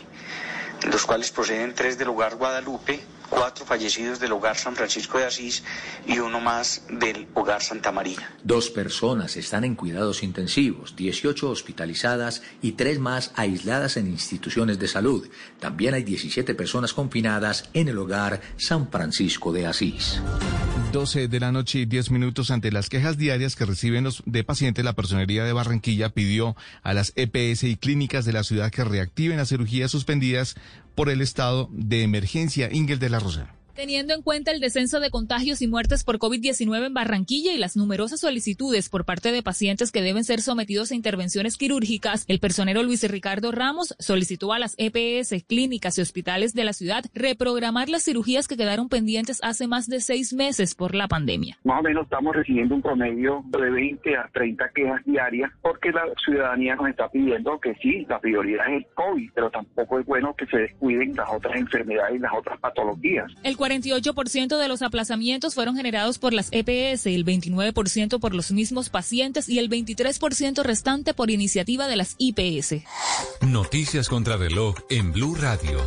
de los cuales proceden tres del lugar Guadalupe, cuatro fallecidos del hogar San Francisco de Asís y uno más del hogar Santa María. Dos personas están en cuidados intensivos, 18 hospitalizadas y tres más aisladas en instituciones de salud. También hay 17 personas confinadas en el hogar San Francisco de Asís. 12 de la noche y 10 minutos ante las quejas diarias que reciben los de pacientes, la Personería de Barranquilla pidió a las EPS y clínicas de la ciudad que reactiven las cirugías suspendidas por el estado de emergencia. Ingel de la Rosa. Teniendo en cuenta el descenso de contagios y muertes por COVID-19 en Barranquilla y las numerosas solicitudes por parte de pacientes que deben ser sometidos a intervenciones quirúrgicas, el personero Luis Ricardo Ramos solicitó a las EPS, clínicas y hospitales de la ciudad reprogramar las cirugías que quedaron pendientes hace más de seis meses por la pandemia. Más o menos estamos recibiendo un promedio de 20 a 30 quejas diarias porque la ciudadanía nos está pidiendo que sí, la prioridad es el COVID, pero tampoco es bueno que se descuiden las otras enfermedades y las otras patologías. El 48% de los aplazamientos fueron generados por las EPS, el 29% por los mismos pacientes y el 23% restante por iniciativa de las IPS. Noticias contra reloj en Blue Radio.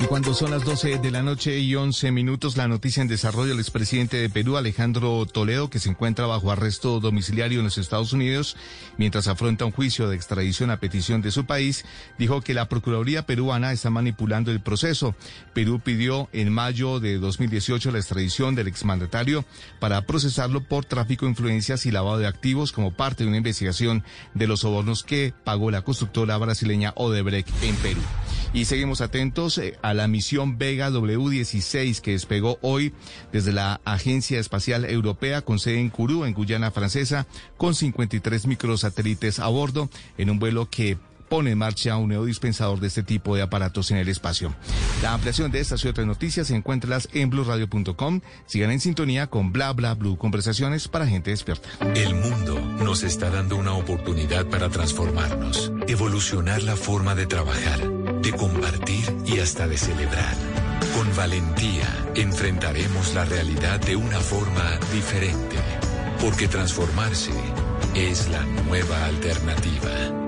Y cuando son las 12 de la noche y 11 minutos, la noticia en desarrollo, el expresidente de Perú, Alejandro Toledo, que se encuentra bajo arresto domiciliario en los Estados Unidos, mientras afronta un juicio de extradición a petición de su país, dijo que la Procuraduría peruana está manipulando el proceso. Perú pidió en mayo de 2018 la extradición del exmandatario para procesarlo por tráfico de influencias y lavado de activos como parte de una investigación de los sobornos que pagó la constructora brasileña Odebrecht en Perú. Y seguimos atentos eh, a la misión Vega W16 que despegó hoy desde la Agencia Espacial Europea con sede en Kourou, en Guyana Francesa, con 53 microsatélites a bordo en un vuelo que pone en marcha un nuevo dispensador de este tipo de aparatos en el espacio. La ampliación de estas y otras noticias encuéntralas en blueradio.com. Sigan en sintonía con Bla Bla Blue, conversaciones para gente despierta. El mundo nos está dando una oportunidad para transformarnos, evolucionar la forma de trabajar, de compartir y hasta de celebrar. Con valentía enfrentaremos la realidad de una forma diferente, porque transformarse es la nueva alternativa.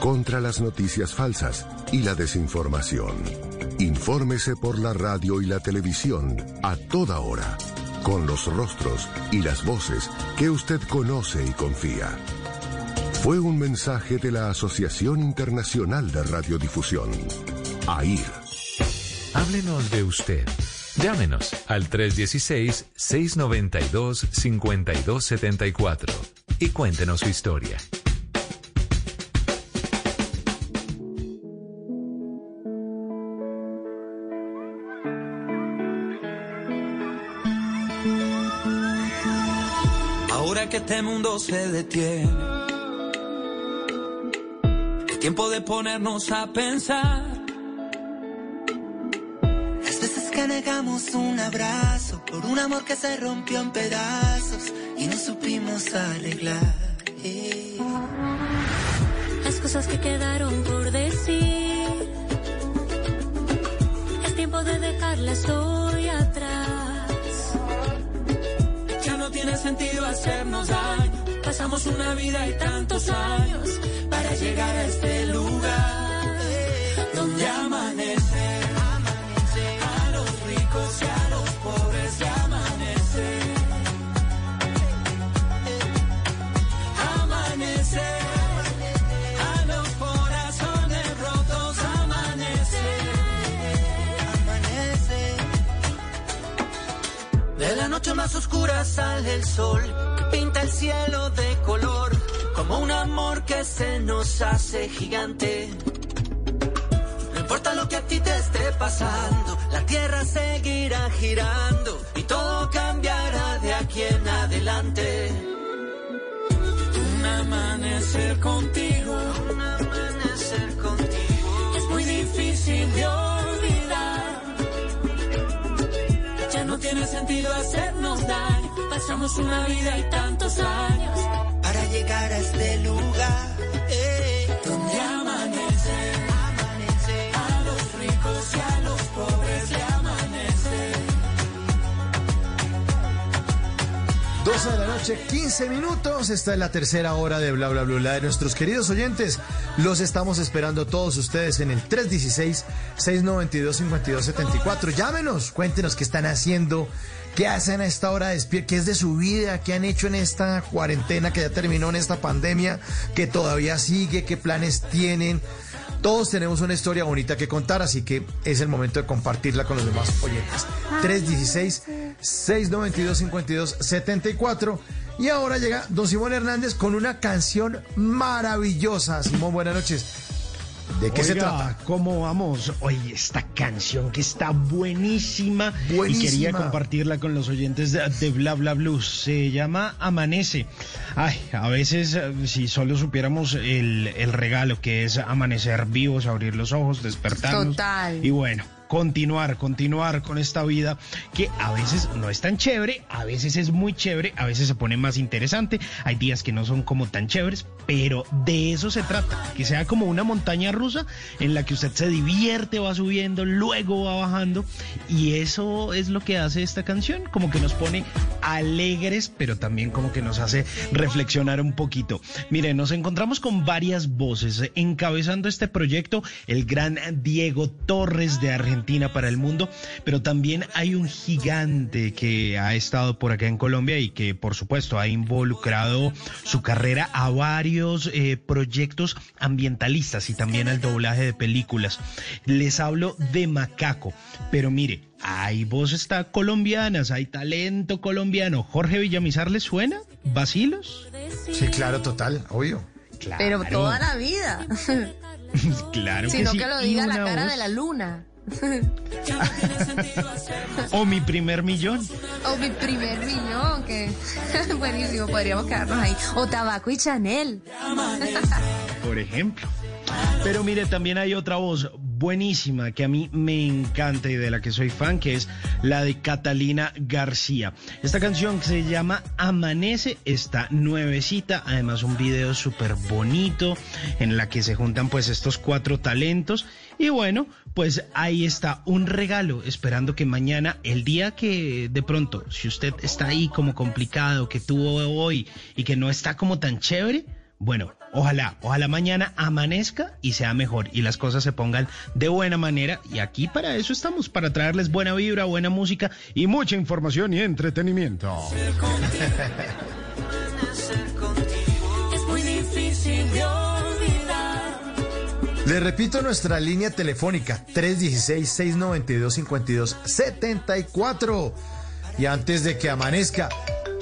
contra las noticias falsas y la desinformación. Infórmese por la radio y la televisión a toda hora, con los rostros y las voces que usted conoce y confía. Fue un mensaje de la Asociación Internacional de Radiodifusión, AIR. Háblenos de usted. Llámenos al 316-692-5274 y cuéntenos su historia. Que este mundo se detiene, es tiempo de ponernos a pensar. Las veces que negamos un abrazo por un amor que se rompió en pedazos y no supimos arreglar. Las cosas que quedaron por decir. Es tiempo de dejarlas hoy sentido hacernos daño. Pasamos una vida y tantos años para llegar a este lugar donde amanece. Noche más oscura sale el sol, que pinta el cielo de color, como un amor que se nos hace gigante. No importa lo que a ti te esté pasando, la tierra seguirá girando y todo cambiará de aquí en adelante. Un amanecer contigo, sentido hacernos daño. Pasamos una vida y tantos años para llegar a este lugar. eh. donde amanece. A los ricos y a los pobres le amanece. 12 de la noche, 15 minutos. Esta es la tercera hora de Bla Bla Bla Bla de nuestros queridos oyentes. Los estamos esperando todos ustedes en el 316-692-5274. Llámenos, cuéntenos qué están haciendo, qué hacen a esta hora despierta, qué es de su vida, qué han hecho en esta cuarentena que ya terminó, en esta pandemia que todavía sigue, qué planes tienen. Todos tenemos una historia bonita que contar, así que es el momento de compartirla con los demás oyentes. 316-692-5274. Y ahora llega don Simón Hernández con una canción maravillosa. Simón, buenas noches. ¿De qué se trata? ¿Cómo vamos? Oye, esta canción que está buenísima, Buenísima. y quería compartirla con los oyentes de, de Bla Bla Blues. Se llama Amanece. Ay, a veces eh, si solo supiéramos el, el regalo que es amanecer vivos, abrir los ojos, despertarnos. Total. Y bueno. Continuar, continuar con esta vida que a veces no es tan chévere, a veces es muy chévere, a veces se pone más interesante, hay días que no son como tan chéveres, pero de eso se trata, que sea como una montaña rusa en la que usted se divierte, va subiendo, luego va bajando y eso es lo que hace esta canción, como que nos pone alegres, pero también como que nos hace reflexionar un poquito. Mire, nos encontramos con varias voces encabezando este proyecto, el gran Diego Torres de Argentina para el mundo, pero también hay un gigante que ha estado por acá en Colombia y que por supuesto ha involucrado su carrera a varios eh, proyectos ambientalistas y también al doblaje de películas. Les hablo de Macaco, pero mire, hay voces está colombianas, hay talento colombiano. Jorge Villamizar, ¿le suena? ¿Vacilos? Sí, claro, total, obvio. Pero toda la vida. Claro que Sino sí. que lo diga la cara voz- de la luna. O mi primer millón. O mi primer millón, que buenísimo, podríamos quedarnos ahí. O tabaco y Chanel. Por ejemplo. Pero mire, también hay otra voz buenísima que a mí me encanta y de la que soy fan, que es la de Catalina García. Esta canción se llama Amanece está nuevecita, además un video súper bonito en la que se juntan pues estos cuatro talentos y bueno, pues ahí está un regalo esperando que mañana, el día que de pronto, si usted está ahí como complicado, que tuvo hoy y que no está como tan chévere, bueno, ojalá, ojalá mañana amanezca y sea mejor y las cosas se pongan de buena manera. Y aquí para eso estamos, para traerles buena vibra, buena música y mucha información y entretenimiento. Es muy difícil de olvidar. Le repito nuestra línea telefónica 316-692-5274. Y antes de que amanezca,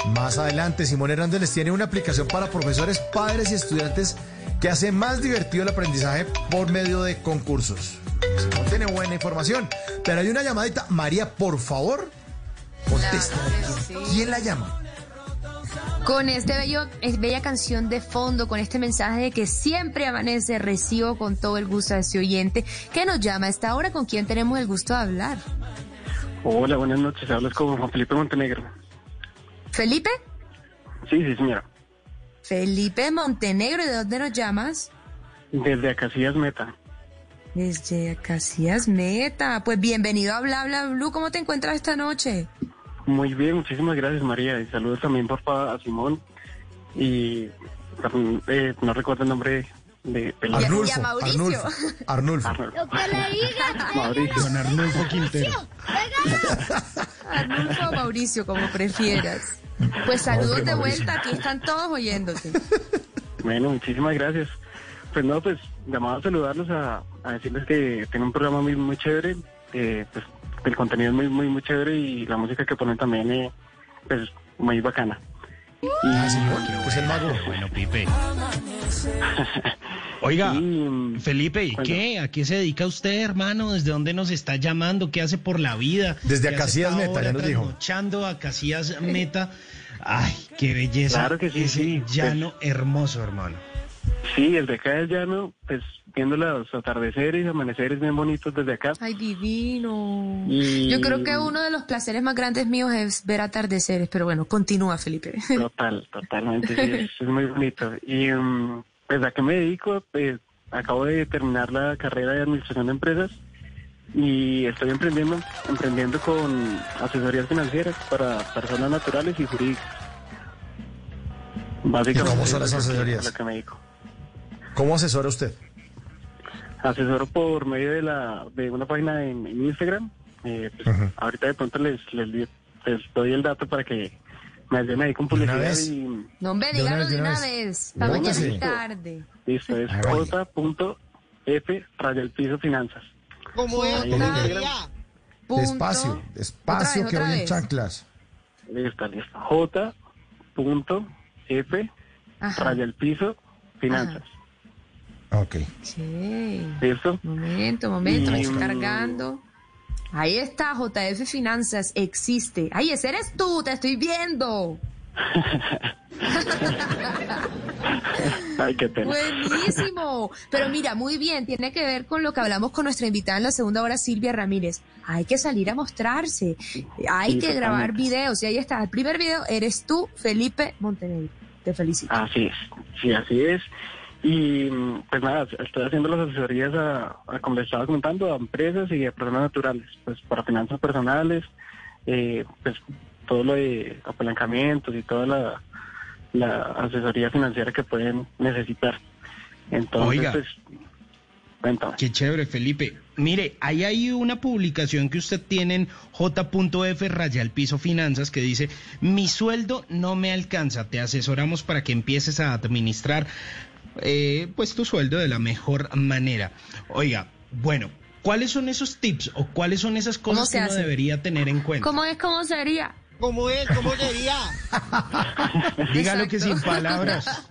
más adelante Simón Hernández les tiene una aplicación para profesores, padres y estudiantes que hace más divertido el aprendizaje por medio de concursos. Simón tiene buena información, pero hay una llamadita. María, por favor, contesta. ¿Quién la llama? Con este bello, es bella canción de fondo, con este mensaje de que siempre amanece, recibo con todo el gusto a ese oyente que nos llama a esta hora, con quien tenemos el gusto de hablar. Hola, buenas noches. Hablas con Juan Felipe Montenegro. ¿Felipe? Sí, sí, señora. Felipe Montenegro, ¿y de dónde nos llamas? Desde Acacias Meta. Desde Acacias Meta. Pues bienvenido a Bla Bla Blue. ¿Cómo te encuentras esta noche? Muy bien, muchísimas gracias, María. Y saludos también, por favor, a Simón. Y eh, no recuerdo el nombre de Y a- y a Mauricio. Arnulfo. Lo que le digas. Mauricio. Don Arnulfo Quintero. Arnulfo o Mauricio, como prefieras. Pues saludos Hombre, de Mauricio. vuelta, aquí están todos oyéndote. Bueno, muchísimas gracias. Pues no, pues llamaba a saludarlos, a, a decirles que tienen un programa muy, muy chévere. eh, pues el contenido es muy, muy, muy chévere y la música que ponen también es pues, muy bacana. Es el mago. Bueno, Pipe. Oiga, Felipe, ¿y qué? ¿A qué se dedica usted, hermano? ¿Desde dónde nos está llamando? ¿Qué hace por la vida? Desde ¿Qué hace Acacias Meta, ya nos dijo. a Casillas Meta. Ay, qué belleza. Claro que sí, Ese sí. llano hermoso, hermano. Sí, desde acá del llano, pues viendo los atardeceres, amaneceres bien bonitos desde acá. Ay, divino. Y- Yo creo que uno de los placeres más grandes míos es ver atardeceres, pero bueno, continúa, Felipe. Total, totalmente, sí, es, es muy bonito. Y mm, pues a qué me dedico, pues acabo de terminar la carrera de administración de empresas y estoy emprendiendo, emprendiendo con asesorías financieras para personas naturales y jurídicas. Básicamente. ¿Y cómo son las asesorías? lo que me dedico. ¿Cómo asesora usted? Asesoro por medio de la de una página en, en Instagram. Eh, pues, Ahorita de pronto les, les, doy el dato para que me ayuden ahí con ¿De una publicidad y No, hombre, De una díganos vez, de una vez. Para mañana Póngase. es tarde. listo, es Hágale. j.f raya el piso finanzas. ¿Cómo es? Despacio, despacio vez, que voy en chanclas. Listo, listo. j.f raya el piso finanzas. Ok. Sí. ¿Listo? Momento, momento, me Y, estoy mm, cargando. Ahí está, JF Finanzas, existe. Ay, ese eres tú, te estoy viendo. Ay, qué pena. Buenísimo. Pero mira, muy bien, tiene que ver con lo que hablamos con nuestra invitada en la segunda hora, Silvia Ramírez. Hay que salir a mostrarse, hay Sí, que grabar videos. Y ahí está, el primer video eres tú, Felipe Montenegro. Te felicito. Así es, sí, así es. Y pues nada, estoy haciendo las asesorías a, a como les estaba comentando, a empresas y a personas naturales, pues para finanzas personales, eh, pues todo lo de apalancamientos y toda la, la asesoría financiera que pueden necesitar. Entonces, Oiga. pues, cuéntame. Qué chévere, Felipe. Mire, ahí hay una publicación que usted tiene en j.f raya al piso finanzas que dice, mi sueldo no me alcanza, te asesoramos para que empieces a administrar eh, pues tu sueldo de la mejor manera. Oiga, bueno, ¿cuáles son esos tips o cuáles son esas ¿Cómo cosas que uno hace? debería tener en cuenta? ¿Cómo es? ¿Cómo sería? ¿Cómo es? ¿Cómo sería? Dígalo que sin palabras.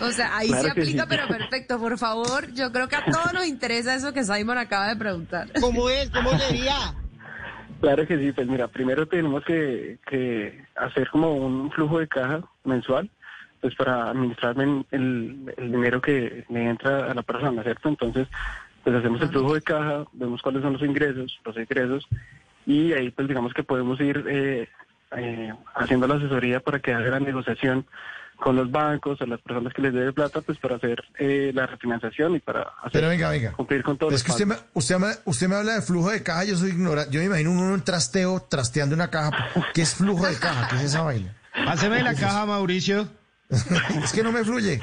O sea, ahí Claro se aplica, sí. pero perfecto, por favor. Yo creo que a todos nos interesa eso que Simon acaba de preguntar. ¿Cómo es? ¿Cómo sería? Claro que sí, pues mira, primero tenemos que, que hacer como un flujo de caja mensual, pues para administrar men- el, el dinero que le entra a la persona, ¿cierto? Entonces, pues hacemos el flujo de caja, vemos cuáles son los ingresos, los egresos, y ahí pues digamos que podemos ir eh, eh, haciendo la asesoría para que haga la negociación con los bancos o las personas que les debe plata, pues para hacer eh, la refinanciación y para hacer, Pero venga, venga. cumplir con todos Es los que usted me, usted, me, usted me habla de flujo de caja, yo soy ignorante. Yo me imagino uno en un trasteo trasteando una caja. ¿Qué es flujo de caja? ¿Qué es esa vaina? Páseme la caja, Mauricio. Es que no me fluye.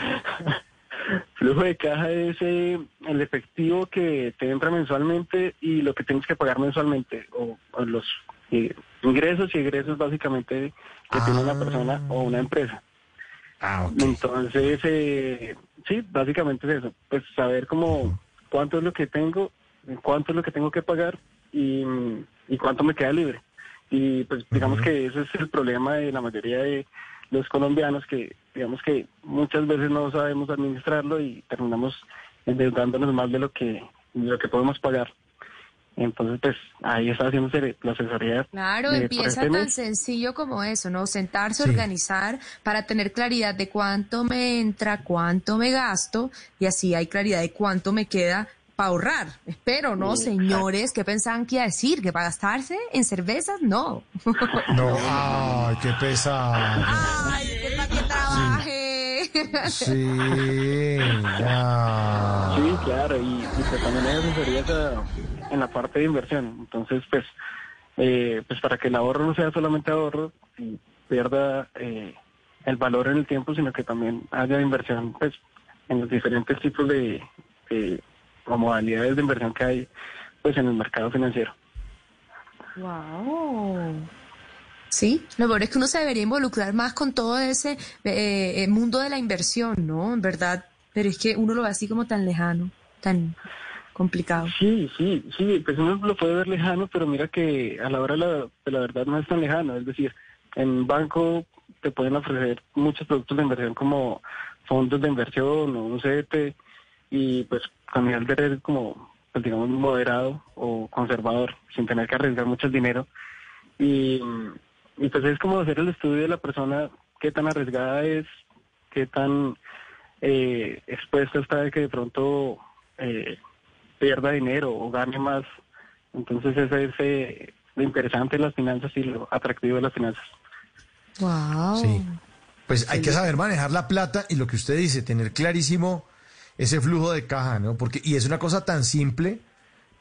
Flujo de caja es eh, el efectivo que te entra mensualmente y lo que tienes que pagar mensualmente, o, o los eh, ingresos y egresos básicamente que tiene una persona o una empresa. Entonces, eh, sí, básicamente es eso, pues saber cómo cuánto es lo que tengo, cuánto es lo que tengo que pagar y, y cuánto me queda libre. Y pues digamos que ese es el problema de la mayoría de los colombianos que digamos que muchas veces no sabemos administrarlo y terminamos endeudándonos más de lo que de lo que podemos pagar. Entonces, pues ahí está haciéndose la asesoría. Claro, empieza este tan sencillo como eso, ¿no? Sentarse, Sí. organizar para tener claridad de cuánto me entra, cuánto me gasto y así hay claridad de cuánto me queda para ahorrar. Espero, ¿no, Sí, señores? ¿Qué pensaban que iba a decir? ¿Que para gastarse en cervezas? No. No, ay, qué pesado. Ay, que para que trabaje. Sí, ya. Sí, claro, y, y pues también hay asesorías en la parte de inversión. Entonces, pues, eh, pues para que el ahorro no sea solamente ahorro y pierda eh, el valor en el tiempo, sino que también haya inversión, pues, en los diferentes tipos de, de- o modalidades de inversión que hay, pues, en el mercado financiero. Wow. Sí, lo peor es que uno se debería involucrar más con todo ese eh, eh, mundo de la inversión, ¿no? En verdad, pero es que uno lo ve así como tan lejano, tan complicado. Sí, sí, sí, pues uno lo puede ver lejano, pero mira que a la hora de la, de la verdad no es tan lejano. Es decir, en banco te pueden ofrecer muchos productos de inversión como fondos de inversión o un CDT y pues con nivel de riesgo como, pues digamos, moderado o conservador, sin tener que arriesgar mucho el dinero. Y, y pues es como hacer el estudio de la persona, qué tan arriesgada es, qué tan eh, expuesta está de que de pronto eh, pierda dinero o gane más. Entonces eso es eh, lo interesante de las finanzas y lo atractivo de las finanzas. Wow. Sí. Pues hay que saber manejar la plata y lo que usted dice, tener clarísimo ese flujo de caja, ¿no? Porque, y es una cosa tan simple,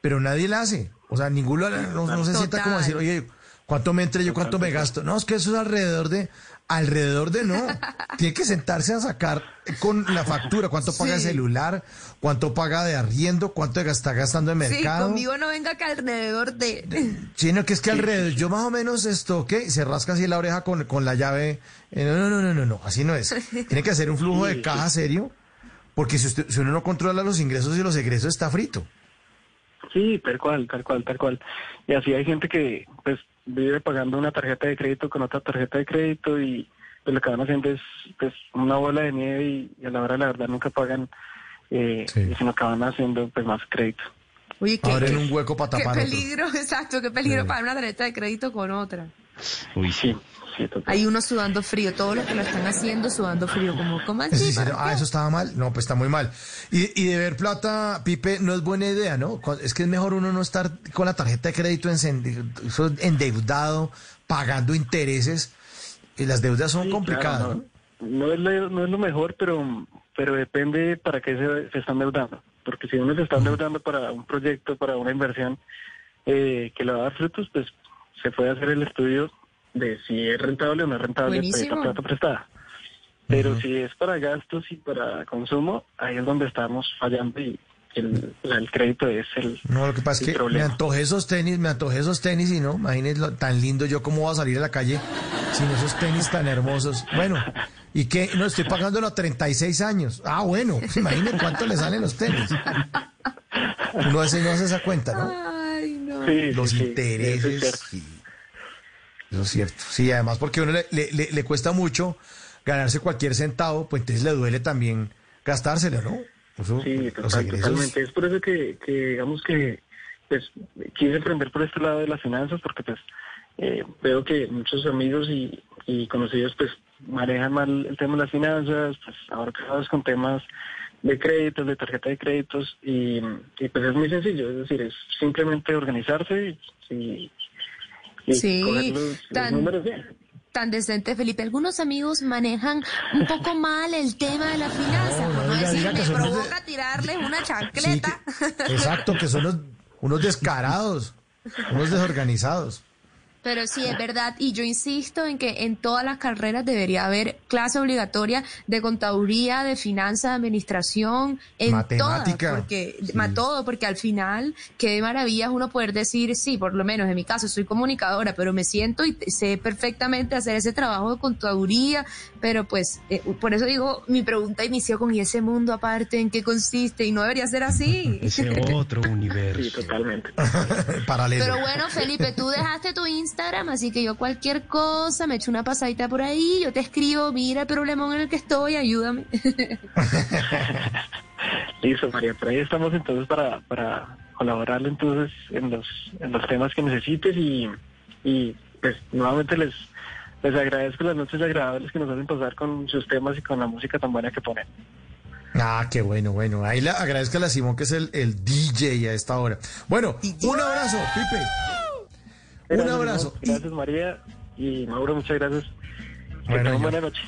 pero nadie la hace. O sea, ninguno no, no se sienta como a decir, oye, ¿cuánto me entre yo, cuánto me gasto? No, es que eso es alrededor de, alrededor de no. Tiene que sentarse a sacar con la factura, cuánto paga el Sí. celular, cuánto paga de arriendo, cuánto está gastando en Sí, mercado. conmigo no venga que alrededor de... Sino que es que alrededor, yo más o menos esto, ¿qué? Se rasca así la oreja con, con la llave. Eh, no, no, no, no, no, no, así no es. Tiene que hacer un flujo de caja serio, porque si, usted, si uno no controla los ingresos y los egresos, está frito. Sí, tal cual, tal cual, tal cual. Y así hay gente que pues vive pagando una tarjeta de crédito con otra tarjeta de crédito y pues lo que van haciendo es pues una bola de nieve y, y a la hora de la verdad nunca pagan, eh, sino que van haciendo pues más crédito. Oye, qué, Abren qué- un hueco para qué tapar otro. peligro, exacto, qué peligro Sí. para una tarjeta de crédito con otra. Uy, sí. Hay uno sudando frío, todos los que lo están haciendo sudando frío, como, ¿cómo así? Es decir, ¿Para ah, eso estaba mal. No, pues está muy mal. Y, y de ver plata, Pipe, no es buena idea, ¿no? Es que es mejor uno no estar con la tarjeta de crédito endeudado, pagando intereses. Y las deudas son Sí, complicadas, claro, ¿no? no, es lo, no es lo mejor, pero pero depende para qué se, se está endeudando. Porque si uno se está endeudando para un proyecto, para una inversión eh, que le va a dar frutos, pues se puede hacer el estudio de si es rentable o no es rentable pedir Buenísimo. la plata prestada. Pero si es para gastos y para consumo, ahí es donde estamos fallando y el, el crédito es el, No, lo que pasa es que problema. me antojé esos tenis, me antojé esos tenis y no, imagínense lo- tan lindo yo cómo voy a salir a la calle sin esos tenis tan hermosos. Bueno, ¿y qué? No, estoy pagándolo a 36 años. Ah, bueno, imaginen cuánto le salen los tenis. Uno a no hace esa cuenta, ¿no? Sí, los sí, intereses. eso es cierto. sí. Eso es cierto. Sí, además porque a uno le, le- le- le cuesta mucho ganarse cualquier centavo, pues entonces le duele también gastárselo, ¿no? Eso, Sí, los total- totalmente. Es por eso que, que digamos que pues quise emprender por este lado de las finanzas porque pues eh, veo que muchos amigos y, y conocidos pues manejan mal el tema de las finanzas, pues ahorcados con temas de créditos, de tarjeta de créditos y, y, pues es muy sencillo, es decir, es simplemente organizarse y, y Sí, coger los, los tan- números bien. Tan decente, Felipe. Algunos amigos manejan un poco mal el tema de la finanza, por no decir, me de- provoca tirarles una Sí, chancleta. que- exacto, que son los- unos descarados, unos desorganizados. Pero sí, es verdad. Y yo insisto en que en todas las carreras debería haber clase obligatoria de contaduría, de finanzas, de administración, en Matemática. todas. Porque, ma- todo, porque al final, qué maravilla es uno poder decir, sí, por lo menos en mi caso soy comunicadora, pero me siento y sé perfectamente hacer ese trabajo de contaduría. Pero pues, eh, por eso digo, mi pregunta inició con, ¿y ese mundo aparte en qué consiste? Y no debería ser así. Ese otro universo. Sí, totalmente. Paralelo. Pero bueno, Felipe, tú dejaste tu Instagram, así que yo cualquier cosa, me echo una pasadita por ahí, yo te escribo, mira el problemón en el que estoy, ayúdame. Listo, María, por ahí estamos entonces para, para colaborarle entonces en los, en los temas que necesites y, y pues nuevamente les, les agradezco las noches agradables que nos hacen pasar con sus temas y con la música tan buena que ponen. Ah, qué bueno, bueno. Ahí le agradezco a la Simón, que es el, el DJ a esta hora. Bueno, un abrazo, Pipe. Un abrazo. Gracias, María. Y Mauro, muchas gracias. Bueno, buena noche.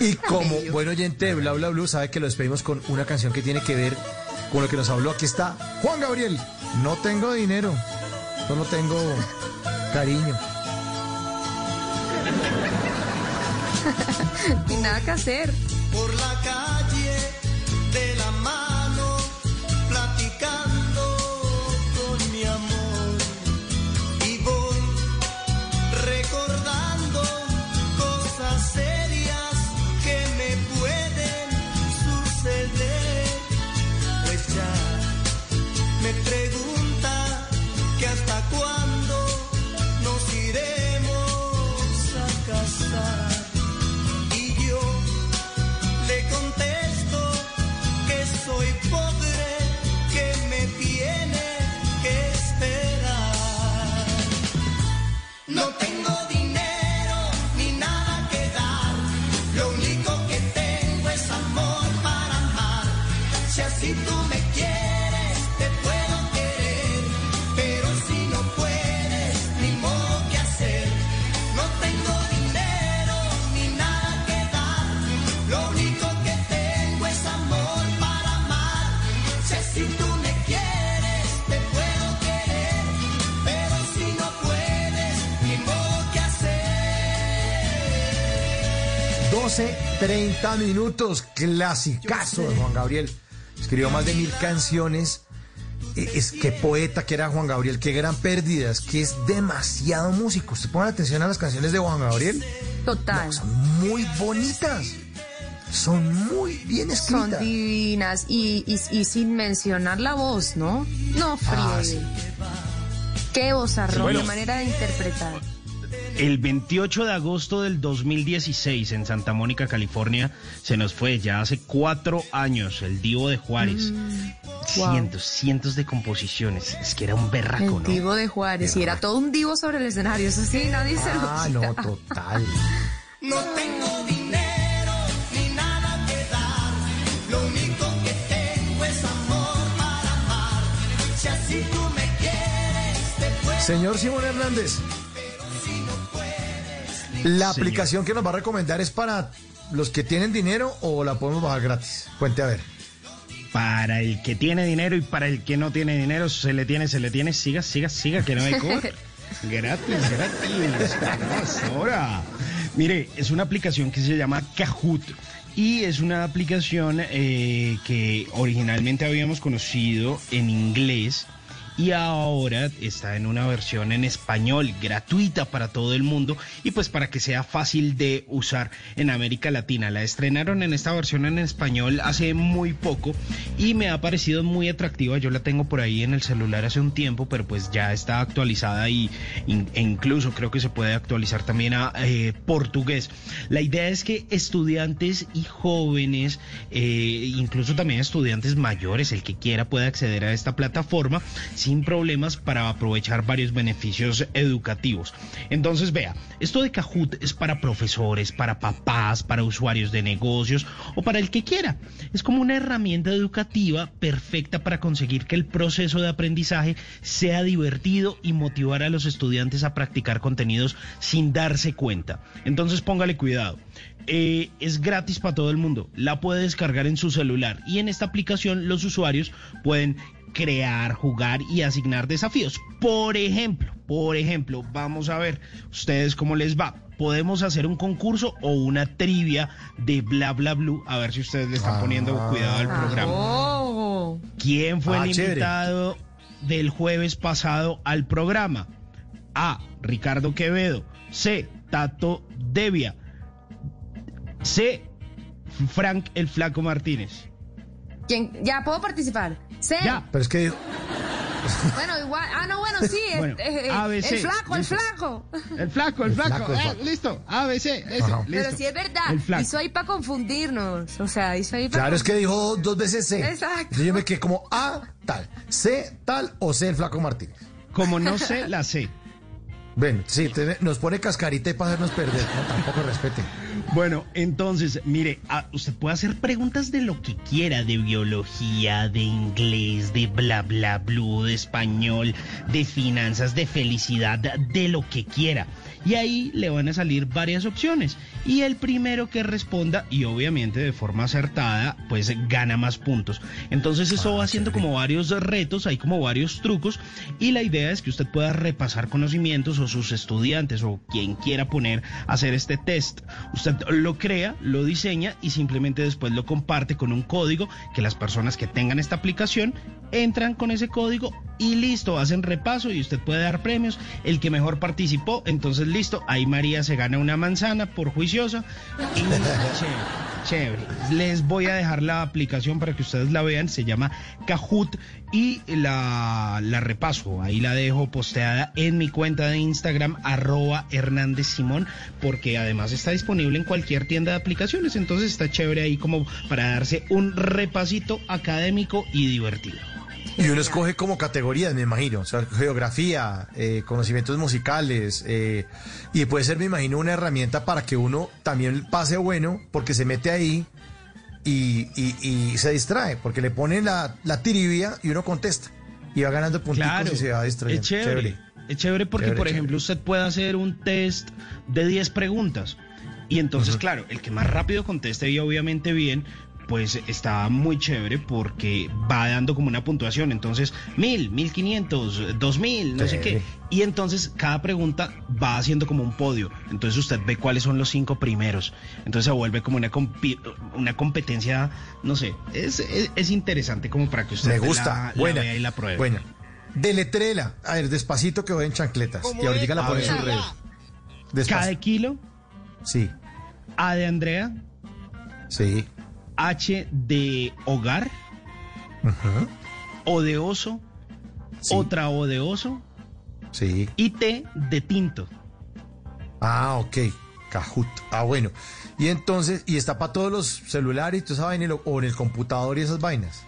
Y como buen oyente de Bla Bla Blue, sabe que lo despedimos con una canción que tiene que ver con lo que nos habló. Aquí está Juan Gabriel. No tengo dinero, solo tengo cariño. y nada que hacer. por la calle 12, 30 minutos. Clasicazo de Juan Gabriel. Escribió más de mil canciones. Eh, Es que poeta que era Juan Gabriel, qué gran pérdida, es que es demasiado músico. Usted pone atención a las canciones de Juan Gabriel, Total. son muy bonitas, son muy bien Son escritas. divinas y, y, y sin mencionar la voz, ¿no? No Ah, friegue. Qué vozarrón, Bueno. qué manera de interpretar. El 28 de agosto del 2016 en Santa Mónica, California, se nos fue ya hace cuatro años el Divo de Juárez. wow. Cientos, cientos de composiciones. Es que era un berraco, El ¿no? divo de Juárez. Y era todo un divo sobre el escenario. Eso sí, nadie se lo Ah, quita. no, total. No tengo dinero ni nada que dar, lo único que tengo es amor para amar. Si así tú me quieres, te puedo Señor Simón Hernández, ¿la aplicación que nos va a recomendar es para los que tienen dinero o la podemos bajar gratis? Cuente a ver. Para el que tiene dinero y para el que no tiene dinero, se le tiene, se le tiene. Siga, siga, siga, que no hay cobro. Gratis, gratis. Ahora. Mire, es una aplicación que se llama Kahoot. Y es una aplicación eh, que originalmente habíamos conocido en inglés y ahora está en una versión en español gratuita para todo el mundo y pues para que sea fácil de usar en América Latina. La estrenaron en esta versión en español hace muy poco y me ha parecido muy atractiva. Yo la tengo por ahí en el celular hace un tiempo, pero pues ya está actualizada y, e incluso creo que se puede actualizar también a eh, portugués. La idea es que estudiantes y jóvenes, eh, incluso también estudiantes mayores, el que quiera puede acceder a esta plataforma sin problemas para aprovechar varios beneficios educativos. Entonces, vea, esto de Kahoot es para profesores, para papás, para usuarios de negocios o para el que quiera. Es como una herramienta educativa perfecta para conseguir que el proceso de aprendizaje sea divertido y motivar a los estudiantes a practicar contenidos sin darse cuenta. Entonces, póngale cuidado. Eh, es gratis para todo el mundo. La puede descargar en su celular y en esta aplicación los usuarios pueden crear, jugar y asignar desafíos. Por ejemplo, por ejemplo, vamos a ver ustedes cómo les va. Podemos hacer un concurso o una trivia de bla bla blue. A ver si ustedes le están poniendo cuidado al programa. Oh. ¿Quién fue Ah, el chévere. invitado del jueves pasado al programa? A. Ricardo Quevedo. C. Tato Devia. C. Frank el Flaco Martínez. ¿Quién? Ya puedo participar. C. Ya. Pero es que Bueno, igual. Ah, no, bueno, sí. Bueno, eh, eh, ABC, el flaco, el flaco. El flaco, el, El flaco. flaco, el Eh, flaco. listo. ABC, eso, Ajá. listo. Pero sí es verdad. El flaco. Hizo ahí para confundirnos. O sea, hizo ahí para. Claro, es que dijo dos veces C. Exacto. Yo me quedé como A tal, C tal o C el flaco Martínez. Como no sé, la sé. Ven, sí, nos pone cascarita para hacernos perder. No, tampoco respete. Bueno, entonces, mire, ah, usted puede hacer preguntas de lo que quiera, de biología, de inglés, de bla bla blue, de español, de finanzas, de felicidad, de lo que quiera. Y ahí le van a salir varias opciones. Y el primero que responda, y obviamente de forma acertada, pues gana más puntos. Entonces eso va haciendo como varios retos, hay como varios trucos. Y la idea es que usted pueda repasar conocimientos o sus estudiantes o quien quiera poner a hacer este test. Usted lo crea, lo diseña y simplemente después lo comparte con un código que las personas que tengan esta aplicación entran con ese código y listo, hacen repaso y usted puede dar premios. El que mejor participó, entonces listo, ahí María se gana una manzana por juiciosa. Y chévere, chévere. Les voy a dejar la aplicación para que ustedes la vean, se llama Kahoot y la, la repaso. Ahí la dejo posteada en mi cuenta de Instagram, arroba Hernández Simón, porque además está disponible en cualquier tienda de aplicaciones. Entonces está chévere ahí como para darse un repasito académico y divertido. Y uno escoge como categorías, me imagino. O sea, geografía, eh, conocimientos musicales. eh, y puede ser, me imagino, una herramienta para que uno también pase bueno, porque se mete ahí y, y- y se distrae, porque le ponen la, la y uno contesta. Y va ganando puntitos Claro, y se va distrayendo. es chévere. Es chévere porque, Chévere, por chévere. ejemplo, usted puede hacer un test de 10 preguntas. Y entonces, claro, el que más rápido conteste y obviamente bien, pues está muy chévere porque va dando como una puntuación. Entonces, mil, mil quinientos, dos mil, no sé qué. Y entonces cada pregunta va haciendo como un podio. Entonces usted ve cuáles son los cinco primeros. Entonces se vuelve como una, compi- una competencia, no sé, es, es, es interesante como para que usted Me la- gusta. la buena. vea y la pruebe. Buena. Deletrela. A ver, despacito que voy en chancletas. Y ahorita la pone en sus redes. De kilo, Sí, A de Andrea, sí. H de hogar, Ajá. O de oso, otra O de oso Sí. y T de tinto. Ah, ok. Kahoot. Ah, bueno. Y entonces, y está para todos los celulares y toda esa vaina, o en el computador y esas vainas.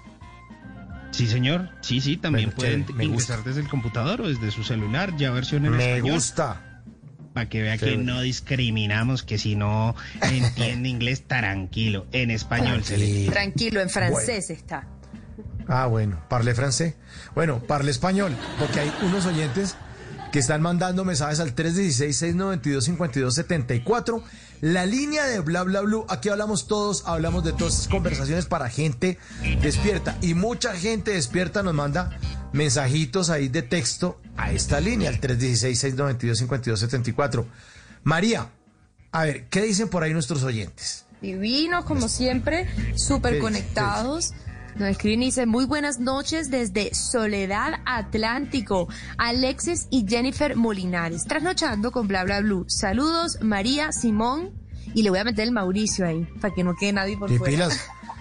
Sí, señor. Sí, sí, también Bueno, pueden chévere, me ingresar desde el computador o desde su celular, ya versión en Me español. gusta. Para que vea que no discriminamos, que si no entiende inglés, tranquilo. En español se le Tranquilo. Tranquilo, en francés está. Ah, bueno, parle francés. Bueno, parle español, porque hay unos oyentes que están mandando mensajes al 316-692-5274. La línea de bla bla blue, aquí hablamos todos, hablamos de todas estas conversaciones para gente despierta. Y mucha gente despierta nos manda mensajitos ahí de texto a esta línea, al 316-692-5274. María, a ver, ¿qué dicen por ahí nuestros oyentes? Divinos, como siempre, súper ¿Qué- conectados. Nos escriben y dicen muy buenas noches desde Soledad Atlántico. Alexis y Jennifer Molinares, trasnochando con bla bla blue. Saludos, María, Simón, y le voy a meter el Mauricio ahí, para que no quede nadie por ¿Qué fuera. pilas?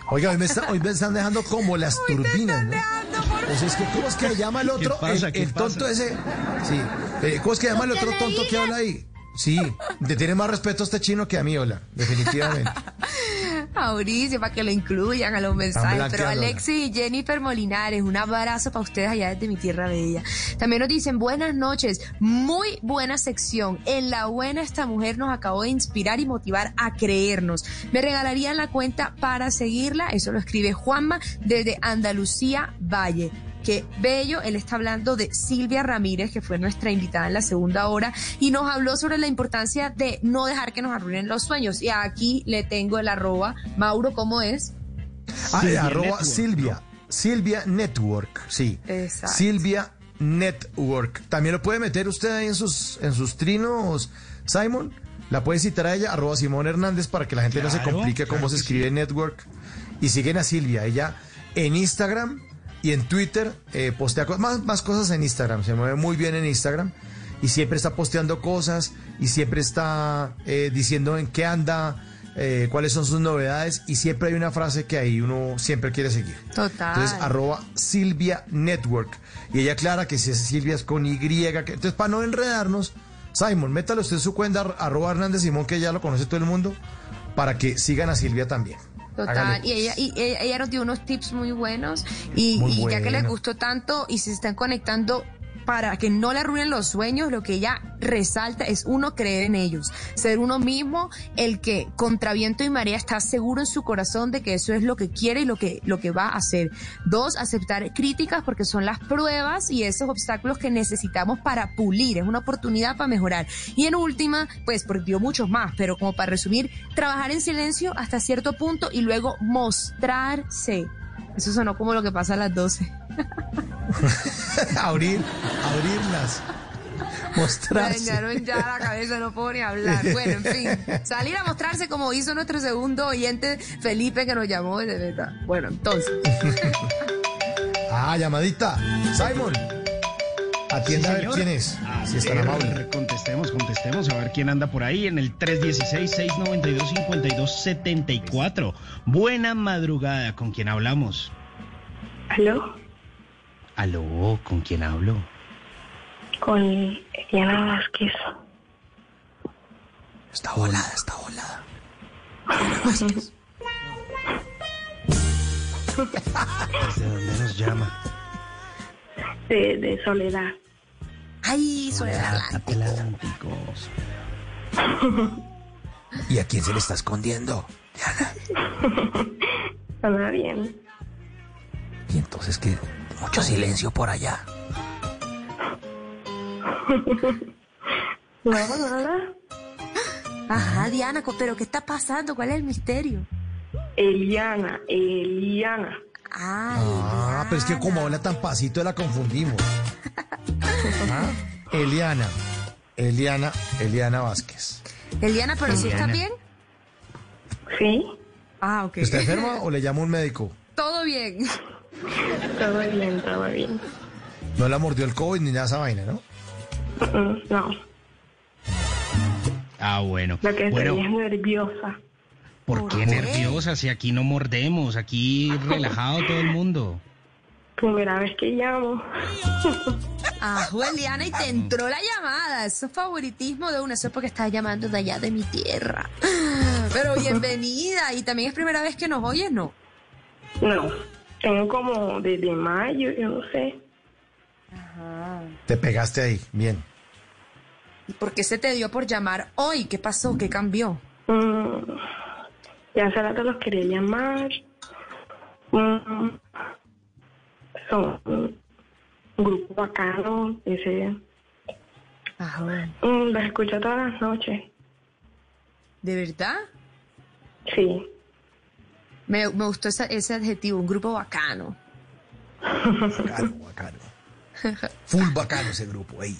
Oiga, hoy me, está- hoy me están dejando como las turbinas, ¿no? O sea, es que, ¿cómo es que llama el otro? pasa? el ¿Qué el tonto pasa? ese. Sí. Eh, ¿Cómo es que llama el otro tonto que habla ahí? Sí, te tiene más respeto a este chino que a mí, hola, definitivamente. Mauricio, para que lo incluyan a los mensajes. Pero Alexis y Jennifer Molinares, un abrazo para ustedes allá desde mi tierra bella. También nos dicen buenas noches, muy buena sección. En la buena esta mujer nos acabó de inspirar y motivar a creernos. Me regalarían la cuenta para seguirla. Eso lo escribe Juanma desde Andalucía Valle. Qué bello, él está hablando de Silvia Ramírez, que fue nuestra invitada en la segunda hora, y nos habló sobre la importancia de no dejar que nos arruinen los sueños. Y aquí le tengo el arroba. Mauro, ¿cómo es? Ah, Silvia arroba Network, Silvia. Silvia Network, sí. Exacto. Silvia Network. También lo puede meter usted ahí en sus, en sus trinos, Simon. La puede citar a ella, arroba Simón Hernández, para que la gente no se complique cómo claro se que escribe Network. Y siguen a Silvia. Ella en Instagram y en Twitter eh, postea más, más cosas en Instagram. Se mueve muy bien en Instagram. Y siempre está posteando cosas. Y siempre está eh, diciendo en qué anda. eh, cuáles son sus novedades. Y siempre hay una frase que ahí uno siempre quiere seguir. Total. Entonces, arroba Silvia Network. Y ella aclara que si es Silvia es con Y. que- entonces, para no enredarnos, Simon, métalo usted su cuenta, ar- arroba Hernández Simón, que ya lo conoce todo el mundo, para que sigan a Silvia también. Total, y ella, y ella, ella nos dio unos tips muy buenos y, Muy y ya que les gustó tanto y se están conectando para que no le arruinen los sueños, lo que ella resalta es uno creer en ellos, ser uno mismo, el que contra viento y marea está seguro en su corazón de que eso es lo que quiere y lo que, lo que va a hacer. Dos, aceptar críticas porque son las pruebas y esos obstáculos que necesitamos para pulir, es una oportunidad para mejorar. Y en última, pues porque dio muchos más, pero como para resumir, trabajar en silencio hasta cierto punto y luego mostrarse. Eso sonó como lo que pasa a las 12. abrir, abrirlas, Me mostrarse. dañaron ya la cabeza, no puedo ni hablar. Bueno, en fin, salir a mostrarse como hizo nuestro segundo oyente Felipe que nos llamó de verdad. Bueno, entonces, Ah, llamadita. Simon, atienda a ver quién es. A si es tan amable. Contestemos, contestemos, a ver quién anda por ahí en el 316-692-5274. Buena madrugada, ¿con quién hablamos? ¿Aló? Aló, ¿con quién hablo? Con Diana Vázquez. Está volada, está volada. ¿Desde dónde nos llama? De, de Soledad. ay, Soledad Atlánticos. ¿Y a quién se le está escondiendo? Anda bien. Y entonces que mucho silencio por allá. Ajá, Diana, pero ¿qué está pasando? ¿Cuál es el misterio? Eliana, Eliana. Ah, pero es que como habla tan pasito la confundimos. Ah, Eliana, Eliana, Eliana Vázquez. Eliana, pero si está Eliana. bien. Sí. Ah, ok. ¿Está enferma o le llamo a un médico? Todo bien. Todo bien, todo bien. No la mordió el COVID ni nada de esa vaina, ¿no? No, Ah, bueno. lo que bueno, estoy es nerviosa. ¿por qué nerviosa si aquí no mordemos? Aquí relajado todo el mundo. Primera vez que llamo. Ah, Eliana, y te entró la llamada. Eso es favoritismo de una. Eso es porque estás llamando de allá de mi tierra. Pero bienvenida. Y también es primera vez que nos oyes, ¿no? No, tengo como desde mayo, yo no sé. Te pegaste ahí, bien. ¿Y por qué se te dio por llamar hoy? ¿Qué pasó? ¿Qué cambió? Mm, ya hace rato los quería llamar. Mm, son un grupo bacano, ese. Mm, los escucho todas las noches. ¿De verdad? Sí. Me, me gustó esa- ese adjetivo, un grupo bacano. Bacano, bacano. Full bacano ese grupo ahí.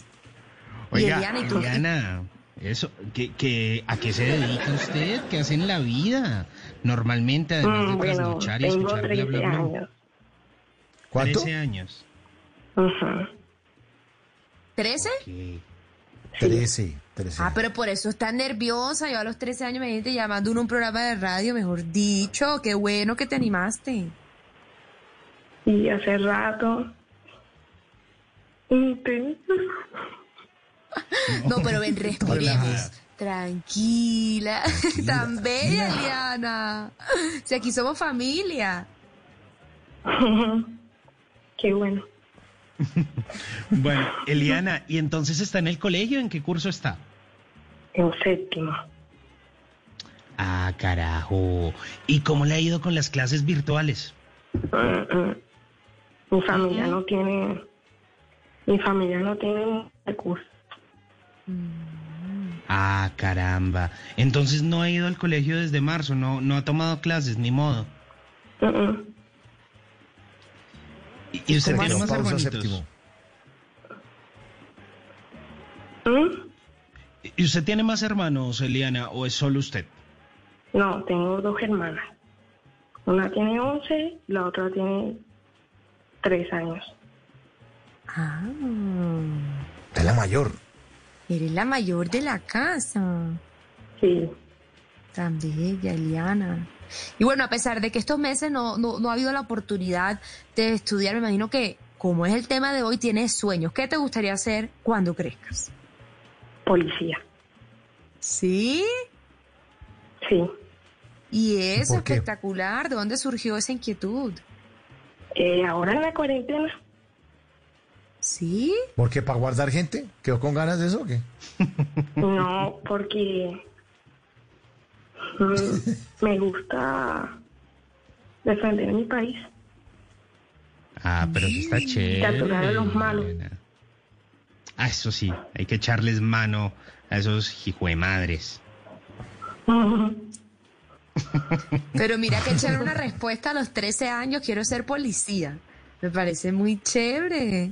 Oiga, Eliana, ¿y tú? Eliana, eso, que, que, ¿a qué se dedica usted? ¿Qué hace en la vida? Normalmente, además Mm, de bueno, trasnochar y escuchar bla, 13 bla, bla. años. ¿Cuánto? 13 años. Ajá. ¿13? ¿Qué? 13, 13. Ah, pero por eso está nerviosa. Yo a los 13 años me dijiste llamando en un programa de radio, mejor dicho. Qué bueno que te animaste. Y hace rato. No, pero ven, respiremos. relajada. Tranquila. Tan bella, Liana. Si aquí somos familia. Qué bueno. Bueno, Eliana, ¿y entonces está en el colegio? ¿En qué curso está? En séptimo. Ah, carajo. ¿Y cómo le ha ido con las clases virtuales? Mm, mm. Mi familia no tiene. Mi familia no tiene recursos. Ah, caramba. Entonces no ha ido al colegio desde marzo, no, no ha tomado clases, ni modo. Mm, mm. ¿Y tiene más pausa, hermanitos? séptimo. ¿Mm? ¿Y usted tiene más hermanos, Eliana, o es solo usted? No, tengo dos hermanas. Una tiene 11 y la otra tiene 3 años. Ah, Es la mayor. eres la mayor de la casa. Sí. Tan bella, Eliana. Y bueno, a pesar de que estos meses no, no, no ha habido la oportunidad de estudiar, me imagino que, como es el tema de hoy, tienes sueños. ¿Qué te gustaría hacer cuando crezcas? Policía. ¿Sí? Sí. Y eso, ¿Por qué? espectacular. ¿De dónde surgió esa inquietud? Eh, ahora en la cuarentena. ¿Sí? ¿Por qué? ¿Para guardar gente? ¿Quedó con ganas de eso o qué? No, porque me gusta defender mi país. Ah, pero eso está chévere. Capturar a los malos. Ah, eso sí, hay que echarles mano a esos hijuemadres. Pero mira que echar una respuesta a los 13 años, quiero ser policía. Me parece muy chévere.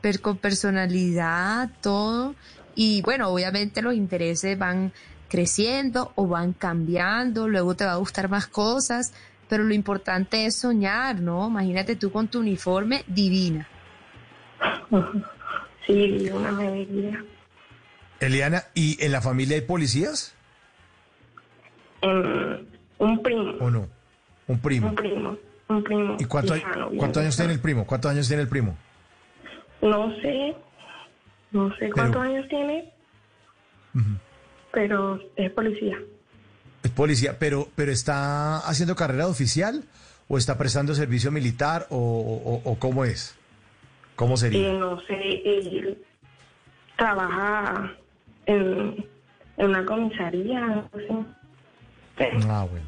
Per- con personalidad, todo. Y bueno, obviamente los intereses van creciendo o van cambiando, luego te va a gustar más cosas, pero lo importante es soñar, ¿no? Imagínate tú con tu uniforme divina. Sí, una alegría. Eliana, ¿y en la familia hay policías Em, un primo, o no? Un primo. un primo, un primo. ¿Y cuánto- cuántos años tiene el primo? ¿Cuántos años tiene el primo? No sé, no sé cuántos años tiene, pero es policía. Es policía, pero, pero ¿está haciendo carrera de oficial o está prestando servicio militar o, o- o cómo es? ¿Cómo sería? Eh, no sé, él trabaja en, en una comisaría, no sé. Ah, bueno.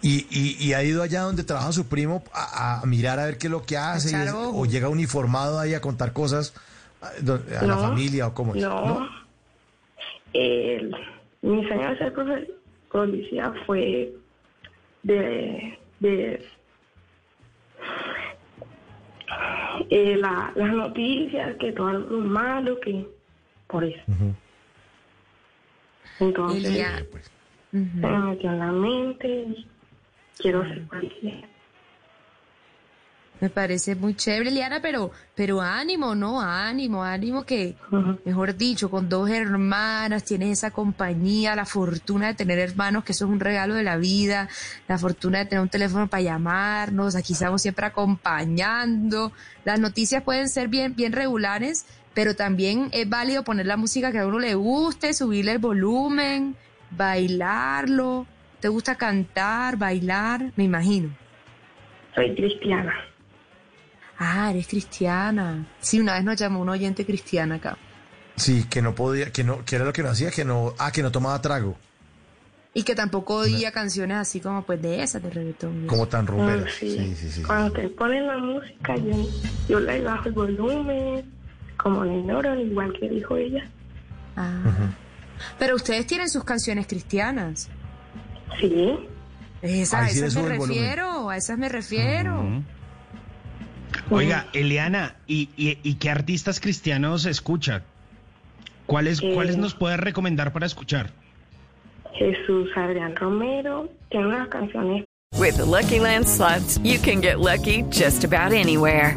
¿Y, y, y ha ido allá donde trabaja su primo a, a mirar a ver qué es lo que hace? y es-. ¿O llega uniformado ahí a contar cosas a, la familia o cómo es? No. El- mi sueño de ser profe- policía fue de, de eh, la- las noticias, que todo lo malo, que por eso. Entonces, Elia- se me metió en la mente y quiero ser policía. Me parece muy chévere, Liana, pero, pero ánimo, ¿no? Ánimo, ánimo que, mejor dicho, con dos hermanas tienes esa compañía, la fortuna de tener hermanos, que eso es un regalo de la vida, la fortuna de tener un teléfono para llamarnos, aquí estamos siempre acompañando. Las noticias pueden ser bien, bien regulares, pero también es válido poner la música que a uno le guste, subirle el volumen, bailarlo. ¿Te gusta cantar, bailar? Me imagino. Soy cristiana. Ah, eres cristiana. Sí, una vez nos llamó un oyente cristiana acá. Sí, que no podía, que no, que era lo que no hacía, que no, ah, que no tomaba trago, Y que tampoco oía canciones así como pues de esas de reggaetón. como tan rumberas. Mm, sí. Sí, sí, sí. Cuando te ponen la música, yo, yo le bajo el volumen, como le ignoran, igual que dijo ella. Ah. Pero ustedes tienen sus canciones cristianas. Sí. Esa, a esas me refiero, a esas me refiero. Oiga, Eliana, ¿y, y, y qué artistas cristianos escucha? ¿Cuáles, Eh. ¿Cuáles nos puede recomendar para escuchar? Jesús Adrián Romero tiene unas canciones With the Lucky Land slots, you can get lucky just about anywhere.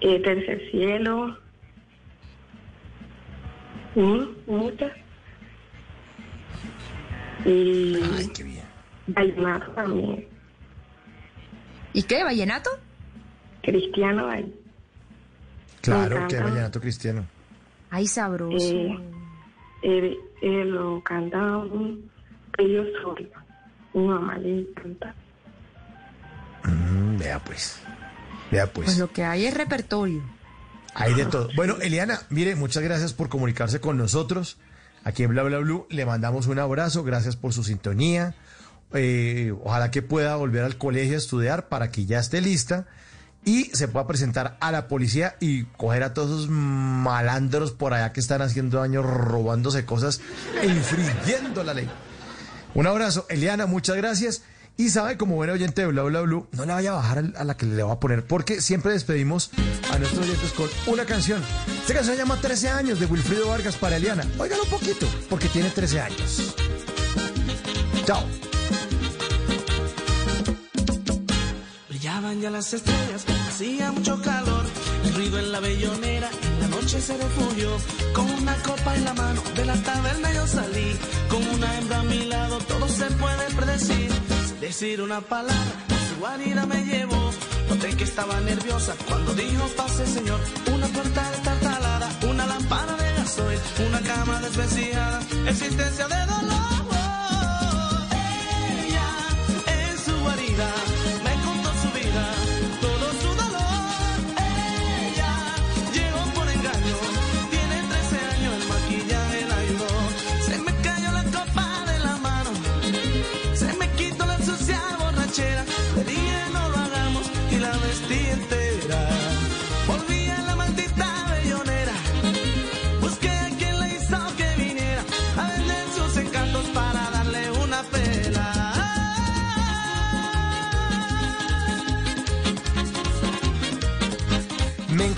Eh, tercer cielo. Mm, muchas. Y Ay, qué bien. vallenato también. ¿Y qué? ¿Vallenato? Cristiano ahí. Claro, que vallenato cristiano. Ay, sabroso. Eh, eh, eh, lo canta un ellos solo. Mi mamá le encanta. Mm, vea pues. Vea pues. Pues lo que hay es repertorio. Hay de todo. Bueno, Eliana, mire, muchas gracias por comunicarse con nosotros. Aquí en Bla Bla Blue le mandamos un abrazo, gracias por su sintonía. Eh, ojalá que pueda volver al colegio a estudiar para que ya esté lista y se pueda presentar a la policía y coger a todos esos malandros por allá que están haciendo daño, robándose cosas e infringiendo la ley. Un abrazo, Eliana, muchas gracias. Y sabe, como buen oyente de Bla Bla Blue, no le vaya a bajar a la que le va a poner, porque siempre despedimos a nuestros oyentes con una canción. Esta canción se llama 13 años de Wilfrido Vargas para Eliana. Óigalo un poquito, porque tiene 13 años. Chao. Brillaban ya las estrellas, hacía mucho calor. El ruido en la bellonera, en la noche se refugió. Con una copa en la mano, de la taberna yo salí. Con una hembra a mi lado, todo se puede predecir. Decir una palabra, a su guarida me llevó. Noté que estaba nerviosa cuando dijo pase señor. Una puerta destartalada, una lámpara de gasoil, una cama desvencijada, existencia de dolor.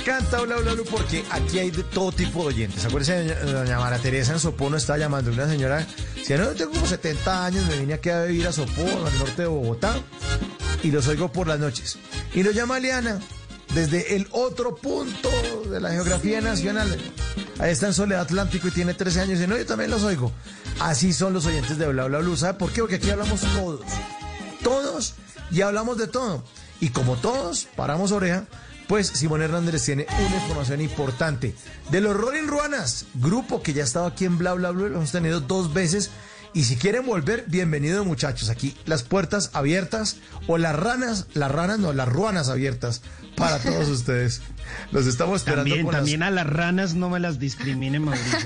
Encanta Bla Bla Blue porque aquí hay de todo tipo de oyentes. Acuérdense, doña- doña Mara Teresa en Sopó nos estaba llamando una señora. Si no, yo tengo como 70 años, me vine aquí a vivir a Sopó, al norte de Bogotá, y los oigo por las noches. Y lo llama Liana desde el otro punto de la geografía nacional. Ahí está en Soledad Atlántico y tiene 13 años. Y no, yo también los oigo. Así son los oyentes de Bla Bla Blue. ¿Sabe por qué? Porque aquí hablamos todos. Todos y hablamos de todo. Y como todos paramos oreja, pues Simón Hernández tiene una información importante. De los Rolling Ruanas, grupo que ya ha estado aquí en Bla Bla Blue, lo hemos tenido dos veces. Y si quieren volver, bienvenidos muchachos. Aquí las puertas abiertas o las ranas, las ranas no, las ruanas abiertas para todos ustedes. Los estamos esperando También, con las- también a las ranas no me las discrimine, Mauricio.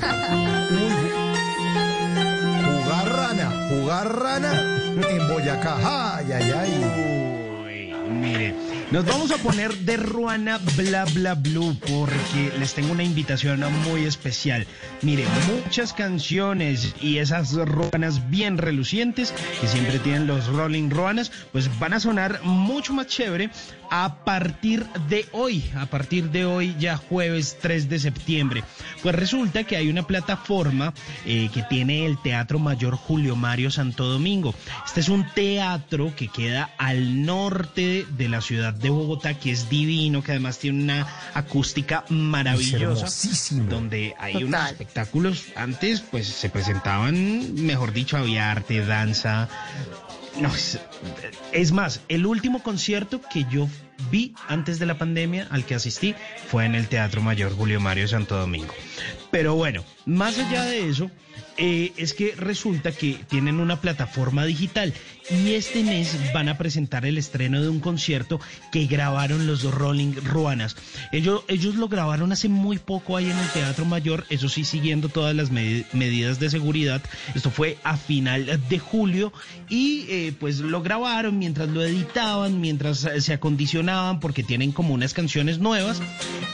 Jugar rana, jugar rana en Boyacá. Ay, ay, ay. Uy, mire, nos vamos a poner de Ruana Bla Bla Blue porque les tengo una invitación muy especial. Mire, muchas canciones y esas ruanas bien relucientes que siempre tienen los Rolling Ruanas, pues van a sonar mucho más chévere a partir de hoy, a partir de hoy ya jueves 3 de septiembre. Pues resulta que hay una plataforma eh, que tiene el Teatro Mayor Julio Mario Santo Domingo. Este es un teatro que queda al norte de la ciudad de Bogotá, que es divino, que además tiene una acústica maravillosa, donde hay unos espectáculos. Antes, pues se presentaban, mejor dicho, había arte, danza. No, es, es más, el último concierto que yo vi antes de la pandemia al que asistí fue en el Teatro Mayor Julio Mario Santo Domingo. Pero bueno, más allá de eso, eh, es que resulta que tienen una plataforma digital y este mes van a presentar el estreno de un concierto que grabaron los Rolling Ruanas. Ellos, ellos lo grabaron hace muy poco ahí en el Teatro Mayor, eso sí, siguiendo todas las med- medidas de seguridad. Esto fue a final de julio y eh, pues lo grabaron mientras lo editaban, mientras eh, se acondicionaban, porque tienen como unas canciones nuevas.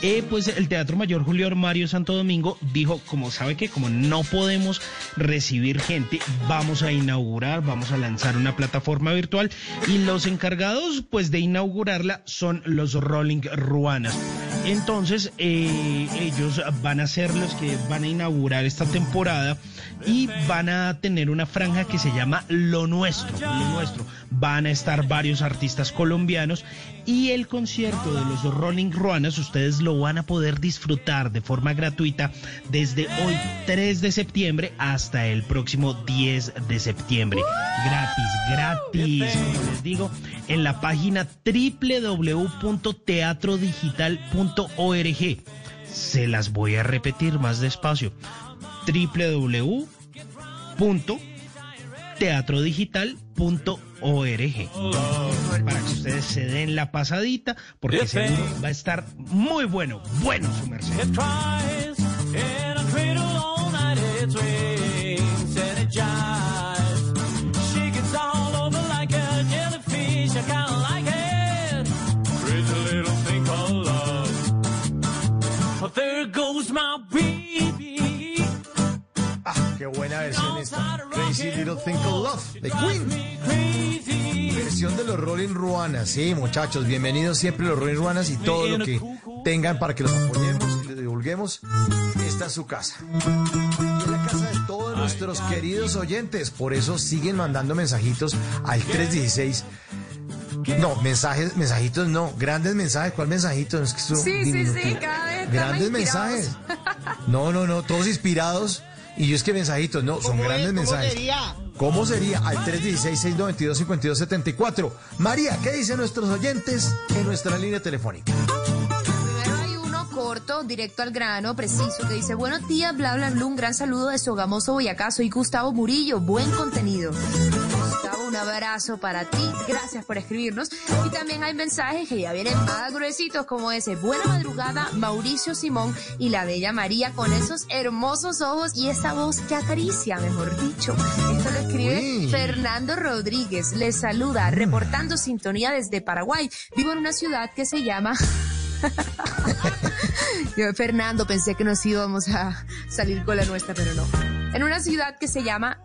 Eh, pues el Teatro Mayor Julio Mario Santo Domingo dijo, como sabe que como no podemos recibir gente, vamos a inaugurar, vamos a lanzar una plataforma virtual y los encargados pues de inaugurarla son los Rolling Ruanas. Entonces eh, ellos van a ser los que van a inaugurar esta temporada y van a tener una franja que se llama Lo Nuestro, Lo Nuestro. Van a estar varios artistas colombianos y el concierto de los Rolling Ruanas ustedes lo van a poder disfrutar de forma gratuita desde hoy 3 de septiembre hasta el próximo 10 de septiembre. Gratis, gratis, como les digo, en la página www.teatrodigital.org. Se las voy a repetir más despacio. www.teatrodigital.org para que ustedes se den la pasadita porque seguro va a estar muy bueno, bueno su merced. Qué buena versión esta. Crazy Little Thing Called Love, de Queen. Versión de los Rolling Ruanas. Sí, muchachos, bienvenidos siempre los Rolling Ruanas y todo lo que tengan para que los apoyemos y les divulguemos. Esta es su casa. Y es la casa de todos nuestros queridos oyentes. Por eso siguen mandando mensajitos al 316. No, mensajes, mensajitos no, grandes mensajes. ¿Cuál mensajitos? Es que Sí, sí, sí, cada vez Grandes mensajes. No, no, no, todos inspirados. Y yo es que mensajitos, no, son ¿Cómo grandes es? ¿Cómo mensajes. sería? ¿Cómo sería? Al 316-692-5274. María, ¿qué dicen nuestros oyentes en nuestra línea telefónica? Primero hay uno corto, directo al grano, preciso, que dice, buenos días, bla, bla, bla, un gran saludo de Sogamoso Boyacá, soy Gustavo Murillo, buen contenido. Un abrazo para ti, gracias por escribirnos. Y también hay mensajes que ya vienen más gruesitos, como ese, buena madrugada, Mauricio Simón y la bella María, con esos hermosos ojos y esa voz que acaricia, mejor dicho. Esto lo escribe Uy. Fernando Rodríguez, les saluda, reportando sintonía desde Paraguay. Vivo en una ciudad que se llama... Yo, Fernando, pensé que nos íbamos a salir con la nuestra, pero no. En una ciudad que se llama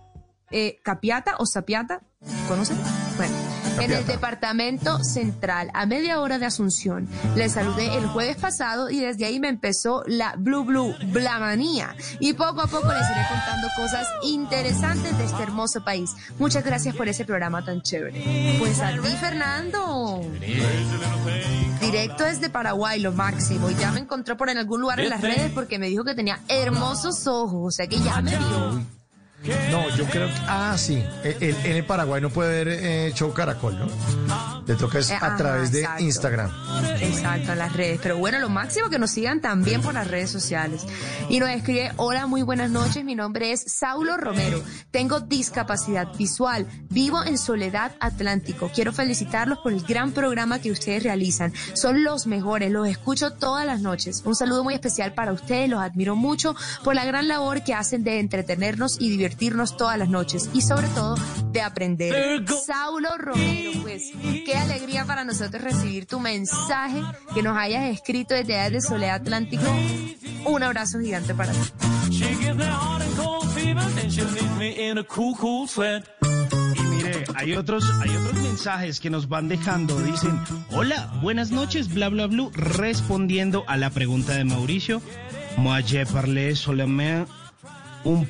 eh, Capiata o Sapiata, ¿conocen? Bueno, en el departamento central, a media hora de Asunción. Les saludé el jueves pasado y desde ahí me empezó la Blue Blue Blamanía. Y poco a poco les iré contando cosas interesantes de este hermoso país. Muchas gracias por ese programa tan chévere. Pues a ti, Fernando. Directo desde Paraguay, lo máximo. Y ya me encontró por en algún lugar en las redes porque me dijo que tenía hermosos ojos. O sea que ya me vio. No, yo creo que. Ah, sí. Él en el Paraguay no puede ver eh, show Caracol, ¿no? Le toca es Eh, a través de exacto. Instagram. Exacto, en las redes. Pero bueno, lo máximo que nos sigan también por las redes sociales. Y nos escribe, hola, muy buenas noches, mi nombre es Saulo Romero. Tengo discapacidad visual, vivo en Soledad Atlántico. Quiero felicitarlos por el gran programa que ustedes realizan. Son los mejores, los escucho todas las noches. Un saludo muy especial para ustedes, los admiro mucho por la gran labor que hacen de entretenernos y divertirnos todas las noches. Y sobre todo, de aprender. Saulo Romero, pues, qué alegría para nosotros recibir tu mensaje, que nos hayas escrito desde allá de Soledad Atlántico. Un abrazo gigante para ti. She gives me hot and cold fever, then she leaves me in a cool, cool sweat. Y mire, hay otros, hay otros mensajes que nos van dejando. Dicen, hola, buenas noches, bla bla bla, respondiendo a la pregunta de Mauricio. Moi, je parle seulement un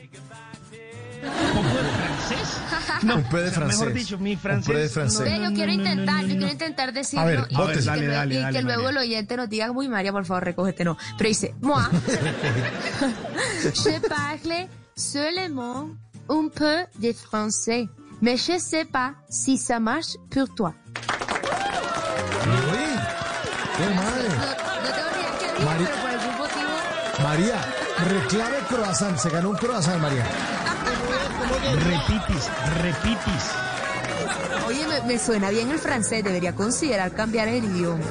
poco de francés. No, Un peu de sea, Mejor francés. dicho, mi Un francés. peu de francés. Yo no, quiero no, no, intentar, no, yo quiero intentar decirlo. A ver, y, botes. que Dale, luego- dale, y dale, que luego María. el oyente nos diga, muy María, por favor, recógete, no. Pero dice, moi, je parle seulement un peu de français, mais je sais pas si ça marche pour toi. Uy, qué madre. No, no tengo ni idea qué Mari- pero por algún motivo María, Reclame croissant. Se ganó un croissant, María. Repitis, repitis. Oye, me, me suena bien el francés, debería considerar cambiar el idioma.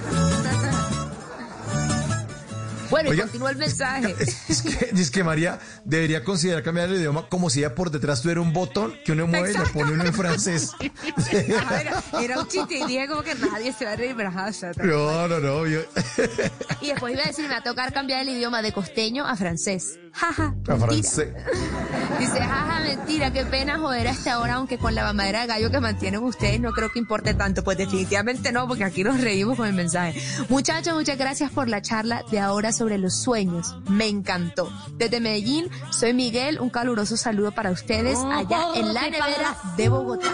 Bueno, y continúa el mensaje. Es que, es que María debería considerar cambiar el idioma como si ella por detrás tuviera un botón que uno mueve y le pone uno en francés. Ajá, era, era un chiste y dije como que nadie se va a reír, pero No, no, no. yo- Y después iba a decir, me va a tocar cambiar el idioma de costeño a francés. Jaja. A mentira. francés. Dice, jaja, mentira, qué pena joder a esta hora, aunque con la mamadera de gallo que mantienen ustedes no creo que importe tanto. Pues definitivamente no, porque aquí nos reímos con el mensaje. Muchachos, muchas gracias por la charla de ahora sobre los sueños. Me encantó. Desde Medellín, soy Miguel, un caluroso saludo para ustedes allá en la nevera de Bogotá.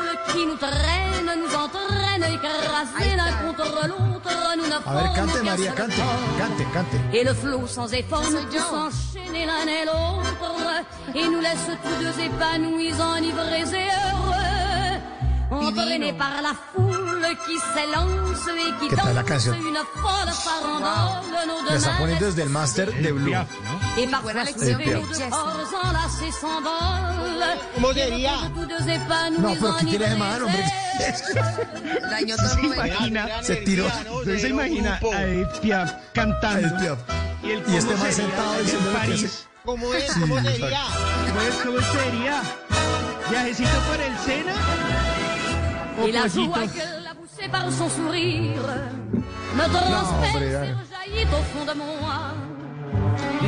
A ver, cante, María, cante. Cante, cante. L'un et l'autre et nous laisse tous deux épanouis, enivrés et heureux. Entraînés par la foule qui s'élance et qui ¿Qué tal la danse canción? une folle farandole, nos está deux poniendo desde el máster de Blue. Et parfois buena lección les de corps enlacés s'envolent. ¿Cómo Et sería? tous deux épanouis, No, pero ¿qué tiene de enivrés malo, hombre? et Dañó todo el Se tiró. usted se imagina a Edith Piaf cantando. Edith Piaf. Y, el Y este cómo man sentado diciendo lo que hace. ¿Cómo es? Sí, ¿Cómo sería? Pues, ¿Cómo sería? ¿Viajecito por el Sena? ¿O Et la pollito? joie qu'elle a poussée par son sourire me hombre, transperce et Ana. rejaillit au fond de moi.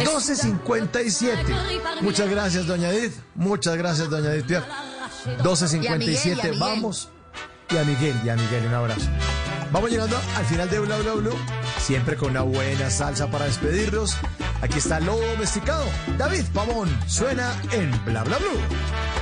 12.57. Muchas gracias, doña Edith. Muchas gracias, doña Edith Piaf. Y a Miguel, y a 12.57. Miguel. Vamos. Y a Miguel, y a Miguel, un abrazo. Vamos llegando al final de Bla Bla Blue. Siempre con una buena salsa para despedirnos. Aquí está Lobo Domesticado. David Pavón suena en Bla Bla Blue.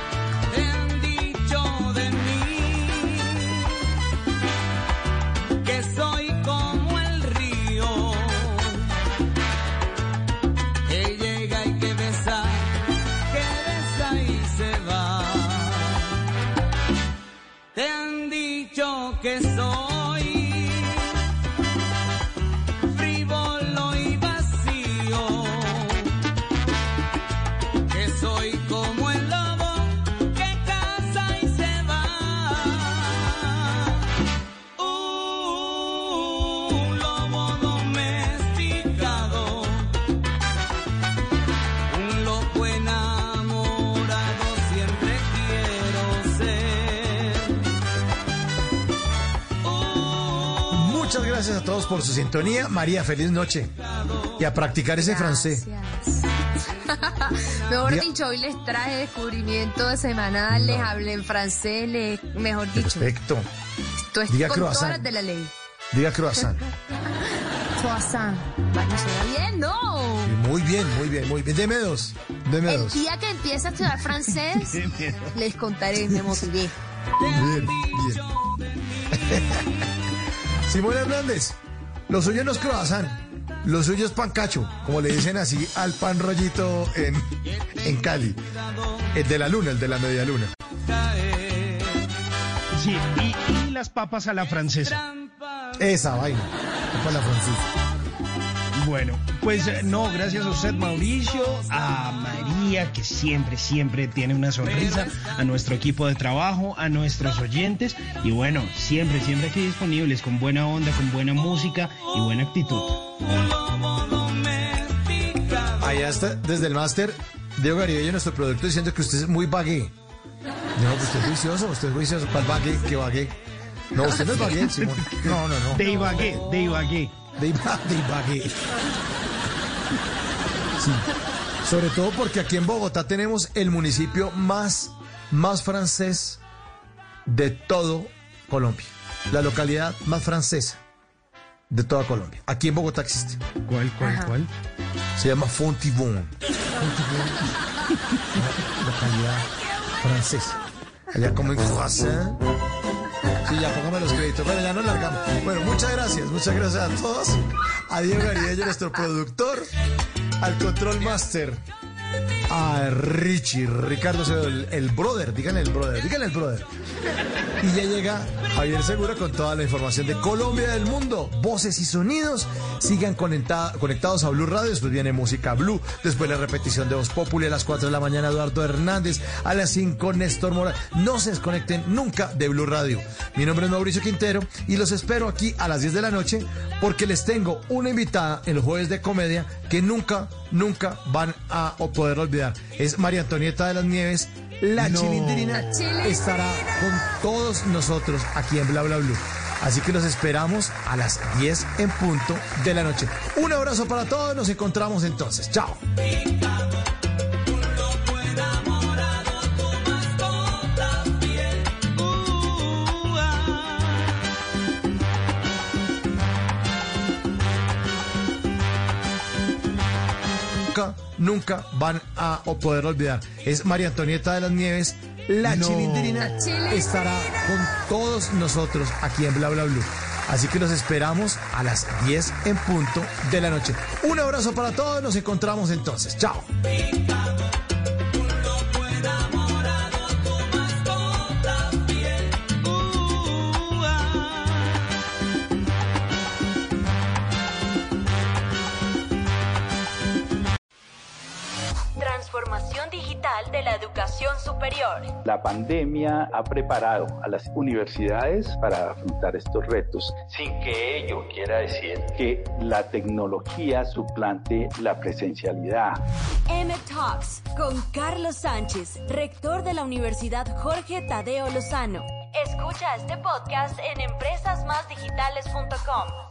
Por su sintonía. María, feliz noche. Y a practicar ese francés. Mejor Diga- dicho, hoy les traje descubrimiento semanal, les hablé en francés, les- mejor dicho, Perfecto. esto es Diga con todas croissant. las de la ley. Diga croissant. Croissant. Bueno, bien, ¿no? Muy bien, muy bien, muy bien. Deme dos. Deme El dos. día que empiece a estudiar francés, les contaré, me motivé. Bien, bien. Simón Hernández, lo suyo no es croissant, lo suyo es pancacho, como le dicen así al pan rollito en, en Cali. El de la luna, el de la media luna. Sí, y, y las papas a la francesa. Esa vaina. Para la francesa. Bueno, pues eh, no, gracias a usted, Mauricio, a María, que siempre, siempre tiene una sonrisa, a nuestro equipo de trabajo, a nuestros oyentes, y bueno, siempre, siempre aquí disponibles, con buena onda, con buena música y buena actitud. Allá está, desde el máster, Diego Garibello, nuestro productor, diciendo que usted es muy vagué. No, pues usted es juicioso, usted es juicioso. ¿Cuál vagué? ¿Qué vagué? No, usted no es vagué, Simón. No, no, no. De Ibagué, de Ibagué. De, Iba- de Ibagué. Sí. Sobre todo porque aquí en Bogotá tenemos el municipio más, más francés de todo Colombia. La localidad más francesa de toda Colombia. Aquí en Bogotá existe. ¿Cuál, cuál, cuál? Se llama Fontibon. Fontibon. Una localidad francesa. Allá como en croissant. Sí, ya póngame los créditos. Bueno, ya nos largamos. Bueno, muchas gracias. Muchas gracias a todos. A Diego Garibello, nuestro productor. Al Control Master. A Richie, Ricardo el, el brother, díganle el brother, díganle el brother. Y ya llega Javier Segura con toda la información de Colombia del mundo, voces y sonidos. Sigan conecta- conectados a Blue Radio, después viene música Blue, después la repetición de Voz Populi a las 4 de la mañana Eduardo Hernández, a las 5 Néstor Mora. No se desconecten nunca de Blue Radio. Mi nombre es Mauricio Quintero y los espero aquí a las 10 de la noche porque les tengo una invitada en los jueves de comedia que nunca, nunca van a poder olvidar. Es María Antonieta de las Nieves. La No. chilindrina estará con todos nosotros aquí en Bla Bla Blue. Así que los esperamos a las 10 en punto de la noche. Un abrazo para todos, nos encontramos entonces. Chao. Nunca, van a poder olvidar. Es María Antonieta de las Nieves. La No. chilindrina. estará con todos nosotros aquí en Bla Bla Blue. Así que los esperamos a las 10 en punto de la noche. Un abrazo para todos, nos encontramos entonces. Chao. Transformación digital de la educación superior. La pandemia ha preparado a las universidades para afrontar estos retos, sin que ello quiera decir que la tecnología suplante la presencialidad. M Talks con Carlos Sánchez, rector de la Universidad Jorge Tadeo Lozano. Escucha este podcast en empresasmásdigitales.com.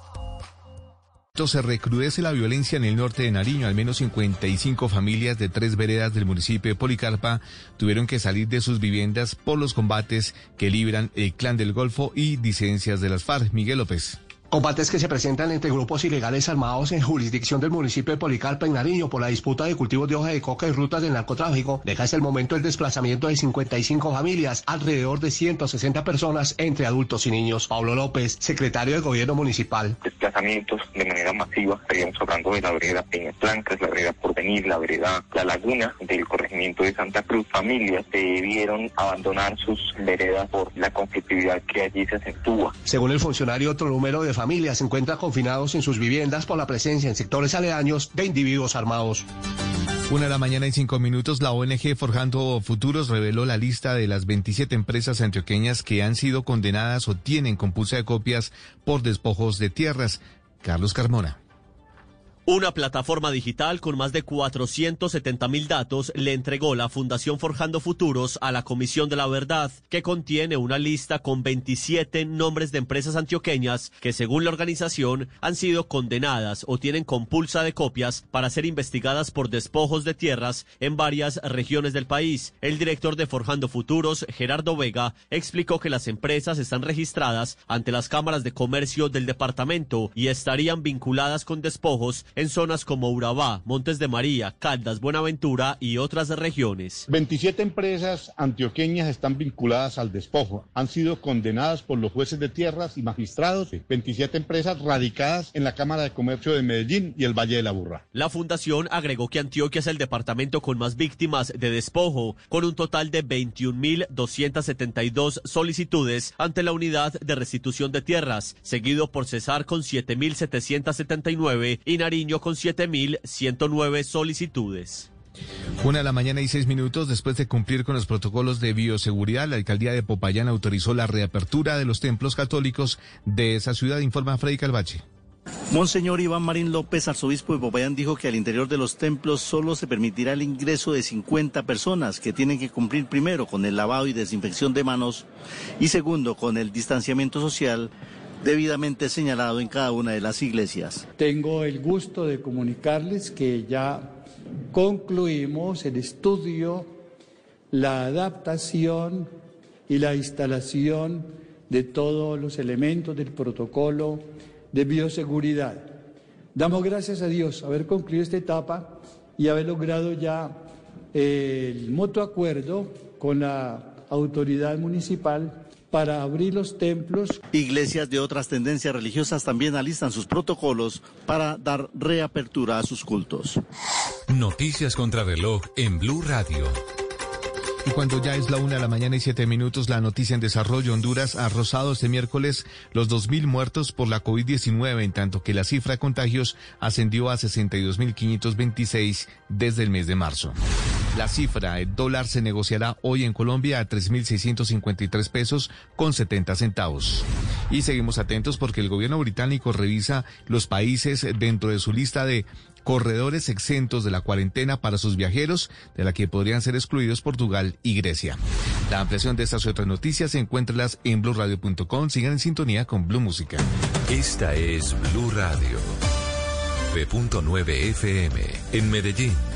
Se recrudece la violencia en el norte de Nariño. Al menos 55 familias de tres veredas del municipio de Policarpa tuvieron que salir de sus viviendas por los combates que libran el Clan del Golfo y disidencias de las FARC. Miguel López. Combates que se presentan entre grupos ilegales armados en jurisdicción del municipio de Policarpa en Nariño por la disputa de cultivos de hoja de coca y rutas del narcotráfico deja hasta el momento el desplazamiento de 55 familias, alrededor de 160 personas entre adultos y niños. Pablo López, secretario del gobierno municipal. desplazamientos de manera masiva. Estaríamos hablando de la vereda Peñas Blancas, la vereda Porvenir, la vereda La Laguna del corregimiento de Santa Cruz. Familias debieron abandonar sus veredas por la conflictividad que allí se acentúa. Según el funcionario, otro número de familias se encuentra confinados en sus viviendas por la presencia en sectores aledaños de individuos armados. Una de la mañana y cinco minutos, la ONG Forjando Futuros reveló la lista de las 27 empresas antioqueñas que han sido condenadas o tienen compulsa de copias por despojos de tierras. Carlos Carmona. Una plataforma digital con más de 470 mil datos le entregó la Fundación Forjando Futuros a la Comisión de la Verdad, que contiene una lista con 27 nombres de empresas antioqueñas que, según la organización, han sido condenadas o tienen compulsa de copias para ser investigadas por despojos de tierras en varias regiones del país. El director de Forjando Futuros, Gerardo Vega, explicó que las empresas están registradas ante las cámaras de comercio del departamento y estarían vinculadas con despojos en zonas como Urabá, Montes de María, Caldas, Buenaventura y otras regiones. 27 empresas antioqueñas están vinculadas al despojo. Han sido condenadas por los jueces de tierras y magistrados. 27 empresas radicadas en la Cámara de Comercio de Medellín y el Valle de la Burra. La fundación agregó que Antioquia es el departamento con más víctimas de despojo, con un total de 21.272 solicitudes ante la unidad de restitución de tierras, seguido por Cesar con 7.779 y Nariño con 7.109 solicitudes. Una de la mañana y seis minutos después de cumplir con los protocolos de bioseguridad, la alcaldía de Popayán autorizó la reapertura de los templos católicos de esa ciudad, informa Freddy Calvache. Monseñor Iván Marín López, arzobispo de Popayán, dijo que al interior de los templos solo se permitirá el ingreso de 50 personas que tienen que cumplir primero con el lavado y desinfección de manos y segundo con el distanciamiento social debidamente señalado en cada una de las iglesias. Tengo el gusto de comunicarles que ya concluimos el estudio, la adaptación y la instalación de todos los elementos del protocolo de bioseguridad. Damos gracias a Dios haber concluido esta etapa y haber logrado ya el mutuo acuerdo con la autoridad municipal para abrir los templos. Iglesias de otras tendencias religiosas también alistan sus protocolos para dar reapertura a sus cultos. Noticias contra reloj en Blue Radio. Y cuando ya es la una de la mañana y siete minutos, la noticia en desarrollo Honduras ha rozado este miércoles los 2.000 muertos por la COVID-19, en tanto que la cifra de contagios ascendió a 62.526 desde el mes de marzo. La cifra, el dólar se negociará hoy en Colombia a 3.653 pesos con 70 centavos. Y seguimos atentos porque el gobierno británico revisa los países dentro de su lista de corredores exentos de la cuarentena para sus viajeros, de la que podrían ser excluidos Portugal y Grecia. La ampliación de estas y otras noticias encuéntralas en blueradio.com. Sigan en sintonía con Blue Música. Esta es Blue Radio. 9.9 FM en Medellín.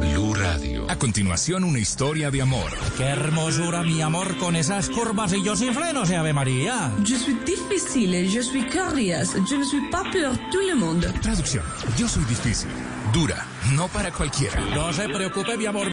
Blue Radio. A continuación, una historia de amor. Qué hermosura, mi amor, con esas curvas y yo sin frenos, Ave María. Je suis difficile, je suis curious, je ne suis pas pour tout le monde. Traducción. Yo soy difícil, dura, no para cualquiera. No se preocupe, mi amor.